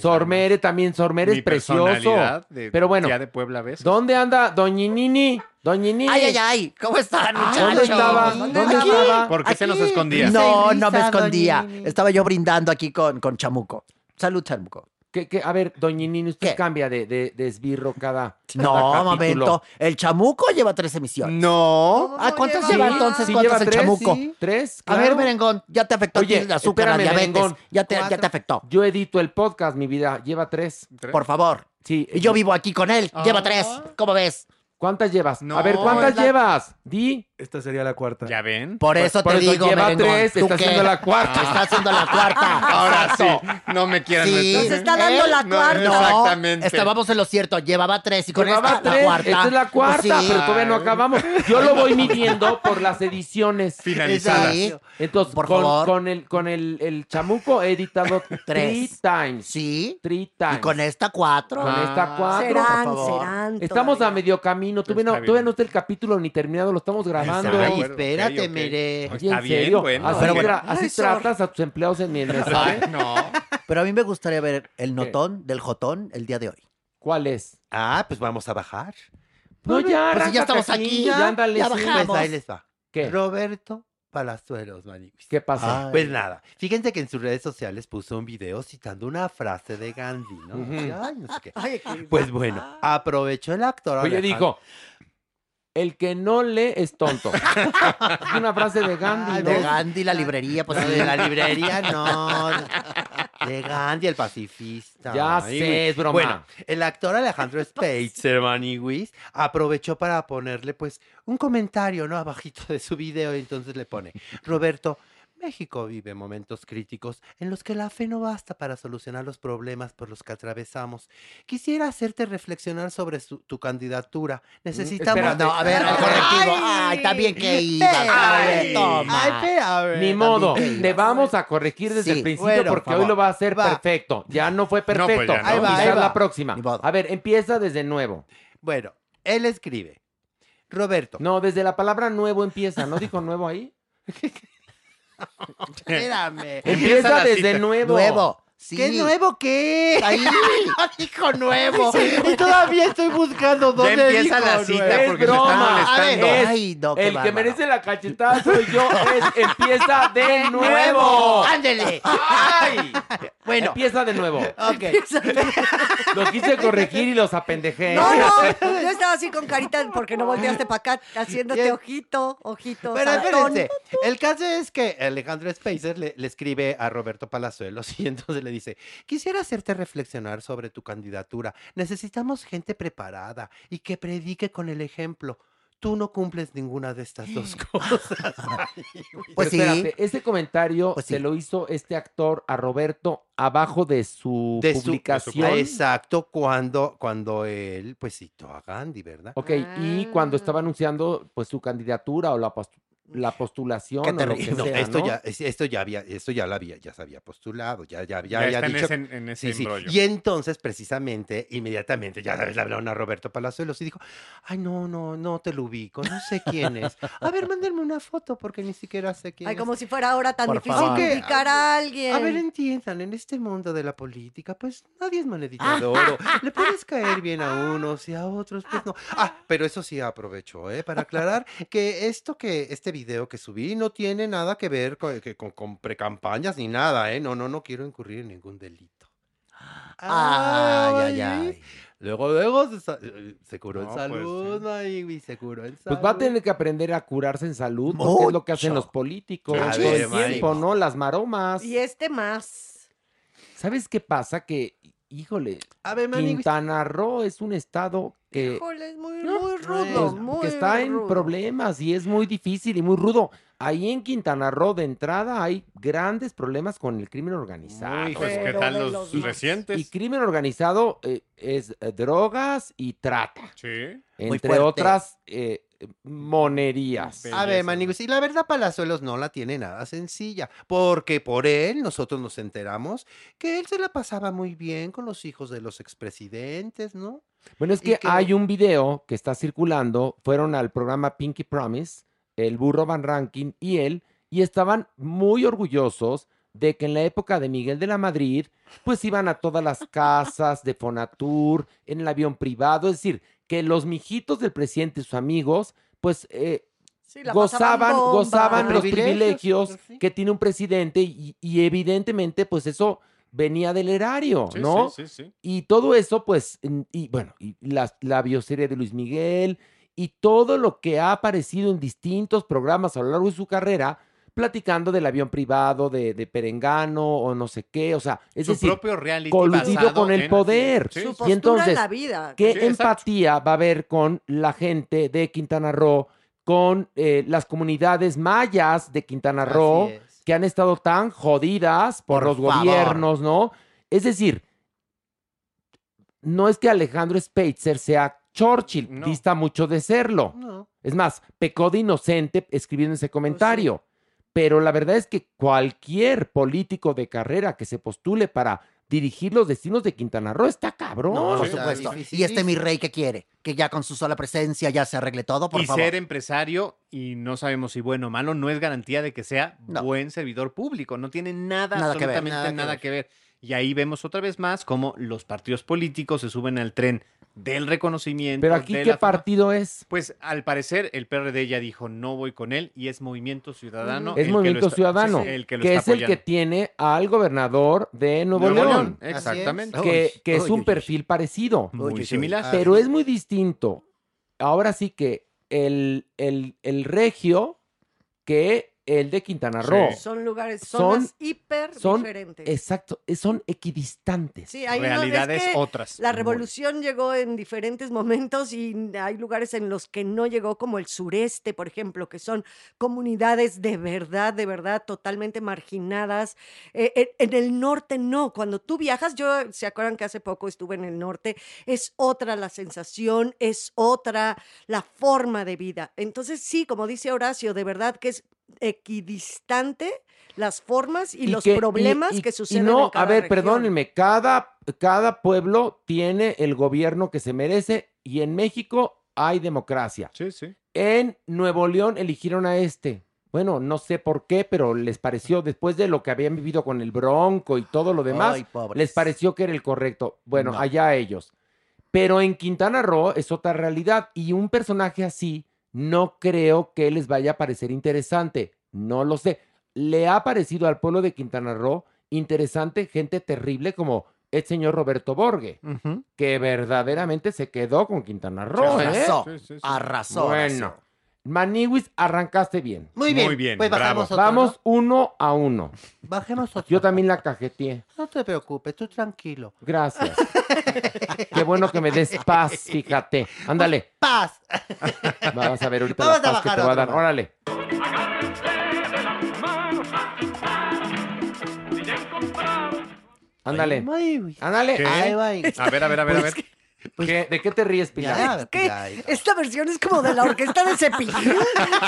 Sormere también, Sormere es precioso. de Pero bueno, de Puebla a veces. ¿dónde anda Doñinini? Doñinini. Ay, ay, ay. ¿Cómo están, muchachos? ¿Dónde estaba? ¿Dónde Aquí. estaba? ¿Por qué se nos escondía? No, no me escondía. Estaba yo brindando aquí con, con Chamuco. Salud, Chamuco. ¿Qué, qué? A ver, Doñinini, usted ¿Qué? cambia de, de, de esbirro cada, No, cada momento. El Chamuco lleva tres emisiones. No. Ah, ¿cuántas lleva entonces? Sí, ¿Cuántas lleva el tres, Chamuco? sí. ¿Tres? A ver. Merengón, ya te afectó a ti Oye, el azúcar, la espérame, diabetes. Merengón. Ya te, ya te afectó. Yo edito el podcast, mi vida. Lleva tres. Por favor. Sí. Y yo vivo aquí con él. Lleva tres. ¿Cómo ves? ¿Cuántas llevas? No, a ver, ¿cuántas la- llevas? Di. Esta sería la cuarta. ¿Ya ven? Por eso por te digo, lleva Merengón. tres, ¿tú está qué? haciendo la cuarta. Está haciendo la cuarta. Ahora sí, no me quieran Sí. meter. Nos está dando la No, cuarta. No, Exactamente. estábamos en lo cierto. Llevaba tres y con Llevaba esta tres. la cuarta. Esta es la cuarta, Pues sí. pero todavía no acabamos. Yo lo voy midiendo por las ediciones. Finalizadas. Sí. Entonces, Por con, favor. con el, con el, el chamuco he editado Tres. three times. Sí. Three times. Y con esta cuatro. Con esta cuatro. Serán, por favor. serán. Estamos a todavía. medio camino. Todavía no, Está bien. todavía no está el capítulo ni terminado, lo estamos grabando. Está Ay, espérate, Ok, ok. Mere. Oye, Está ¿en bien, serio? bueno. ¿Así, Pero bueno. tra- así Ay, Sor. tratas a tus empleados en el Ay, no. Pero a mí me gustaría ver el notón del jotón el día de hoy. ¿Cuál es? Ah, pues vamos a bajar. No, ya, Pues si ya estamos aquí, ya, ya, ándale, ya sí. bajamos. Pues ahí les va. ¿Qué? Roberto Palazuelos, Maniguis. ¿Qué pasa? Ay. Pues nada, fíjense que en sus redes sociales puso un video citando una frase de Gandhi, ¿no? Ujú. Ay, no sé qué. Ay, qué- Pues bueno, aprovechó el actor. Oye, Alejandro- dijo, el que no lee es tonto. es una frase de Gandhi, Ah, ¿no? de Gandhi, la librería, pues de la librería, no. De Gandhi, el pacifista. Ya Ay, sé, es broma. Bueno, el actor Alejandro Spacer, Maniguis, aprovechó para ponerle, pues, un comentario, ¿no? Abajito de su video, y entonces le pone, Roberto, México vive momentos críticos en los que la fe no basta para solucionar los problemas por los que atravesamos. Quisiera hacerte reflexionar sobre su- tu candidatura. Necesitamos... espérate. No, a ver, el correctivo. Ay, está bien que iba. Ay, Toma. ay, espérame. Ni modo, también que te ibas. vamos a corregir desde Sí, el principio bueno, porque por hoy lo va a hacer Va. perfecto. Ya no fue No, pues perfecto. ya no. Ahí va, ahí va. la próxima. Ni modo. A ver, empieza desde nuevo. Bueno, él escribe, Roberto, No, desde la palabra nuevo empieza. ¿No dijo nuevo ahí? espérame. Empieza desde cita. nuevo. Nuevo. Sí. ¿Qué nuevo qué? Ahí. No dijo nuevo. Y todavía estoy buscando dónde Ya empieza dijo la cita nuevo. Es porque broma. molestando. Es Ay, no, qué el que merece la cachetada soy yo. Es empieza de nuevo. Ándele. ¡Ay! Bueno. Empieza de nuevo. Ok. Los quise corregir y los apendejé. No, no, yo estaba así con carita porque no volteaste para acá, haciéndote ojito, ojito. Pero saltón. espérense, el caso es que Alejandro Spacer le, le escribe a Roberto Palazuelos y entonces le dice, quisiera hacerte reflexionar sobre tu candidatura. Necesitamos gente preparada y que predique con el ejemplo. Tú no cumples ninguna de estas dos cosas. Pues sí. espérate, ese comentario Pues sí. se lo hizo este actor a Roberto abajo de su De su- publicación. Exacto, cuando, cuando él pues citó a Gandhi, ¿verdad? Ok, y Ah. cuando estaba anunciando pues su candidatura o la, la postulación Qué o lo terrible. que No, sea, esto ¿no? ya, es- esto ya había, esto ya la había, ya se había postulado, ya, ya, ya, Ya había está en dicho. ese- en ese Sí. Y entonces, precisamente, inmediatamente, ya sabes, le hablaron a Roberto Palazuelos y dijo, ay, no, no, no te lo ubico, no sé quién es. A ver, mándenme una foto porque ni siquiera sé quién Ay, es. como si fuera ahora tan Por difícil favor. ubicar a alguien. A ver, entiendan, en este mundo de la política, pues nadie es monedita de oro. Le puedes caer bien a unos y a otros, pues no. Ah, pero eso sí aprovecho, ¿eh? Para aclarar que esto que, este video que subí no tiene nada que ver con, que- con, con precampañas ni nada, ¿eh? No, no, no quiero incurrir en ningún delito. Ay, ay, ay. Luego, luego se, curó No, en pues, salud, Maigui, se curó en salud. Pues va a tener que aprender a curarse en salud, porque es lo que hacen los políticos todo el tiempo. ¿no? Las maromas. Y este más. ¿Sabes qué pasa? Que, híjole. Quintana Roo es un estado que, Híjole, es muy, muy rudo, muy que está en problemas y es muy difícil y muy rudo. Ahí en Quintana Roo, de entrada, hay grandes problemas con el crimen organizado. Muy, pues, ¿qué tal los los más. recientes? Y crimen organizado eh, es eh, drogas y trata. Sí. Entre otras eh, monerías. A ver, Maniguis, y la verdad Palazuelos no la tiene nada sencilla, porque por él nosotros nos enteramos que él se la pasaba muy bien con los hijos de los expresidentes, ¿no? Bueno, es Y que que- hay un video que está circulando, fueron al programa Pinky Promise, el burro Van Rankin y él, y estaban muy orgullosos de que en la época de Miguel de la Madrid, pues iban a todas las casas de Fonatur, en el avión privado, es decir, que los mijitos del presidente, sus amigos, pues eh, Sí, gozaban, bomba. gozaban los privilegios, privilegios que tiene un presidente y, y evidentemente pues eso venía del erario, Sí, ¿no? sí, sí, sí. Y todo eso, pues, y bueno, y la, la bioserie de Luis Miguel y todo lo que ha aparecido en distintos programas a lo largo de su carrera, platicando del avión privado de, de Perengano o no sé qué, o sea, es Su decir, propio reality coludido con el en- poder. Sí, Su sí. postura Y entonces, en la vida. ¿qué Sí, empatía va a haber con la gente de Quintana Roo, con eh, las comunidades mayas de Quintana Roo, es. que han estado tan jodidas por, Por los favor. gobiernos, ¿no? Es decir, no es que Alejandro Speitzer sea Churchill, No. dista mucho de serlo. No. Es más, pecó de inocente escribiendo ese comentario. Pero la verdad es que cualquier político de carrera que se postule para dirigir los destinos de Quintana Roo está cabrón. No, por Sí, supuesto. difícil, Y este mi rey que quiere, que ya con su sola presencia ya se arregle todo, por y favor. ser empresario, y no sabemos si bueno o malo, no es garantía de que sea No. buen servidor público. No tiene nada, Nada que ver, absolutamente nada nada, que que, ver. Y ahí vemos otra vez más cómo los partidos políticos se suben al tren del reconocimiento. Pero aquí, de ¿qué la fama. partido es? Pues al parecer el PRD ya dijo no voy con él y es Movimiento Ciudadano. Es el que lo Movimiento está- Ciudadano, sí, el que, lo que está es el que tiene al gobernador de Nuevo, Nuevo León, León, exactamente. que, que es un perfil parecido. Muy Uy, uy, similar. Pero es muy distinto. Ahora sí que el, el, el regio que el de Quintana Sí. Roo. Son lugares, Son- zonas hiper Son, diferentes. exacto, son equidistantes. Sí, hay es Realidades que otras. La Muy. revolución llegó en diferentes momentos y hay lugares en los que no llegó, como el sureste, por ejemplo, que son comunidades de verdad, de verdad, totalmente marginadas. Eh, eh, en el norte no. Cuando tú viajas, yo, ¿se acuerdan que hace poco estuve en el norte? Es otra la sensación, es otra la forma de vida. Entonces, sí, como dice Horacio, de verdad que es equidistante las formas y, los que- y- problemas y- que y suceden no, en cada a ver, región. perdónenme, cada, cada pueblo tiene el gobierno que se merece y en México hay democracia. Sí, sí. En Nuevo León eligieron a este. Bueno, no sé por qué, pero les pareció, después de lo que habían vivido con el Bronco y todo lo demás, Ay, les pareció que era el correcto. Bueno, No. allá ellos. Pero en Quintana Roo es otra realidad y un personaje así no creo que les vaya a parecer interesante. No lo sé. Le ha parecido al pueblo de Quintana Roo interesante gente terrible como el señor Roberto Borge, que verdaderamente se quedó con Quintana Roo. ¿eh? arrasó, Sí, sí, sí. arrasó. Bueno, arrasó. Maniwis, arrancaste bien. Muy bien, Muy bien, pues bajamos otro, Vamos ¿no? uno a uno. Bajemos otro. Yo también la cajeteé. No te preocupes, tú tranquilo. Gracias. Qué bueno que me des paz, fíjate. Ándale. Paz. Vas a ver ahorita Vamos la a paz que bajar te va a otro dar. más. Órale. Ándale. Ándale. ¿Qué? Ahí va. A ver, a ver, a ver, a ver. ¿Qué- ¿De qué te ríes, Pilar? Pilar. esta versión es como de la orquesta de Cepillín.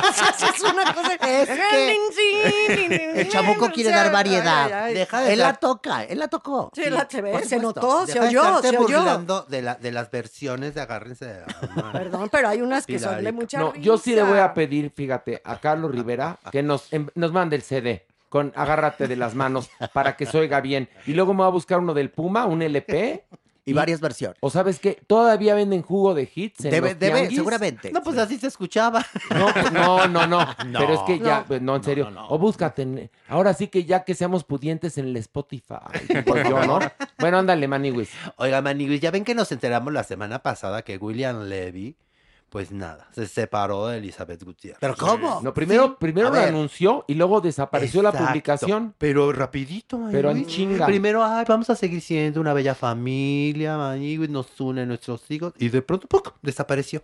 O sea, es una cosa. Es que el chamuco quiere dar variedad. Ay, ay, ay. Deja de él la toca, él la tocó. Sí, la- se ve, se notó, se Deja oyó, se oyó. de, la, de las versiones de agárrense de la. Perdón, pero hay unas que son de mucha No, yo sí le voy a pedir, fíjate, a Carlos Rivera que nos, em- nos mande el CD con Agárrate de las manos para que se oiga bien. Y luego me va a buscar uno del Puma, un LP. Y varias versiones. O sabes qué, todavía venden jugo de hits. En Debe, los debe, tianguis? seguramente. No, pues así se escuchaba. No, pues, no, no, no, No. Pero es que ya, No. pues, no, en serio. O búscate. en- ahora sí que ya que seamos pudientes en el Spotify. Yo, ¿no? Bueno, ándale, Maniwis. Oiga, Maniguis, ya ven que nos enteramos la semana pasada que William Levy, pues nada, se separó de Elizabeth Gutiérrez. ¿Pero cómo? No, primero, primero lo anunció y luego desapareció la publicación. Pero rapidito, Pero en chinga. Primero, ay, vamos a seguir siendo una bella familia, Maniguis, nos une nuestros hijos. Y de pronto, ¡puc! desapareció.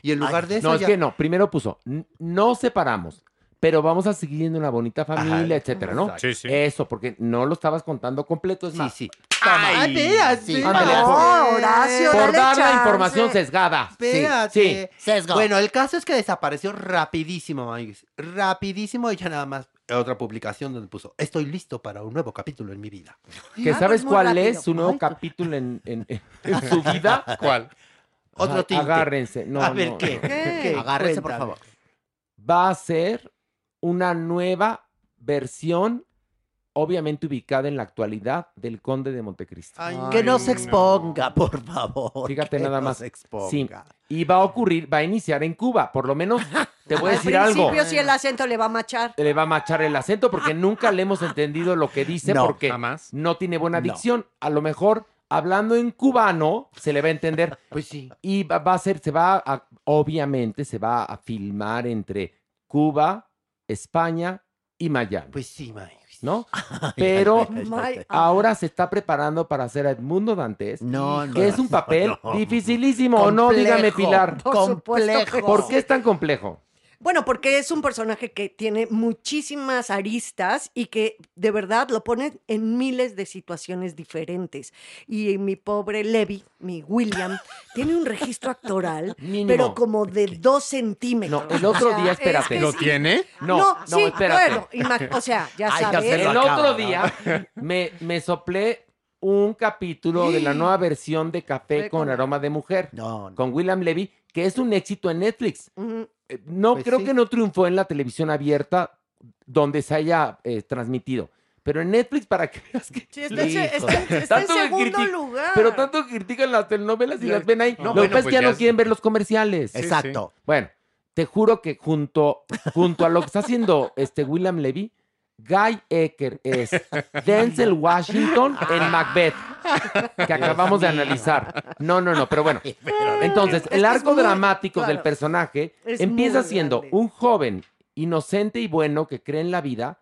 Y en lugar de eso. No, es ya- que no. Primero puso, "N- no separamos, pero vamos a seguir siendo una bonita familia, Ajá, etcétera, ¿no? Sí, sí. Eso, porque no lo estabas contando completo, es más. sí. Ay, Ay, espérate. sí. No, Ándale, por- Horacio, por dale dar la chance. información sesgada. Espérate. Sí. Bueno, el caso es que desapareció rapidísimo, Maniguis. Rapidísimo y ya nada más. Otra publicación donde puso, estoy listo para un nuevo capítulo en mi vida. ¿Que sabes cuál es su nuevo capítulo en, en- en- en su vida? ¿Cuál? Otro Ay, tinte. Agárrense. No, A ver, no, ¿qué? no. ¿Qué? Agárrense, por Cuéntame. favor. Va a ser una nueva versión, obviamente ubicada en la actualidad, del Conde de Montecristo. que no se exponga, por favor. Fíjate que nada no más. se exponga. Sí. Y va a ocurrir, va a iniciar en Cuba. Por lo menos te voy a Al decir algo. principio sí el acento le va a machar. Le va a machar el acento porque nunca le hemos entendido lo que dice No, porque jamás. no tiene buena No. dicción. A lo mejor hablando en cubano se le va a entender. Pues sí. Y va, va a ser, se va a, obviamente se va a filmar entre Cuba, España y Miami. Pues sí, Maniguis. ¿No? Pero ahora se está preparando para hacer a Edmundo Dantes, No, no, que es un papel no. dificilísimo, ¿o no? Dígame, Complejo, Pilar. Por que ¿Por qué es tan complejo? Bueno, porque es un personaje que tiene muchísimas aristas y que de verdad lo pone en miles de situaciones diferentes. Y mi pobre Levi, mi William, tiene un registro actoral, Mínimo. pero como de dos centímetros. No, el otro O sea, día, es espérate. que ¿Lo sí. tiene? No, No, no, sí, espérate. bueno, o sea, ya Ay, ya sabes. se El acaba, otro ¿no? día me, me soplé un capítulo de la nueva versión de Café con con- aroma de mujer No, no. con William Levy, que es un éxito en Netflix. Eh, No Pues creo sí. que no triunfó en la televisión abierta donde se haya eh, transmitido. Pero en Netflix, para que veas que. Sí, está en está está segundo lugar. Pero tanto que critican las telenovelas y las ven ahí. No, Lo que bueno, pasa es pues que ya ya no es- quieren ver los comerciales. Exacto. Bueno, te juro que junto, junto a lo que está haciendo este William Levy, Guy Ecker es Denzel Washington en Macbeth, que acabamos de analizar. No, no, no, pero bueno. Entonces, Es el arco dramático del personaje empieza siendo un joven inocente y bueno que cree en la vida,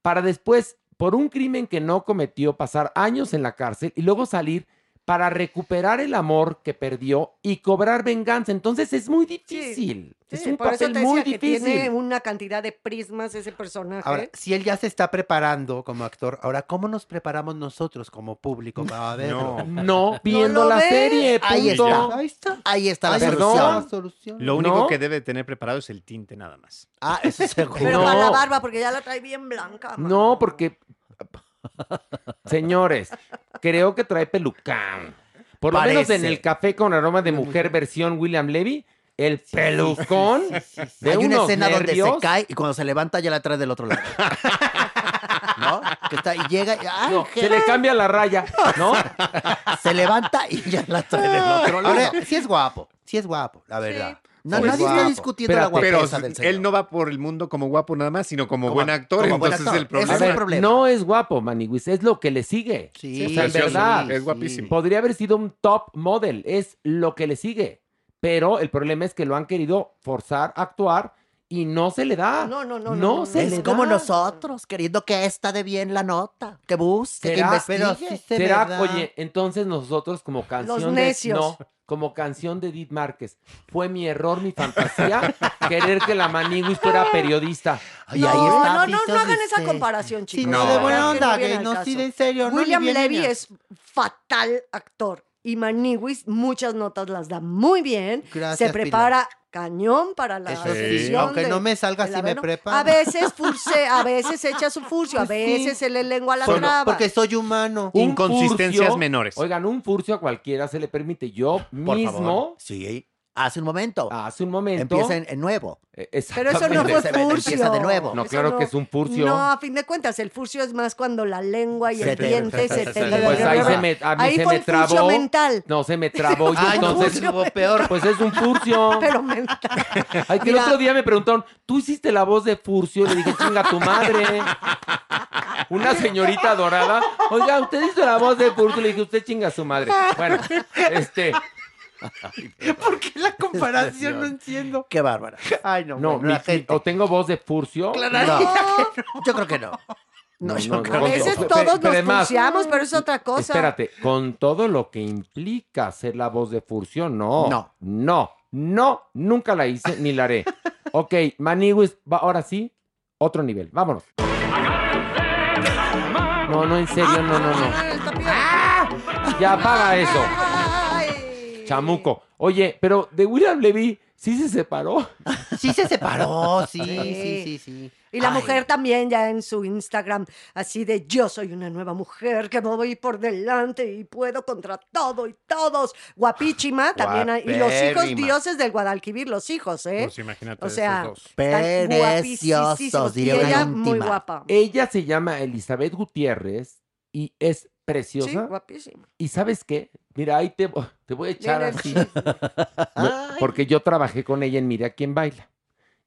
para después, por un crimen que no cometió, pasar años en la cárcel y luego salir para recuperar el amor que perdió y cobrar venganza. Entonces es muy difícil. es Sí, un por eso papel te muy decía que difícil. tiene una cantidad de prismas ese personaje. Ahora, si él ya se está preparando como actor, ahora, ¿cómo nos preparamos nosotros como público para verlo? No, viendo la ves. serie, Ahí está. Ahí está. Ahí está la solución. Lo único ¿No? que debe tener preparado es el tinte nada más. Ah, eso seguro. Pero No. para la barba, porque ya la trae bien blanca. mano. No, porque... Señores, creo que trae pelucán. Por lo menos en el café con aroma de mujer versión William Levy, el pelucón de Hay una unos escena donde se cae y cuando se levanta ya la trae del otro lado. ¿No? Que está, y llega y ¡ay, No, qué- se le cambia la raya, ¿no? se levanta y ya la trae del otro lado. Ahora, sí es guapo, sí es guapo, la verdad. No, Sí, nadie es está guapo. discutiendo la Espérate. guapesa Pero del señor. él no va por el mundo como guapo nada más, sino como, Como- buen actor. como buen entonces actor. el problema. Ese es el ver, problema. no es guapo, Maniwis, es lo que le sigue. Sí, O sea, en sí, verdad. sí, es guapísimo. Podría haber sido un top model, es lo que le sigue. Pero el problema es que lo han querido forzar a actuar y no se le da. No, no, no, no, No se Es le como da. nosotros, queriendo que esta de bien la nota, que busque, que ¿Será? investigue. Pero sí ¿Será, oye, entonces nosotros como canción necios. de... No, como canción de Edith Márquez. Fue mi error, mi fantasía, querer que la Maniwis fuera periodista. Ay, no, ahí está, no, no, no hagan esa comparación, Sí, chicos. no, de buena onda, que no, sí, de en serio, William Levy es fatal actor. y Maniwis muchas notas las da muy bien. Gracias, se prepara cañón para la Eso sí, aunque de- no me salga, la me preparo. A veces furce, a veces echa su furcio, a Pues sí. veces se le lengua la traba. porque soy humano. Inconsistencias furcio- menores. Oigan, un furcio a cualquiera se le permite. Yo Por mismo. favor. Sí, hace un momento. Hace un momento. Empieza en, en nuevo. Eh, Pero eso no fue furcio. Empieza de nuevo. No, Eso claro que es un furcio. No, a fin de cuentas, el furcio es más cuando la lengua y Se el te- diente se te... Pues ahí se me, a mí Ahí se fue me un furcio trabó. mental. No, se me trabó. Y Ay, entonces. furcio peor. Pues es un furcio. Pero mental. Ay, que el otro día me preguntaron, ¿tú hiciste la voz de Furcio? Le dije, chinga tu madre. Una señorita dorada. Oiga, ¿usted hizo la voz de Furcio? Le dije, usted chinga a su madre. Bueno, este. ¿Por qué la comparación? No entiendo. Qué bárbara. Ay, no. No, bueno, mi- la gente. mi- o tengo voz de Furcio. Claro. Yo creo que no. No, yo no, creo no, que Pe- todos pero nos además- furciamos, pero es otra cosa. Espérate, con todo lo que implica ser la voz de Furcio, no. No. No, no, nunca la hice ni la haré. Ok, Maniwis, va, ahora sí, otro nivel. Vámonos. No, no, en serio, no, no, no. ¡Ah! Ya apaga eso. Chamuco. Oye, pero de William Levy sí se separó. Sí se separó, sí, Sí. sí, sí, sí. Y la Ay, mujer también ya en su Instagram, así de yo soy una nueva mujer que me voy por delante y puedo contra todo y todos. Guapísima también. hay- Y los hijos Guapérrima. dioses del Guadalquivir, los hijos, ¿eh? Pues imagínate O sea, esos dos. están guapísimos. Preciosos, Y diría una ella muy íntima. guapa. Ella se llama Elizabeth Gutiérrez y es Sí, preciosa. guapísima. ¿Y sabes qué? Mira, ahí te, te voy a echar así. porque yo trabajé con ella en Mira quién baila.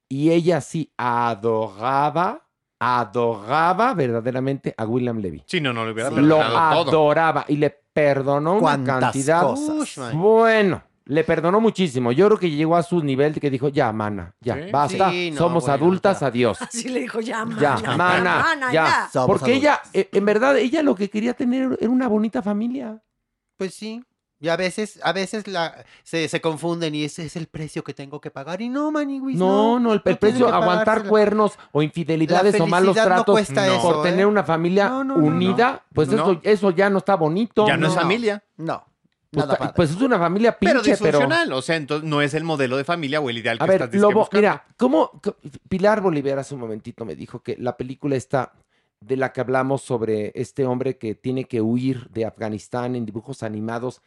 Y ella sí adoraba, adoraba verdaderamente a William Levy. Sí, no, no le hubiera Lo perdonado todo. adoraba y le perdonó una cantidad. cosas. Bueno, le perdonó muchísimo. Yo creo que llegó a su nivel de que dijo, ya, mana, ya, Sí. basta, Sí, no, somos bueno, adultas, ya. adiós. Así le dijo, ya, Ya, mana, mana, mana, ya. Somos Porque ella, adultos. eh, en verdad, ella lo que quería tener era una bonita familia. Pues sí. Y a veces, a veces la, se, se confunden y ese es el precio que tengo que pagar. Y no, Maniwis, No, no, el, precio, aguantar cuernos o infidelidades o malos tratos cuesta No. eso, por tener ¿eh? una familia No, no, no, unida, pues No. Eso, eso ya no está bonito. Ya no, es familia. No. Pues, Nada pues es una familia Pero pinche, pero... disfuncional. O sea, entonces no es el modelo de familia o el ideal que A ver, estás Lobo, buscando. mira, ¿cómo Pilar Bolívar hace un momentito me dijo que la película está de la que hablamos sobre este hombre que tiene que huir de Afganistán en dibujos animados.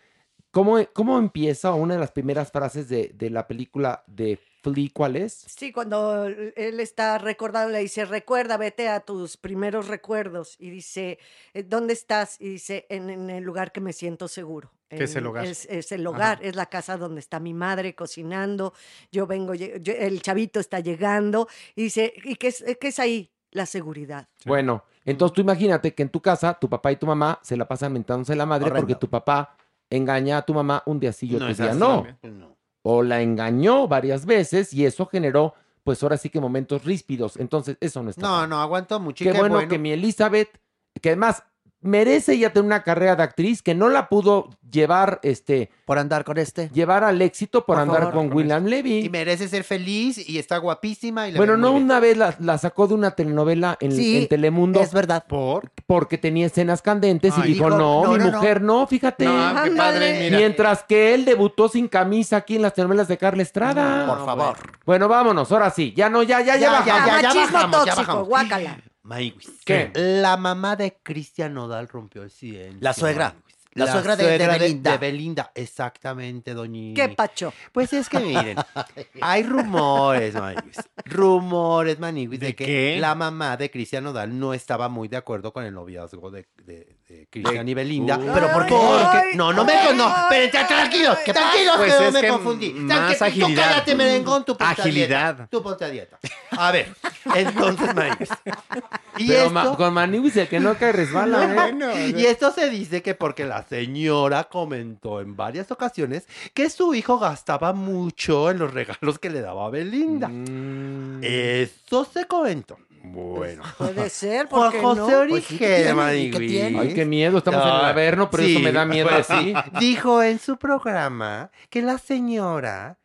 ¿Cómo, cómo empieza una de las primeras frases de, de la película de Flea? ¿Cuál es? Sí, cuando él está recordando, le dice, recuerda, vete a tus primeros recuerdos. Y dice, "Eh, ¿dónde estás? Y dice, en, en el lugar que me siento seguro. ¿Qué es el En- hogar? Es, es el hogar, es la casa donde está mi madre cocinando. Yo vengo, yo- el chavito está llegando. Y dice, ¿y qué es, qué es ahí? La seguridad. Bueno, entonces tú imagínate que en tu casa tu papá y tu mamá se la pasan mentándose la madre porque tu papá engaña a tu mamá un día sí y No otro día no. también. Pues no. O la engañó varias veces y eso generó, pues ahora sí que momentos ríspidos. Entonces, eso no está No, no, aguantó mucho. qué bueno, bueno que mi Elizabeth, que además merece ya tener una carrera de actriz que no la pudo llevar, este, Por andar con este. llevar al éxito por, Por andar favor, con con William Y Levy. merece ser feliz y está guapísima. Y le Bueno, no una vez la, la sacó de una telenovela en, Sí, en Telemundo Es verdad. ¿Por? porque tenía escenas candentes y dijo, dijo, no, no, mi no, no". mujer no, fíjate. No, qué padre, mira. Mientras que él debutó sin camisa aquí en las telenovelas de Carla Estrada. Por favor. Bueno, vámonos, ahora sí. Ya no, ya, ya, ya, Ya, bajamos. ya, ya, ya machismo bajamos, ya tóxico, bajamos. guácala. ¿Qué? La mamá de Cristian Nodal rompió el silencio. La suegra. Maniwis. La suegra de- de Belinda. De Belinda, exactamente, doña. ¿Qué pacho? Pues es que miren, hay rumores, Maniwis. Rumores, Maniwis, de, ¿De que qué? la mamá de Cristian Nodal no estaba muy de acuerdo con el noviazgo de, Cristian y Belinda. Uh. ¿Pero por qué? Ay, no, no me no, espérense, tranquilos, tranquilos, Pues que no me que confundí. más Tranqui- tú agilidad. cállate, merengón, tú ponte a Agilidad. dieta. Tú ponte a dieta. A ver, entonces, Maniwis. Y Pero esto... ma- con Maniwis el que no cae resbala, ¿eh? Y esto se dice que porque la señora comentó en varias ocasiones que su hijo gastaba mucho en los regalos que le daba a Belinda. Mm. Eso se comentó. Bueno. Puede ser, Juan porque José no? Pues sí, ¿qué Origen, qué tiene? Ay, qué miedo, estamos en el averno, pero eso sí, me da miedo pues así. Dijo en su programa que la señora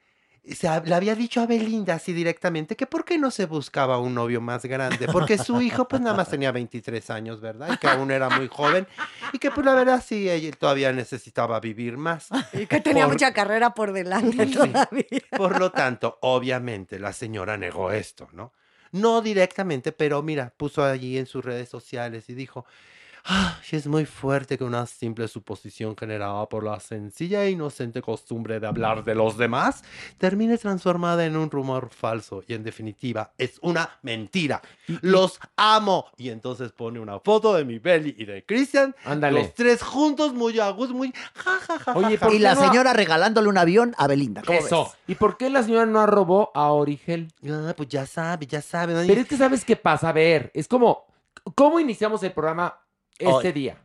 se le había dicho a Belinda así directamente que por qué no se buscaba un novio más grande, porque su hijo pues nada más tenía 23 años, ¿verdad? Y que aún era muy joven y que pues la verdad sí, ella todavía necesitaba vivir más. Y que tenía Por- mucha carrera por delante todavía. Por lo tanto, obviamente la señora negó esto, ¿no? No directamente, pero mira, puso allí en sus redes sociales y dijo, ah, es muy fuerte que una simple suposición generada por la sencilla e inocente costumbre de hablar de los demás termine transformada en un rumor falso y en definitiva es una mentira. Los amo. Y entonces pone una foto de mi Belly y de Christian, Ándale. los tres juntos, muy a gusto, muy... Ja, ja, ja, Oye, ja, ¿por. Y la no- señora regalándole un avión a Belinda. ¿Cómo Eso. ves? ¿Y por qué la señora no arrobó a Origel? Ah, pues ya sabe, ya sabe. ¿no? Pero es que sabes qué pasa, a ver, es como, ¿cómo iniciamos el programa este Hoy. día?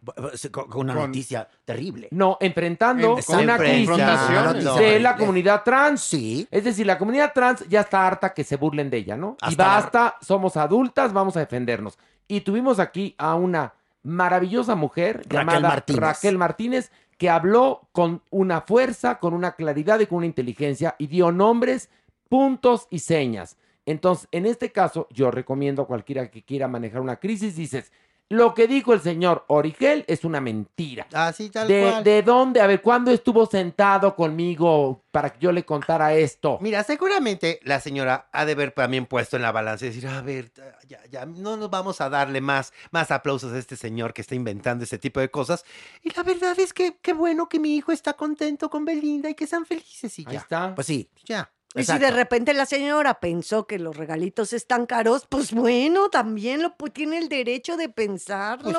Con, con una Con- noticia terrible. No, enfrentando una crisis Confrontación. de la comunidad trans. Sí. Es decir, la comunidad trans ya está harta que se burlen de ella, ¿no? y Hasta la- basta, somos adultas, vamos a defendernos. Y tuvimos aquí a una maravillosa mujer Raquel llamada Martínez. Raquel Martínez que habló con una fuerza, con una claridad y con una inteligencia y dio nombres, puntos y señas. Entonces, en este caso, yo recomiendo a cualquiera que quiera manejar una crisis, dices, lo que dijo el señor Origel es una mentira. Así tal ¿De, cual. ¿De dónde? A ver, ¿cuándo estuvo sentado conmigo para que yo le contara esto? Mira, seguramente la señora ha de haber también puesto en la balanza y decir, a ver, ya, ya, no nos vamos a darle más, más aplausos a este señor que está inventando ese tipo de cosas. Y la verdad es que qué bueno que mi hijo está contento con Belinda y que sean felices y ya. Ahí está. Pues sí. Ya. Y si de repente la señora pensó que los regalitos están caros, pues bueno, también lo tiene el derecho de pensarlo.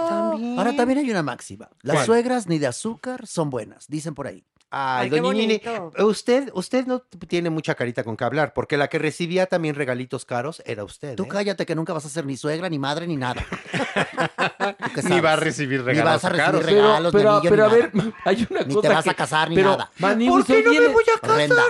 Ahora también hay una máxima. Las ¿Cuál? suegras ni de azúcar son buenas, dicen por ahí. Ay, Ay, doña Nini, usted, usted no tiene mucha carita con que hablar, porque la que recibía también regalitos caros era usted. Tú ¿eh? cállate que nunca vas a ser ni suegra, ni madre, ni nada. ¿Tú qué Ni va a recibir Ni regalos vas a recibir caros. regalos, pero, ni anillo, pero ni a ver, hay una Ni cosa te vas que- a casar, ni pero, nada. ¿Por qué no me voy a casar?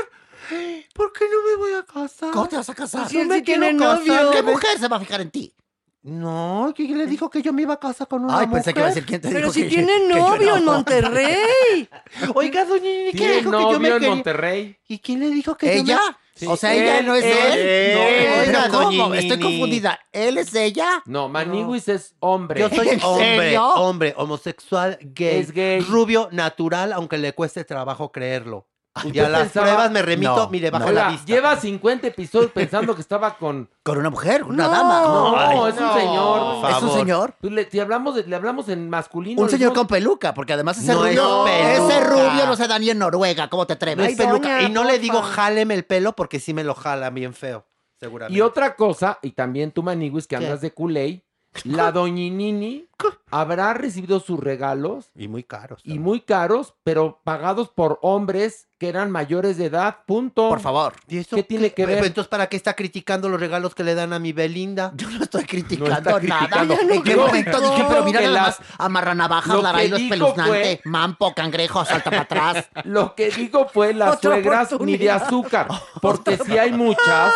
¿Por qué no me voy a casar? ¿Cómo te vas a casar? Si él sí tiene novio. ¿Qué mujer se va a fijar en ti? No, ¿quién le dijo que yo me iba a casar con una Ay, mujer? pensé que iba a decir quién te Pero dijo si que- tiene que yo novio en no. Monterrey. Oiga, doña Nini, ¿quién Tiene dijo que yo novio me en quería? Monterrey. ¿Y quién le dijo que yo ¿Ella? me... O sea, ella él, no es él, él. no, Oiga, ¿cómo? Estoy confundida. ¿Él es ella? No, Maniguis es hombre. Yo soy ¿En hombre, serio? hombre, homosexual, gay, Es gay. rubio, natural, aunque le cueste trabajo creerlo. Y a las pensaba- pruebas me remito, No, mire, bajo no. la vista. lleva 50 episodios pensando que estaba con... Con una mujer, una No. dama. No, Ay, es un señor. ¿Es un señor? Pues le, si hablamos de- le hablamos en masculino. Un señor con peluca, porque además ese rubio, ese rubio no se da ni en Noruega, ¿cómo te No atreves? es peluca. doña, y no le digo jáleme el pelo porque sí me lo jala bien feo, seguramente. Y otra cosa, y también tú, Maniguis, que ¿Qué? andas de culé, la doñinini habrá recibido sus regalos Y muy caros. y muy caros, pero pagados por hombres que eran mayores de edad, punto. Por favor. ¿Y eso ¿Qué tiene que ver? Entonces, ¿para qué está criticando los regalos que le dan a mi Belinda? Yo no estoy criticando No está nada. criticando. ¿En qué momento dije, pero mira nada las- más, amarra navajas, lo la que raíz dijo espeluznante, fue- mampo, cangrejo, salta para atrás. Lo que digo fue las suegras ni de azúcar, porque si hay muchas,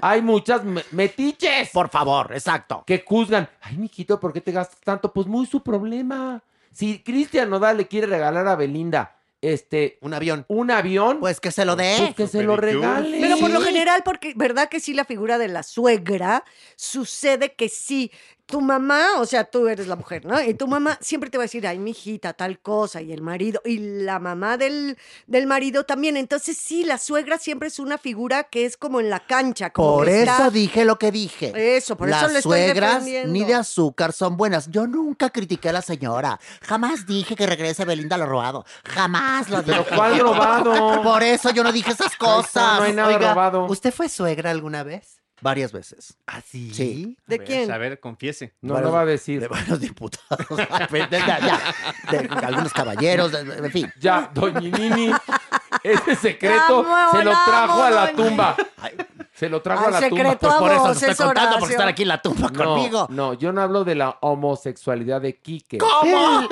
hay muchas me- metiches Por favor, exacto. que juzgan. Ay, mijito, ¿por qué te gastas tanto? Pues muy su problema. Si Cristian Nodal le quiere regalar a Belinda este Un avión. un avión, Pues que se lo dé. pues que se lo regale. Pero por lo general, porque verdad que sí la figura de la suegra sucede que sí. Tu mamá, o sea, tú eres la mujer, ¿no? Y tu mamá siempre te va a decir, ay, mi hijita, tal cosa, y el marido, y la mamá del, del marido también. Entonces, sí, la suegra siempre es una figura que es como en la cancha. Como Por que eso está- dije lo que dije. Eso, por Las eso le estoy suegras ni de azúcar son buenas. Yo nunca critiqué a la señora. Jamás dije que regrese Belinda lo robado. Jamás lo dije. Pero ¿cuál robado? Por eso yo no dije esas cosas. no hay nada Oiga, robado. ¿usted fue suegra alguna vez? Varias veces. ¿Ah, sí? Sí. ¿De A ver, quién? A ver, confiese. No Varios- lo va a decir. De varios diputados. de, ya, de- de algunos caballeros, de- de- en fin. Ya, Doñinini, ese secreto amo, se lo trajo amo, a la doña. tumba. Se lo trajo Al a la tumba. Pues por eso te estoy es contando, porque Horacio. estar aquí en la tumba No, conmigo. no, yo no hablo de la homosexualidad de Quique. ¿Cómo?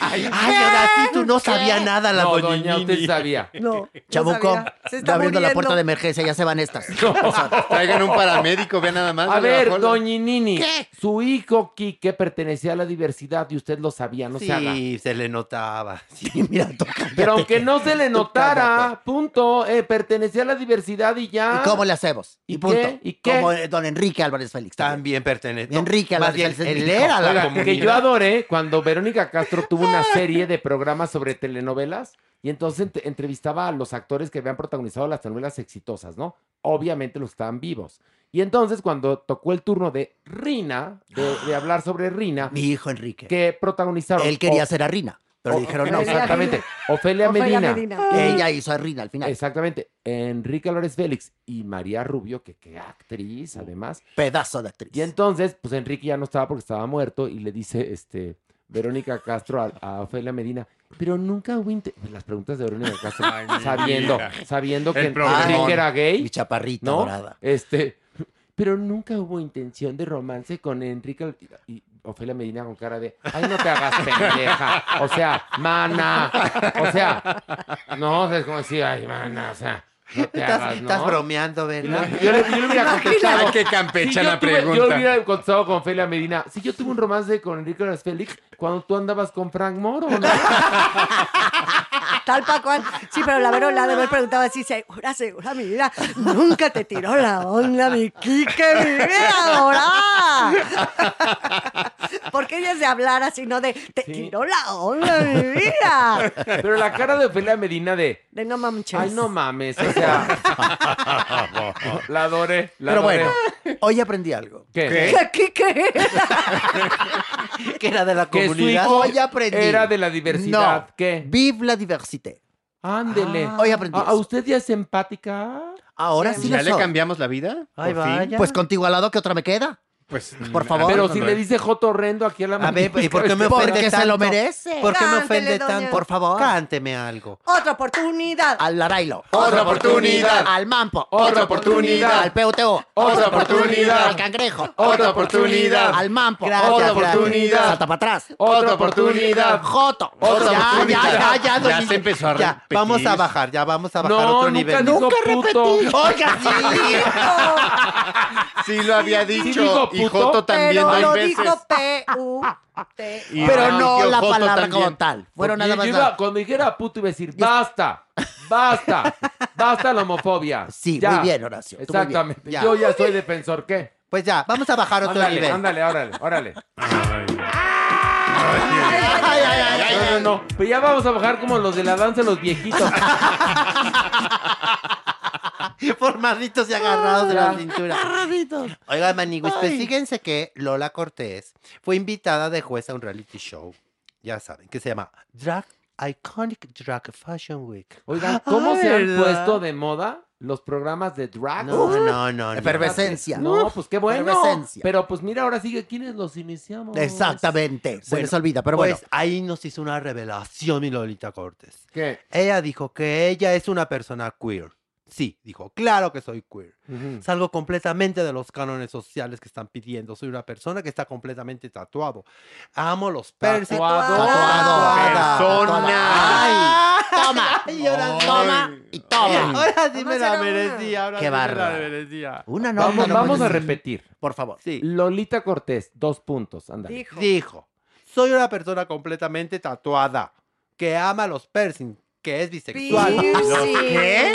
Ay, ahora sí tú no sabía nada, la No, doña usted sabía. No. no Chabuco, sabía. Se está abriendo la puerta de emergencia, ya se van estas. Traigan un paramédico, vean nada más. A ver, Doñinini, su hijo Quique pertenecía a la diversidad y usted lo sabía, no se haga. Sí, se le notaba. Sí, mira, toca. Pero aunque no se le notara, punto, eh, pertenecía a la diversidad y ya. ¿Y cómo le hacemos? ¿Y Y punto. qué? ¿Y qué? Como eh, don Enrique Álvarez Félix. También pertenece. Enrique Álvarez Félix él era la comunidad. que yo adoré cuando Verónica Castro tuvo una serie de programas sobre telenovelas y entonces ent- entrevistaba a los actores que habían protagonizado las telenovelas exitosas, ¿no? Obviamente los estaban vivos. Y entonces cuando tocó el turno de Rina, de, de hablar sobre Rina, Mi hijo Enrique. que protagonizaron... Él quería O- ser a Rina, pero o- le dijeron no. Exactamente. Ofelia, Ofelia Medina. Ella hizo a Rina al final. Exactamente. Enrique Álvarez Félix y María Rubio, que qué actriz, además. Pedazo de actriz. Y entonces, pues Enrique ya no estaba porque estaba muerto y le dice, este, Verónica Castro a, a Ofelia Medina, pero nunca hubo inte- las preguntas de Verónica Castro, Ay, mi sabiendo, sabiendo que. Enrique era Mi gay, chaparrita ¿no? dorada. Este, pero nunca hubo intención de romance con Enrique y Ofelia Medina con cara de, ay, no te hagas pendeja, o sea, mana, o sea, no, es como decir, ay, mana, o sea, no te Estás, hagas, ¿no? estás bromeando, ¿verdad? Yo le, yo le hubiera contestado. Ay, qué Sí, campechana yo tuve- pregunta. Yo hubiera contestado con Felia Medina. Si yo tuve un romance con Enrique Félix cuando tú andabas con Frank Moro, ¿no? Tal pa' cual. Sí, pero la Vero la ha de haber preguntado así, segura, segura, mi vida. Nunca te tiró la onda, mi Quique, mi vida dorada. Porque ella es de hablar así, no de, te tiró la onda, mi vida. Pero la cara de Ofelia Medina de, De no mames. ay, no mames, o sea, la adoré, la Pero adoré. bueno, hoy aprendí algo. ¿Qué? ¿Qué, Quique? Que era de la Que su comunidad. hijo Hoy aprendí. era de la diversidad. No. ¿Qué? Vive la Ándele. Hoy aprendí ¿A, a eso. usted ya es empática? Ahora sí ¿Ya lo le soy. cambiamos la vida? Ay, Por fin. vaya. Pues contigo al lado, ¿qué otra me queda? Pues, Por favor. Pero si le dice Joto Horrendo aquí a la A ver, ¿y por qué me Porque ofende se lo tanto? merece. ¿Por qué me Cántele, ofende doña. tanto? Por favor. Cánteme algo. Otra oportunidad. Al Larailo. Otra oportunidad. Al Mampo. Otra oportunidad. Al PUTO. Otra oportunidad. Al Cangrejo. Otra oportunidad. Al Mampo. Gracias, Otra gracias. oportunidad. Salta para atrás. Otra oportunidad. Joto. Otra ya, oportunidad. ya, ya, ya, Ya se empezó a Ya, repetir. vamos a bajar, ya vamos a bajar No, otro nunca nivel. dijo Nunca puto. repetí. Oiga, sí. Sí lo había dicho. Dijo y puto, Joto también Pero dos lo veces. dijo P-U-T. Y Pero no la Joto palabra también. como tal. Nada más. iba- cuando dijera puto iba a decir, basta, basta, basta la homofobia. Sí, Ya. muy bien, Horacio. bien. Exactamente. Ya. Yo ya soy defensor, ¿qué? Pues ya, vamos a bajar otro Ándale, nivel. ándale, órale, órale. Ay, ay, ay, ay. No, no, no. Pero ya vamos a bajar como los de la danza los viejitos. Formaditos y agarrados de la cintura. Agarraditos. Oigan, maniguis, pues fíjense que Lola Cortés fue invitada de juez a un reality show, ya saben, que se llama Drag Iconic Drag Fashion Week. Oigan, ¿cómo Ah, se han puesto de moda los programas de drag? No, no, no, no. Efervescencia. No, pues qué bueno. Efervescencia. Pero pues mira, ahora sigue quiénes los iniciamos. Exactamente. Se Bueno, les olvida, pero pues bueno. ahí nos hizo una revelación mi Lolita Cortés. ¿Qué? Ella dijo que ella es una persona queer. Sí, dijo, claro que soy queer. Salgo completamente de los cánones sociales que están pidiendo. Soy una persona que está completamente tatuado. Amo los piercings. Tatuado. Tatuada. Persona. Ay. Toma. Ay, ahora sí. Toma y toma. Ahora sí me la merecía. Ahora Qué sí me la merecía. Una nota. Vamos, no vamos a repetir. Por favor. Sí. Lolita Cortés, dos puntos. Dijo. Dijo, soy una persona completamente tatuada, que ama los piercings, que es bisexual. Piercings. qué?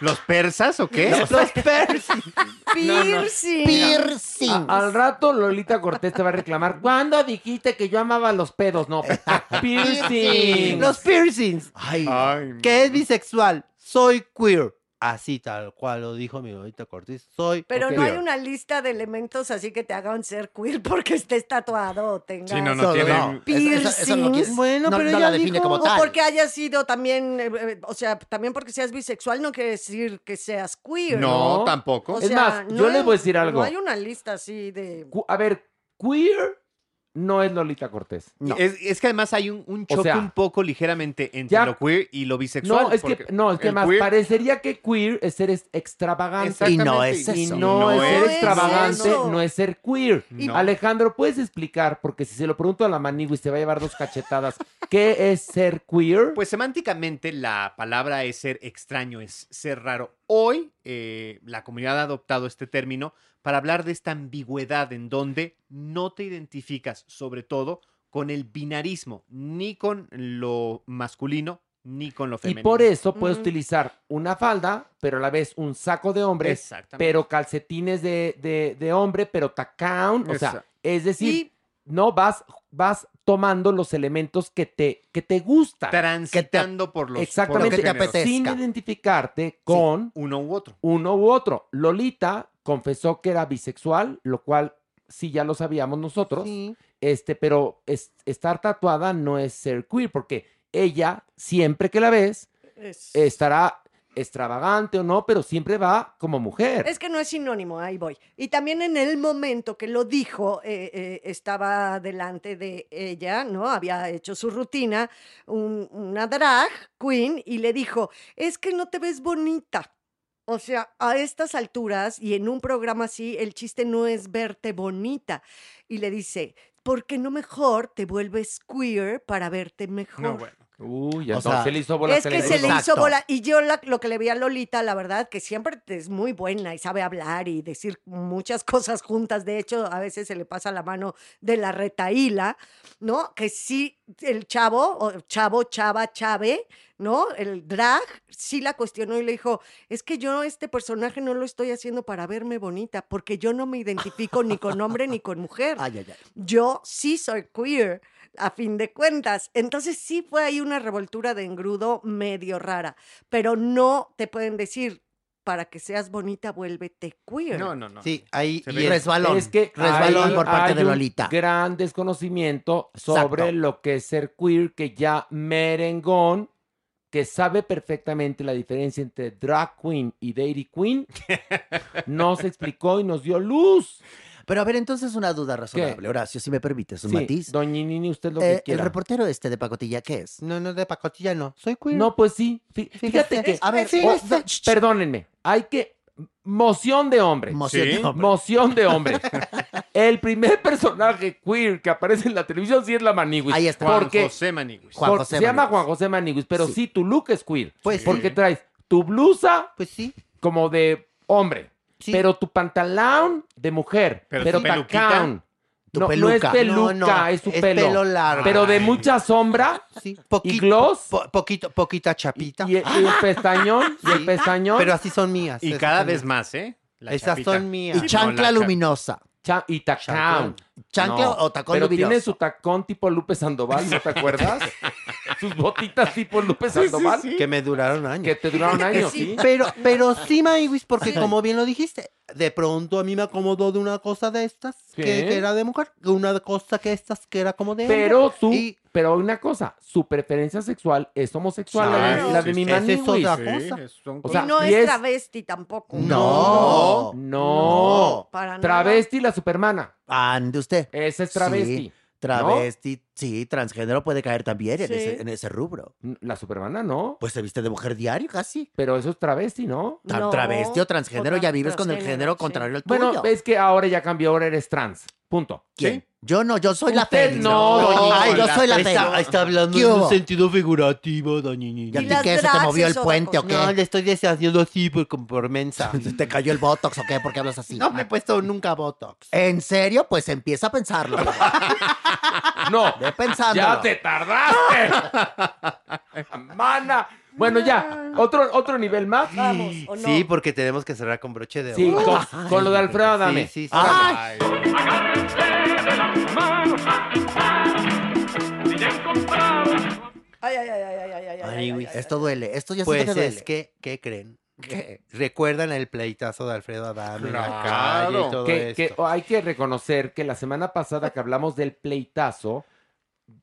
¿Los persas o qué? Los piercings. Piercing. Piercing. A- al rato Lolita Cortés te va a reclamar. ¿Cuándo dijiste que yo amaba los pedos? No, piercing. Los piercings. Ay, Ay, que es bisexual, soy queer. Así tal cual lo dijo mi Lolita Cortés, soy Pero no hay una lista de elementos así que te hagan ser queer porque estés tatuado o tengas... Sí, no, no tiene. no. Eso- eso- eso no quiere- Piercings. Bueno, no- pero no ella la define dijo- como O tal. porque hayas sido también, eh, eh, o sea, también porque seas bisexual no quiere decir que seas queer. No, No. tampoco. O Es más, no yo hay- les voy a decir algo. No hay una lista así de... A ver, queer no es Lolita Cortés. Es, es que además hay un, un O choque sea, un poco ligeramente entre ya- lo queer y lo bisexual. No, es que, no, es que más queer- parecería que queer es ser extravagante. Y no es Y eso. no, No es ser es extravagante, eso. no es ser queer. No. Alejandro, ¿puedes explicar? Porque si se lo pregunto a la Manigui se va a llevar dos cachetadas. ¿Qué es ser queer? Pues semánticamente la palabra es ser extraño, es ser raro. Hoy eh, la comunidad ha adoptado este término para hablar de esta ambigüedad en donde no te identificas, sobre todo, con el binarismo, ni con lo masculino, ni con lo Y femenino. por eso puedes utilizar una falda, pero a la vez un saco de hombre, pero calcetines de, de- de hombre, pero tacown. O sea, es decir, no vas, vas tomando los elementos que te, que te gustan. Transitando por los Exactamente, por los géneros. sin identificarte con uno u otro. Uno u otro. Lolita confesó que era bisexual, lo cual sí ya lo sabíamos nosotros. Este, pero es- estar tatuada no es ser queer, porque ella, siempre que la ves, Es- estará extravagante o no, pero siempre va como mujer. Es que no es sinónimo, ahí voy. Y también en el momento que lo dijo, eh, eh, estaba delante de ella, ¿no? Había hecho su rutina, un- una drag queen, y le dijo, es que no te ves bonita. O sea, a estas alturas y en un programa así, el chiste no es verte bonita. Y le dice, ¿por qué no mejor te vuelves queer para verte mejor? No, bueno. Uy, O entonces sea, se le hizo bola. Es que se le hizo bola. Y yo la- lo que le vi a Lolita, la verdad, que siempre es muy buena y sabe hablar y decir muchas cosas juntas. De hecho, a veces se le pasa la mano de la retaíla, ¿no? Que sí, el chavo, o chavo, chava, chave, ¿no? El drag, sí la cuestionó y le dijo, es que yo este personaje no lo estoy haciendo para verme bonita, porque yo no me identifico ni con hombre ni con mujer. Ay, ay, ay. Yo sí soy queer, a fin de cuentas. Entonces sí fue ahí una revoltura de engrudo medio rara, pero no te pueden decir, para que seas bonita, vuélvete queer. No, no, no. Sí, ahí y resbalón. Es que resbalón por parte hay de un Lolita. gran desconocimiento sobre Exacto. lo que es ser queer, que ya Merengón, que sabe perfectamente la diferencia entre drag queen y deity queen, nos explicó y nos dio luz. Pero a ver, entonces una duda razonable, Horacio, si me permites, un Sí, matiz. Doña Nini, usted lo Eh, que el quiera. reportero este de Pacotilla, ¿qué es? No, no, de pacotilla no. Soy queer. No, pues sí. Fí- Fíjate Fíjate, que. a ver, oh, da- perdónenme. Hay que. Moción de hombre. Moción de Sí. hombre. Moción de hombre. El primer personaje queer que aparece en la televisión sí es la Maniguis. Ahí está. Juan Porque José Maniguis. Juan José se llama. Juan José Maniguis, pero sí. tu look es queer. Pues porque sí. traes tu blusa Pues sí. como de hombre, Sí. pero tu pantalón de mujer, Pero pero, tu peluquita. tacón. Tu no, no es peluca. peluca, No, no, es su es pelo. pelo largo. Pero de mucha sombra Sí. y Poquito, gloss. po- poquito, poquita chapita. Y, y el pestañón, y el pestañón. Pero así son mías. Y cada vez mías. más, ¿eh? La Esas chapita. son mías. Y chancla la cha- luminosa. Cha- y tacón. Chancla. O tacón Pero luminoso. tiene su tacón tipo Lupe Sandoval, ¿no te acuerdas? Sus botitas tipo Lupe Sandoval. Que me duraron años. Que te duraron años, sí. Pero, pero sí, Maywis, porque como bien lo dijiste, de pronto a mí me acomodó de una cosa de estas que, era de mujer, de una cosa que estas que era como de hombre. Pero tú, Y pero una cosa, su preferencia sexual es homosexual, la de- Claro. la de mi Esa es otra Sí, cosa. son O sea, y no y es es- travesti tampoco. No. No. Para nada. Travesti la supermana. Ande usted. Esa es travesti. Sí, travesti, sí, transgénero puede caer también en, Sí. ese, en ese rubro. La supermana no. Pues se viste de mujer diario casi. Pero eso es travesti, ¿no? No, travesti o transgénero, o ya vives con el género sí. contrario al tuyo. Bueno, es que ahora ya cambió, ahora eres trans. Punto. ¿Quién? Yo no, yo soy la Usted Félix. no, doña Ay, yo soy la está, Félix. está hablando ¿Qué en un sentido figurativo, doña Nini. ¿Y las qué? ¿Se te drags movió el otra puente o qué? No, le estoy haciendo así por, como por mensa. ¿Te cayó el botox o qué? ¿Por qué hablas así? No me he puesto nunca Botox. ¿En serio? Pues empieza a pensarlo. No, Ve pensándolo. ya te tardaste. Mana. Bueno, ya, otro, otro nivel más. Vamos, ¿o no? Sí, porque tenemos que cerrar con broche de Sí, oro. con, con lo de Alfredo Adame. Sí, sí, sí. Ay. Ay, ay, ay, ay, ay, ay, ay, ay, Ay, ay, güey, ay, ay. Esto duele, esto ya Pues duele. es que, ¿qué creen? ¿Qué? ¿Recuerdan el pleitazo de Alfredo Adame en la calle y todo Que, que hay que reconocer que la semana pasada que hablamos del pleitazo,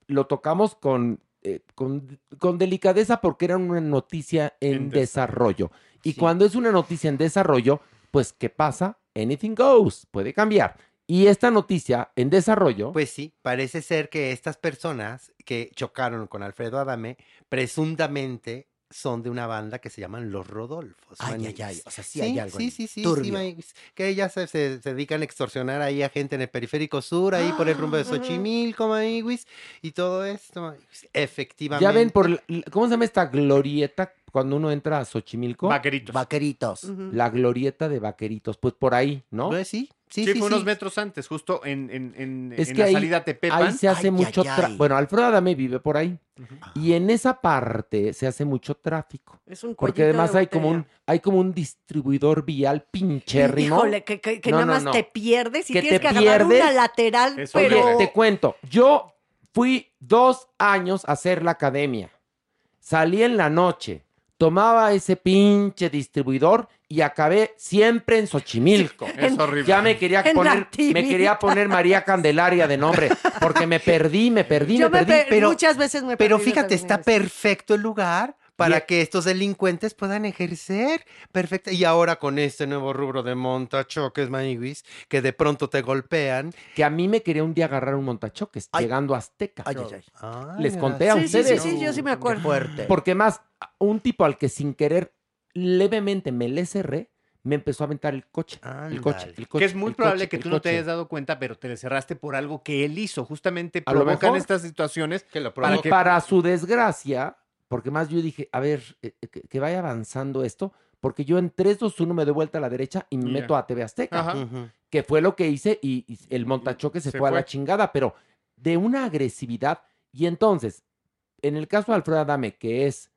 lo tocamos con, eh, con, con delicadeza porque era una noticia en, En desarrollo. Y Sí. cuando es una noticia en desarrollo, pues ¿qué pasa? Anything goes, puede cambiar. Y esta noticia en desarrollo. Pues sí, parece ser que estas personas que chocaron con Alfredo Adame presuntamente son de una banda que se llaman Los Rodolfos. Ay, ay, ay, o sea, sí hay algo Sí, sí, sí, sí, turbio. Maniguis, que ellas se, se- se dedican a extorsionar ahí a gente en el periférico sur, ahí por el rumbo de Ah. Xochimilco, Maniguis, y todo esto. Maniguis. Efectivamente. Ya ven por, ¿cómo se llama esta glorieta cuando uno entra a Xochimilco? Vaqueritos. Vaqueritos. La glorieta de vaqueritos, pues por ahí, ¿no? Pues sí, Sí, fue unos metros antes, justo en, en, en, Es en que la ahí, salida a Tepepan. ahí se hace mucho tra- Bueno, Alfredo Adame vive por ahí. Y en esa parte se hace mucho tráfico. Es un Porque de además hay como un, hay como un distribuidor vial pinchérrimo. Híjole, que, que- que No, nada más no. te pierdes y Que tienes te que agarrar una lateral, pero... Oye, te cuento, yo fui dos años a hacer la academia. Salí en la noche, tomaba ese pinche distribuidor y acabé siempre en Xochimilco. Es horrible. Ya me quería poner, me quería actividad. poner María Candelaria de nombre, porque me perdí, me perdí, Yo me me perdí. per- muchas veces me he Pero fíjate, está perfecto el lugar para que estos delincuentes puedan ejercer. Perfecto. Y ahora con este nuevo rubro de montachoques, Maniguis, que de pronto te golpean. Que a mí me quería un día agarrar un montachoques, llegando a Azteca. Ay, ay, ay. Les Ay, conté a Sí, sí, sí, ustedes. sí, yo sí me acuerdo. Fuerte. Porque más, un tipo al que sin querer levemente me le cerré, me empezó a aventar el coche. El coche, el coche. que es muy probable coche, que tú no te hayas dado cuenta, pero te le cerraste por algo que él hizo. Justamente A lo provocan mejor. estas situaciones que lo para que para su desgracia, porque más yo dije, a ver, eh, eh, que, que vaya avanzando esto, porque yo en 3, 2, 1 me doy vuelta a la derecha y me meto a TV Azteca. Que fue lo que hice y, y el montachoque se, Se fue, a la chingada, pero de una agresividad. Y entonces, en el caso de Alfredo Adame, que es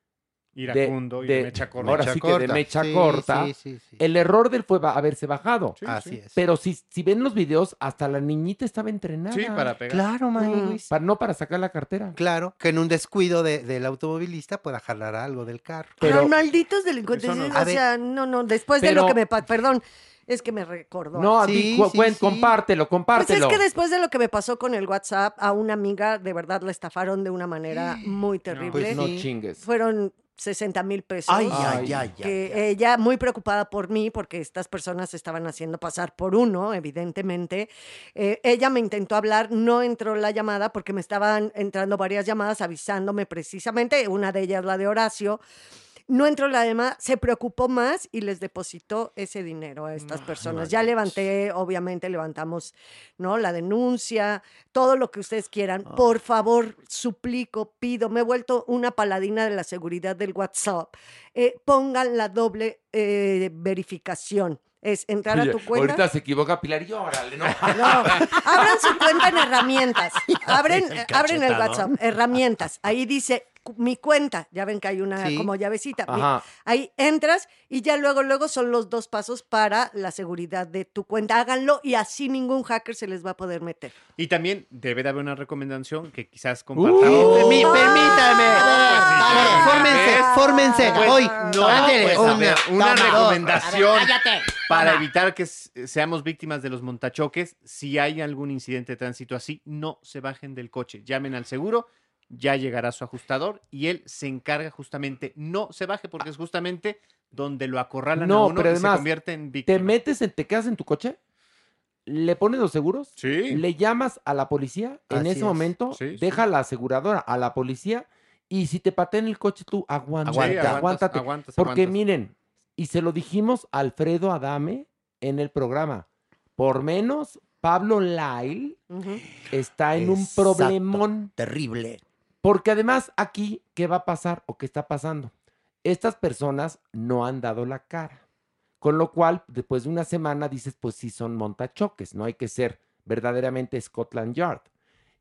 iracundo y de mecha corta. Ahora Mecha sí que de mecha Sí, corta. sí, sí, sí. El error del fue haberse bajado. Sí, Así sí. es. Pero si, si ven los videos, hasta la niñita estaba entrenada. Sí, para pegar. Claro, Maniguis. Pa- no para sacar la cartera. Claro, que en un descuido de- del automovilista pueda jalar algo del carro. Pero- malditos delincuentes. No. O A ver. sea, no, no, después de lo que me... Perdón, es que me recordó. No, Sí, di- cu- sí, cuen- sí. compártelo, Pues compártelo. es que después de lo que me pasó con el WhatsApp, a una amiga de verdad la estafaron de una manera muy terrible. pues no sí. chingues. Fueron 60 mil pesos. Ay, Ay, ay, ay, que ella muy preocupada por mí porque estas personas se estaban haciendo pasar por uno, evidentemente. Eh, ella me intentó hablar, no entró la llamada porque me estaban entrando varias llamadas avisándome precisamente, una de ellas la de Horacio. No entró la demás, se preocupó más y les depositó ese dinero a estas personas. Ya levanté, obviamente levantamos, ¿no? La denuncia, todo lo que ustedes quieran. Por favor, suplico, pido, me he vuelto una paladina de la seguridad del WhatsApp. Eh, pongan la doble eh, verificación. Es entrar Oye, a tu cuenta. Ahorita se equivoca Pilar y órale, ¿no? No, abran su cuenta en herramientas. Abren, El abren el. WhatsApp, herramientas. Ahí dice mi cuenta. Ya ven que hay una Sí. como llavecita. Ajá. Ahí entras y ya luego, luego son los dos pasos para la seguridad de tu cuenta. Háganlo y así ningún hacker se les va a poder meter. Y también debe de haber una recomendación que quizás Uh, compartamos. Permí- Ah, permítame. Fórmense, fórmense. Pues, Hoy, no, pues, una, ver, una toma, recomendación cállate. para Toma. evitar que s- seamos víctimas de los montachoques. Si hay algún incidente de tránsito así, no se bajen del coche. Llamen al seguro, ya llegará su ajustador y él se encarga justamente. No se baje porque es justamente donde lo acorralan a No, uno pero y se además, convierte en Te víctima. metes, en, te quedas en tu coche, le pones los seguros, Sí. le llamas a la policía, en Así ese es. momento, Sí, sí. deja la aseguradora a la policía y si te patean el coche tú aguanta, aguántate. aguantas, porque aguantas. miren, y se lo dijimos a Alfredo Adame en el programa, por menos Pablo Lyle está en un problemón. Terrible. Porque además aquí, ¿qué va a pasar o qué está pasando? Estas personas no han dado la cara. Con lo cual, después de una semana dices, pues sí son montachoques, no hay que ser verdaderamente Scotland Yard.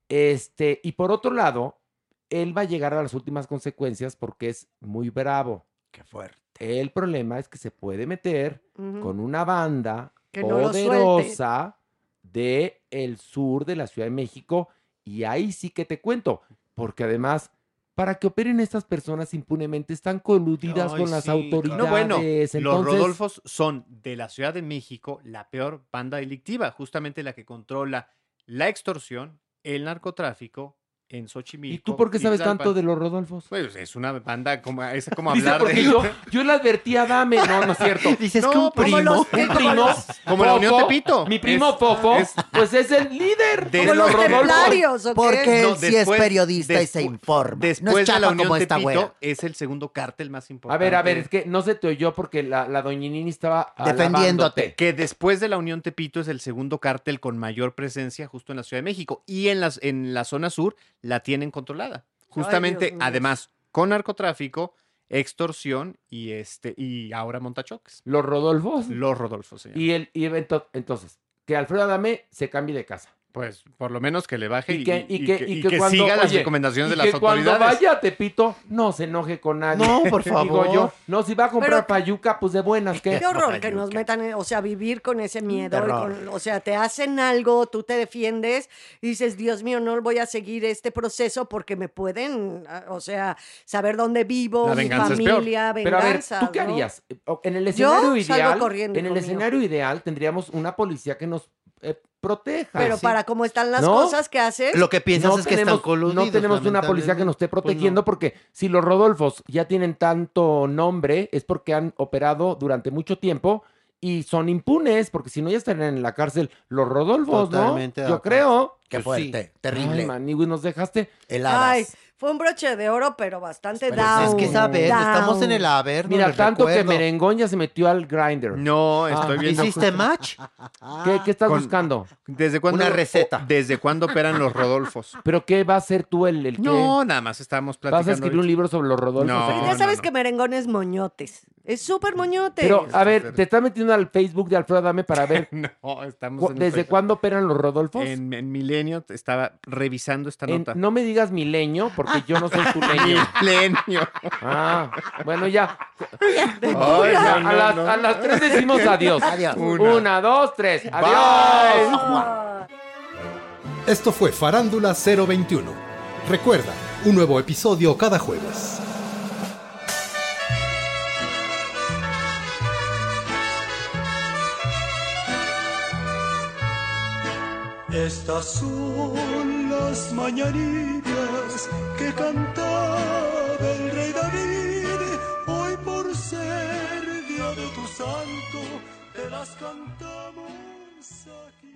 Este, y por otro lado, él va a llegar a las últimas consecuencias porque es muy bravo. Qué fuerte. El problema es que se puede meter con una banda Que no poderosa de el sur de la Ciudad de México y ahí sí que te cuento, porque además para que operen estas personas impunemente están coludidas Ay, con las sí, autoridades. No, bueno, los Rodolfos son de la Ciudad de México la peor banda delictiva, justamente la que controla la extorsión, el narcotráfico en Xochimilco. ¿Y tú por qué sabes tanto de los Rodolfos? Pues es una banda como, es como Dice, hablar porque de... yo, yo le advertí a Dame. No, no es cierto. Dices No, que un primo. los- Un como primo. como la Unión Tepito. Mi primo Es- Fofo, es- pues es el líder De los Rodolfos. Porque No, él sí es después- periodista y se informa. no Después es de la Unión como esta Tepito, es el segundo cártel más A importante. ver, a ver, es que no se te oyó porque la, la doñinini estaba Defendiéndote. que después de la Unión Tepito es el segundo cártel con mayor presencia justo en la Ciudad de México y en, las, en la zona sur la tienen controlada. Justamente, además, con narcotráfico, extorsión y este y ahora montachoques. Los Rodolfos. Los Rodolfos, señor. Y el y ento- entonces, que Alfredo Adame se cambie de casa. Pues por lo menos que le baje y, Y que, y y que, que- y y que que cuando, siga las oye, recomendaciones y de las que cuando autoridades. vaya a Tepito, no se enoje con nadie. No, por Digo favor. yo, no, si va a comprar Pero- payuca, pues de buenas, ¿qué? Qué horror que nos metan, en- o sea, vivir con ese miedo. terror. con- o sea, te hacen algo, tú te defiendes y dices, Dios mío, no voy a seguir este proceso porque me pueden, ah, o sea, saber dónde vivo, La mi venganza es peor. familia, Pero a ver, venganza. ¿tú qué harías? En el Yo escenario salgo ideal, corriendo, en el mío. escenario ideal tendríamos una policía que nos eh, proteja. Pero Sí. para cómo están las ¿No? cosas que haces, Lo que piensas no es que tenemos, están coludidos. no tenemos una policía que nos esté. Pues protegiendo porque si los Rodolfos ya tienen tanto nombre es porque han operado durante mucho tiempo y son impunes porque si no ya estarían en la cárcel los Rodolfos, Totalmente ¿no? Yo acuerdo. creo. Qué Pues sí. fuerte, terrible. Ay, Manigui, nos dejaste. Heladas. ay, fue un broche de oro, pero bastante Pero down. Es que down. estamos en el haber. Mira, tanto que Merengón ya se metió al grinder. No, estoy Ah, viendo. ¿Hiciste match? ¿Qué, qué estás Con- buscando? ¿Desde cuándo, Una receta. ¿Desde cuándo operan los Rodolfos? ¿Pero qué va a ser tú el, el que No, nada más estábamos platicando. vas a escribir un libro sobre los Rodolfos? No, ya sabes que merengón es moñotes. Es súper moñotes. Pero, a ver, te estás metiendo al Facebook de Alfredo Adame para ver No, estamos cu- en desde cuándo operan los Rodolfos. En, en Milenio estaba revisando esta En- nota. no me digas milenio, porque yo no soy tu leño. Milenio. Ah, bueno, ya. Ay, Ya, no, a, no, las, no. a las tres decimos adiós. Adiós. Una, Una. dos, tres. Adiós. Esto fue Farándula 021. Recuerda, un nuevo episodio cada jueves. Estas son las mañanitas que cantaba el rey David. Hoy por ser día de tu santo, te las cantamos aquí.